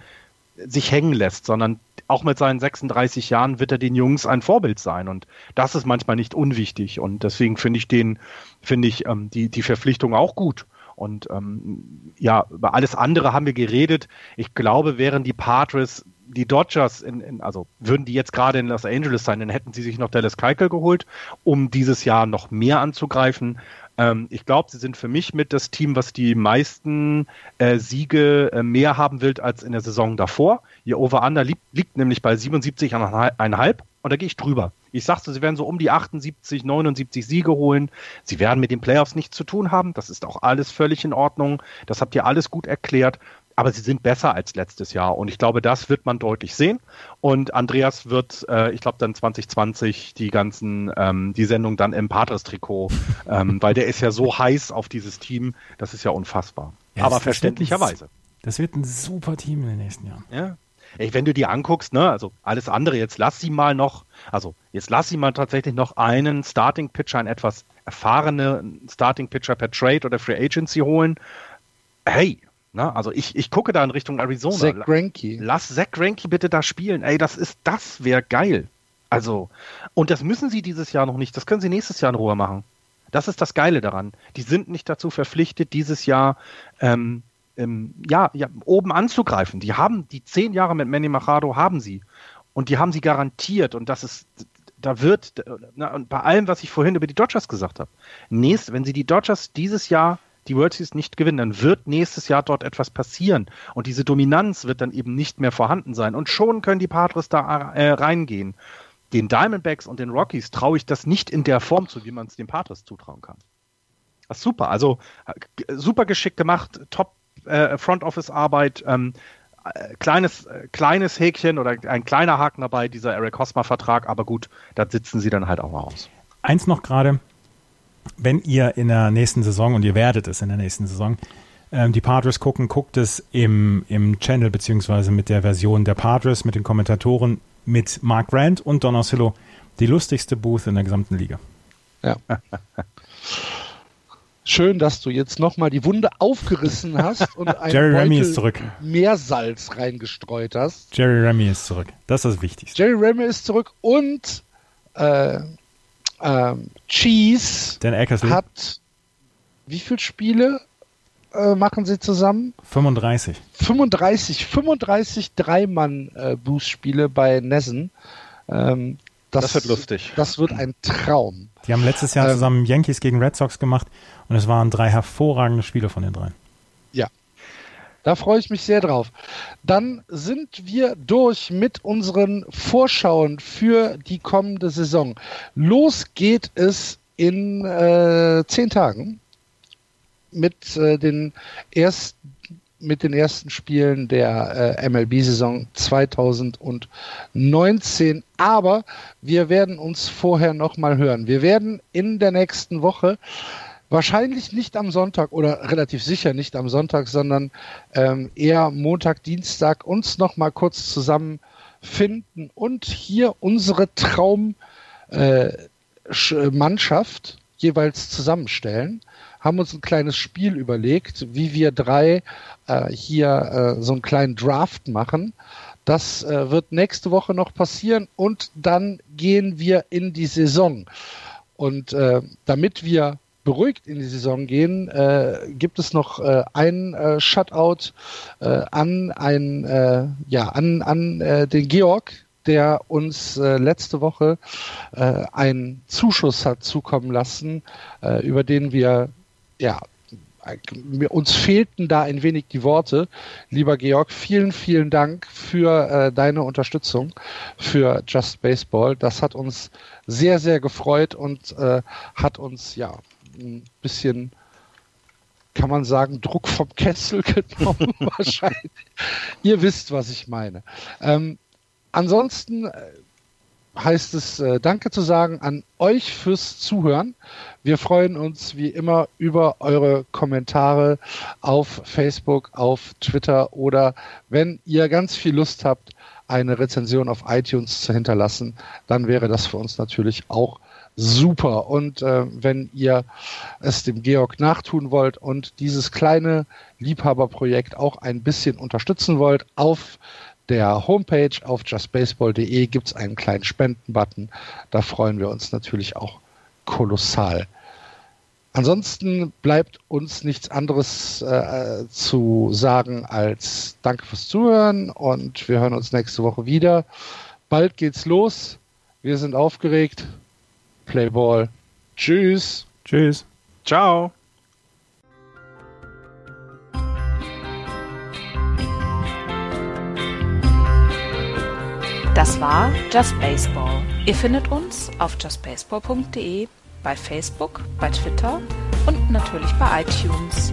sich hängen lässt, sondern auch mit seinen 36 Jahren wird er den Jungs ein Vorbild sein. Und das ist manchmal nicht unwichtig. Und deswegen finde ich den, finde ich ähm, die, die Verpflichtung auch gut. Und ähm, ja, über alles andere haben wir geredet. Ich glaube, wären die Padres, die Dodgers, in, in, also würden die jetzt gerade in Los Angeles sein, dann hätten sie sich noch Dallas Keuchel geholt, um dieses Jahr noch mehr anzugreifen. Ähm, ich glaube, sie sind für mich mit das Team, was die meisten äh, Siege äh, mehr haben will als in der Saison davor. Ihr Over-Under liegt, liegt nämlich bei 77,5 und da gehe ich drüber. Ich sagte, sie werden so um die 78, 79 Siege holen. Sie werden mit den Playoffs nichts zu tun haben. Das ist auch alles völlig in Ordnung. Das habt ihr alles gut erklärt aber sie sind besser als letztes Jahr und ich glaube, das wird man deutlich sehen. Und Andreas wird, äh, ich glaube, dann 2020 die ganzen, ähm, die Sendung dann im Patres-Trikot, ähm, weil der ist ja so heiß auf dieses Team, das ist ja unfassbar. Ja, aber verständlicherweise. Das wird ein super Team in den nächsten Jahren. Ja. Ey, wenn du dir anguckst, ne, also alles andere, jetzt lass sie mal noch, also jetzt lass sie mal tatsächlich noch einen Starting Pitcher, einen etwas erfahrenen Starting Pitcher per Trade oder Free Agency holen. Hey, na, also ich, ich gucke da in Richtung Arizona. Zach Greinke. Lass Zach Greinke bitte da spielen. Ey, das ist, das wäre geil. Also, und das müssen sie dieses Jahr noch nicht. Das können sie nächstes Jahr in Ruhe machen. Das ist das Geile daran. Die sind nicht dazu verpflichtet, dieses Jahr ähm, ähm, ja, ja, oben anzugreifen. Die haben die zehn Jahre mit Manny Machado haben sie. Und die haben sie garantiert. Und das ist, da wird, na, und bei allem, was ich vorhin über die Dodgers gesagt habe, nächst, wenn sie die Dodgers dieses Jahr die World Series nicht gewinnen, dann wird nächstes Jahr dort etwas passieren. Und diese Dominanz wird dann eben nicht mehr vorhanden sein. Und schon können die Padres da äh, reingehen. Den Diamondbacks und den Rockies traue ich das nicht in der Form zu, wie man es den Padres zutrauen kann. Das ist super. Also äh, super geschickt gemacht, top äh, Front Office Arbeit. Ähm, äh, kleines, äh, kleines Häkchen oder ein kleiner Haken dabei, dieser Eric Hosmer-Vertrag, aber gut, da sitzen sie dann halt auch mal aus. Eins noch gerade, wenn ihr in der nächsten Saison, und ihr werdet es in der nächsten Saison, ähm, die Padres gucken, guckt es im, im Channel beziehungsweise mit der Version der Padres, mit den Kommentatoren, mit Mark Grant und Don Orsillo, die lustigste Booth in der gesamten Liga. Ja. Schön, dass du jetzt nochmal die Wunde aufgerissen hast und ein Jerry Remy ist zurück. Meersalz reingestreut hast. Jerry Remy ist zurück. Das ist das Wichtigste. Jerry Remy ist zurück und äh, ähm, Cheese Dan Eckersley. hat wie viele Spiele äh, machen sie zusammen? 35. 35, 35 Dreimann-Boost-Spiele äh, bei Nessen. Ähm, das, das, wird lustig. Das wird ein Traum. Die haben letztes Jahr ähm, zusammen Yankees gegen Red Sox gemacht und es waren drei hervorragende Spiele von den dreien. Ja, da freue ich mich sehr drauf. Dann sind wir durch mit unseren Vorschauen für die kommende Saison. Los geht es in äh, zehn Tagen mit äh, den ersten mit den ersten Spielen der äh, MLB-Saison 2019. Aber wir werden uns vorher noch mal hören. Wir werden in der nächsten Woche wahrscheinlich nicht am Sonntag oder relativ sicher nicht am Sonntag, sondern ähm, eher Montag, Dienstag uns noch mal kurz zusammenfinden und hier unsere Traummannschaft äh, jeweils zusammenstellen haben uns ein kleines Spiel überlegt, wie wir drei äh, hier äh, so einen kleinen Draft machen. Das äh, wird nächste Woche noch passieren und dann gehen wir in die Saison. Und äh, damit wir beruhigt in die Saison gehen, äh, gibt es noch äh, ein äh, Shutout äh, an ein äh, ja an an äh, den Georg, der uns letzte Woche einen Zuschuss hat zukommen lassen, über den wir ja, uns fehlten da ein wenig die Worte. Lieber Georg, vielen, vielen Dank für äh, deine Unterstützung für Just Baseball. Das hat uns sehr, sehr gefreut und äh, hat uns ja ein bisschen, kann man sagen, Druck vom Kessel genommen wahrscheinlich. Ihr wisst, was ich meine. Ähm, ansonsten äh, heißt es äh, Danke zu sagen an euch fürs Zuhören. Wir freuen uns wie immer über eure Kommentare auf Facebook, auf Twitter oder wenn ihr ganz viel Lust habt, eine Rezension auf iTunes zu hinterlassen, dann wäre das für uns natürlich auch super. Und äh, wenn ihr es dem Georg nachtun wollt und dieses kleine Liebhaberprojekt auch ein bisschen unterstützen wollt, auf der Homepage auf justbaseball.de gibt es einen kleinen Spendenbutton. Da freuen wir uns natürlich auch kolossal. Ansonsten bleibt uns nichts anderes äh, zu sagen als Danke fürs Zuhören und wir hören uns nächste Woche wieder. Bald geht's los. Wir sind aufgeregt. Playball. Tschüss. Tschüss. Ciao. Das war Just Baseball. Ihr findet uns auf justbaseball.de, bei Facebook, bei Twitter und natürlich bei iTunes.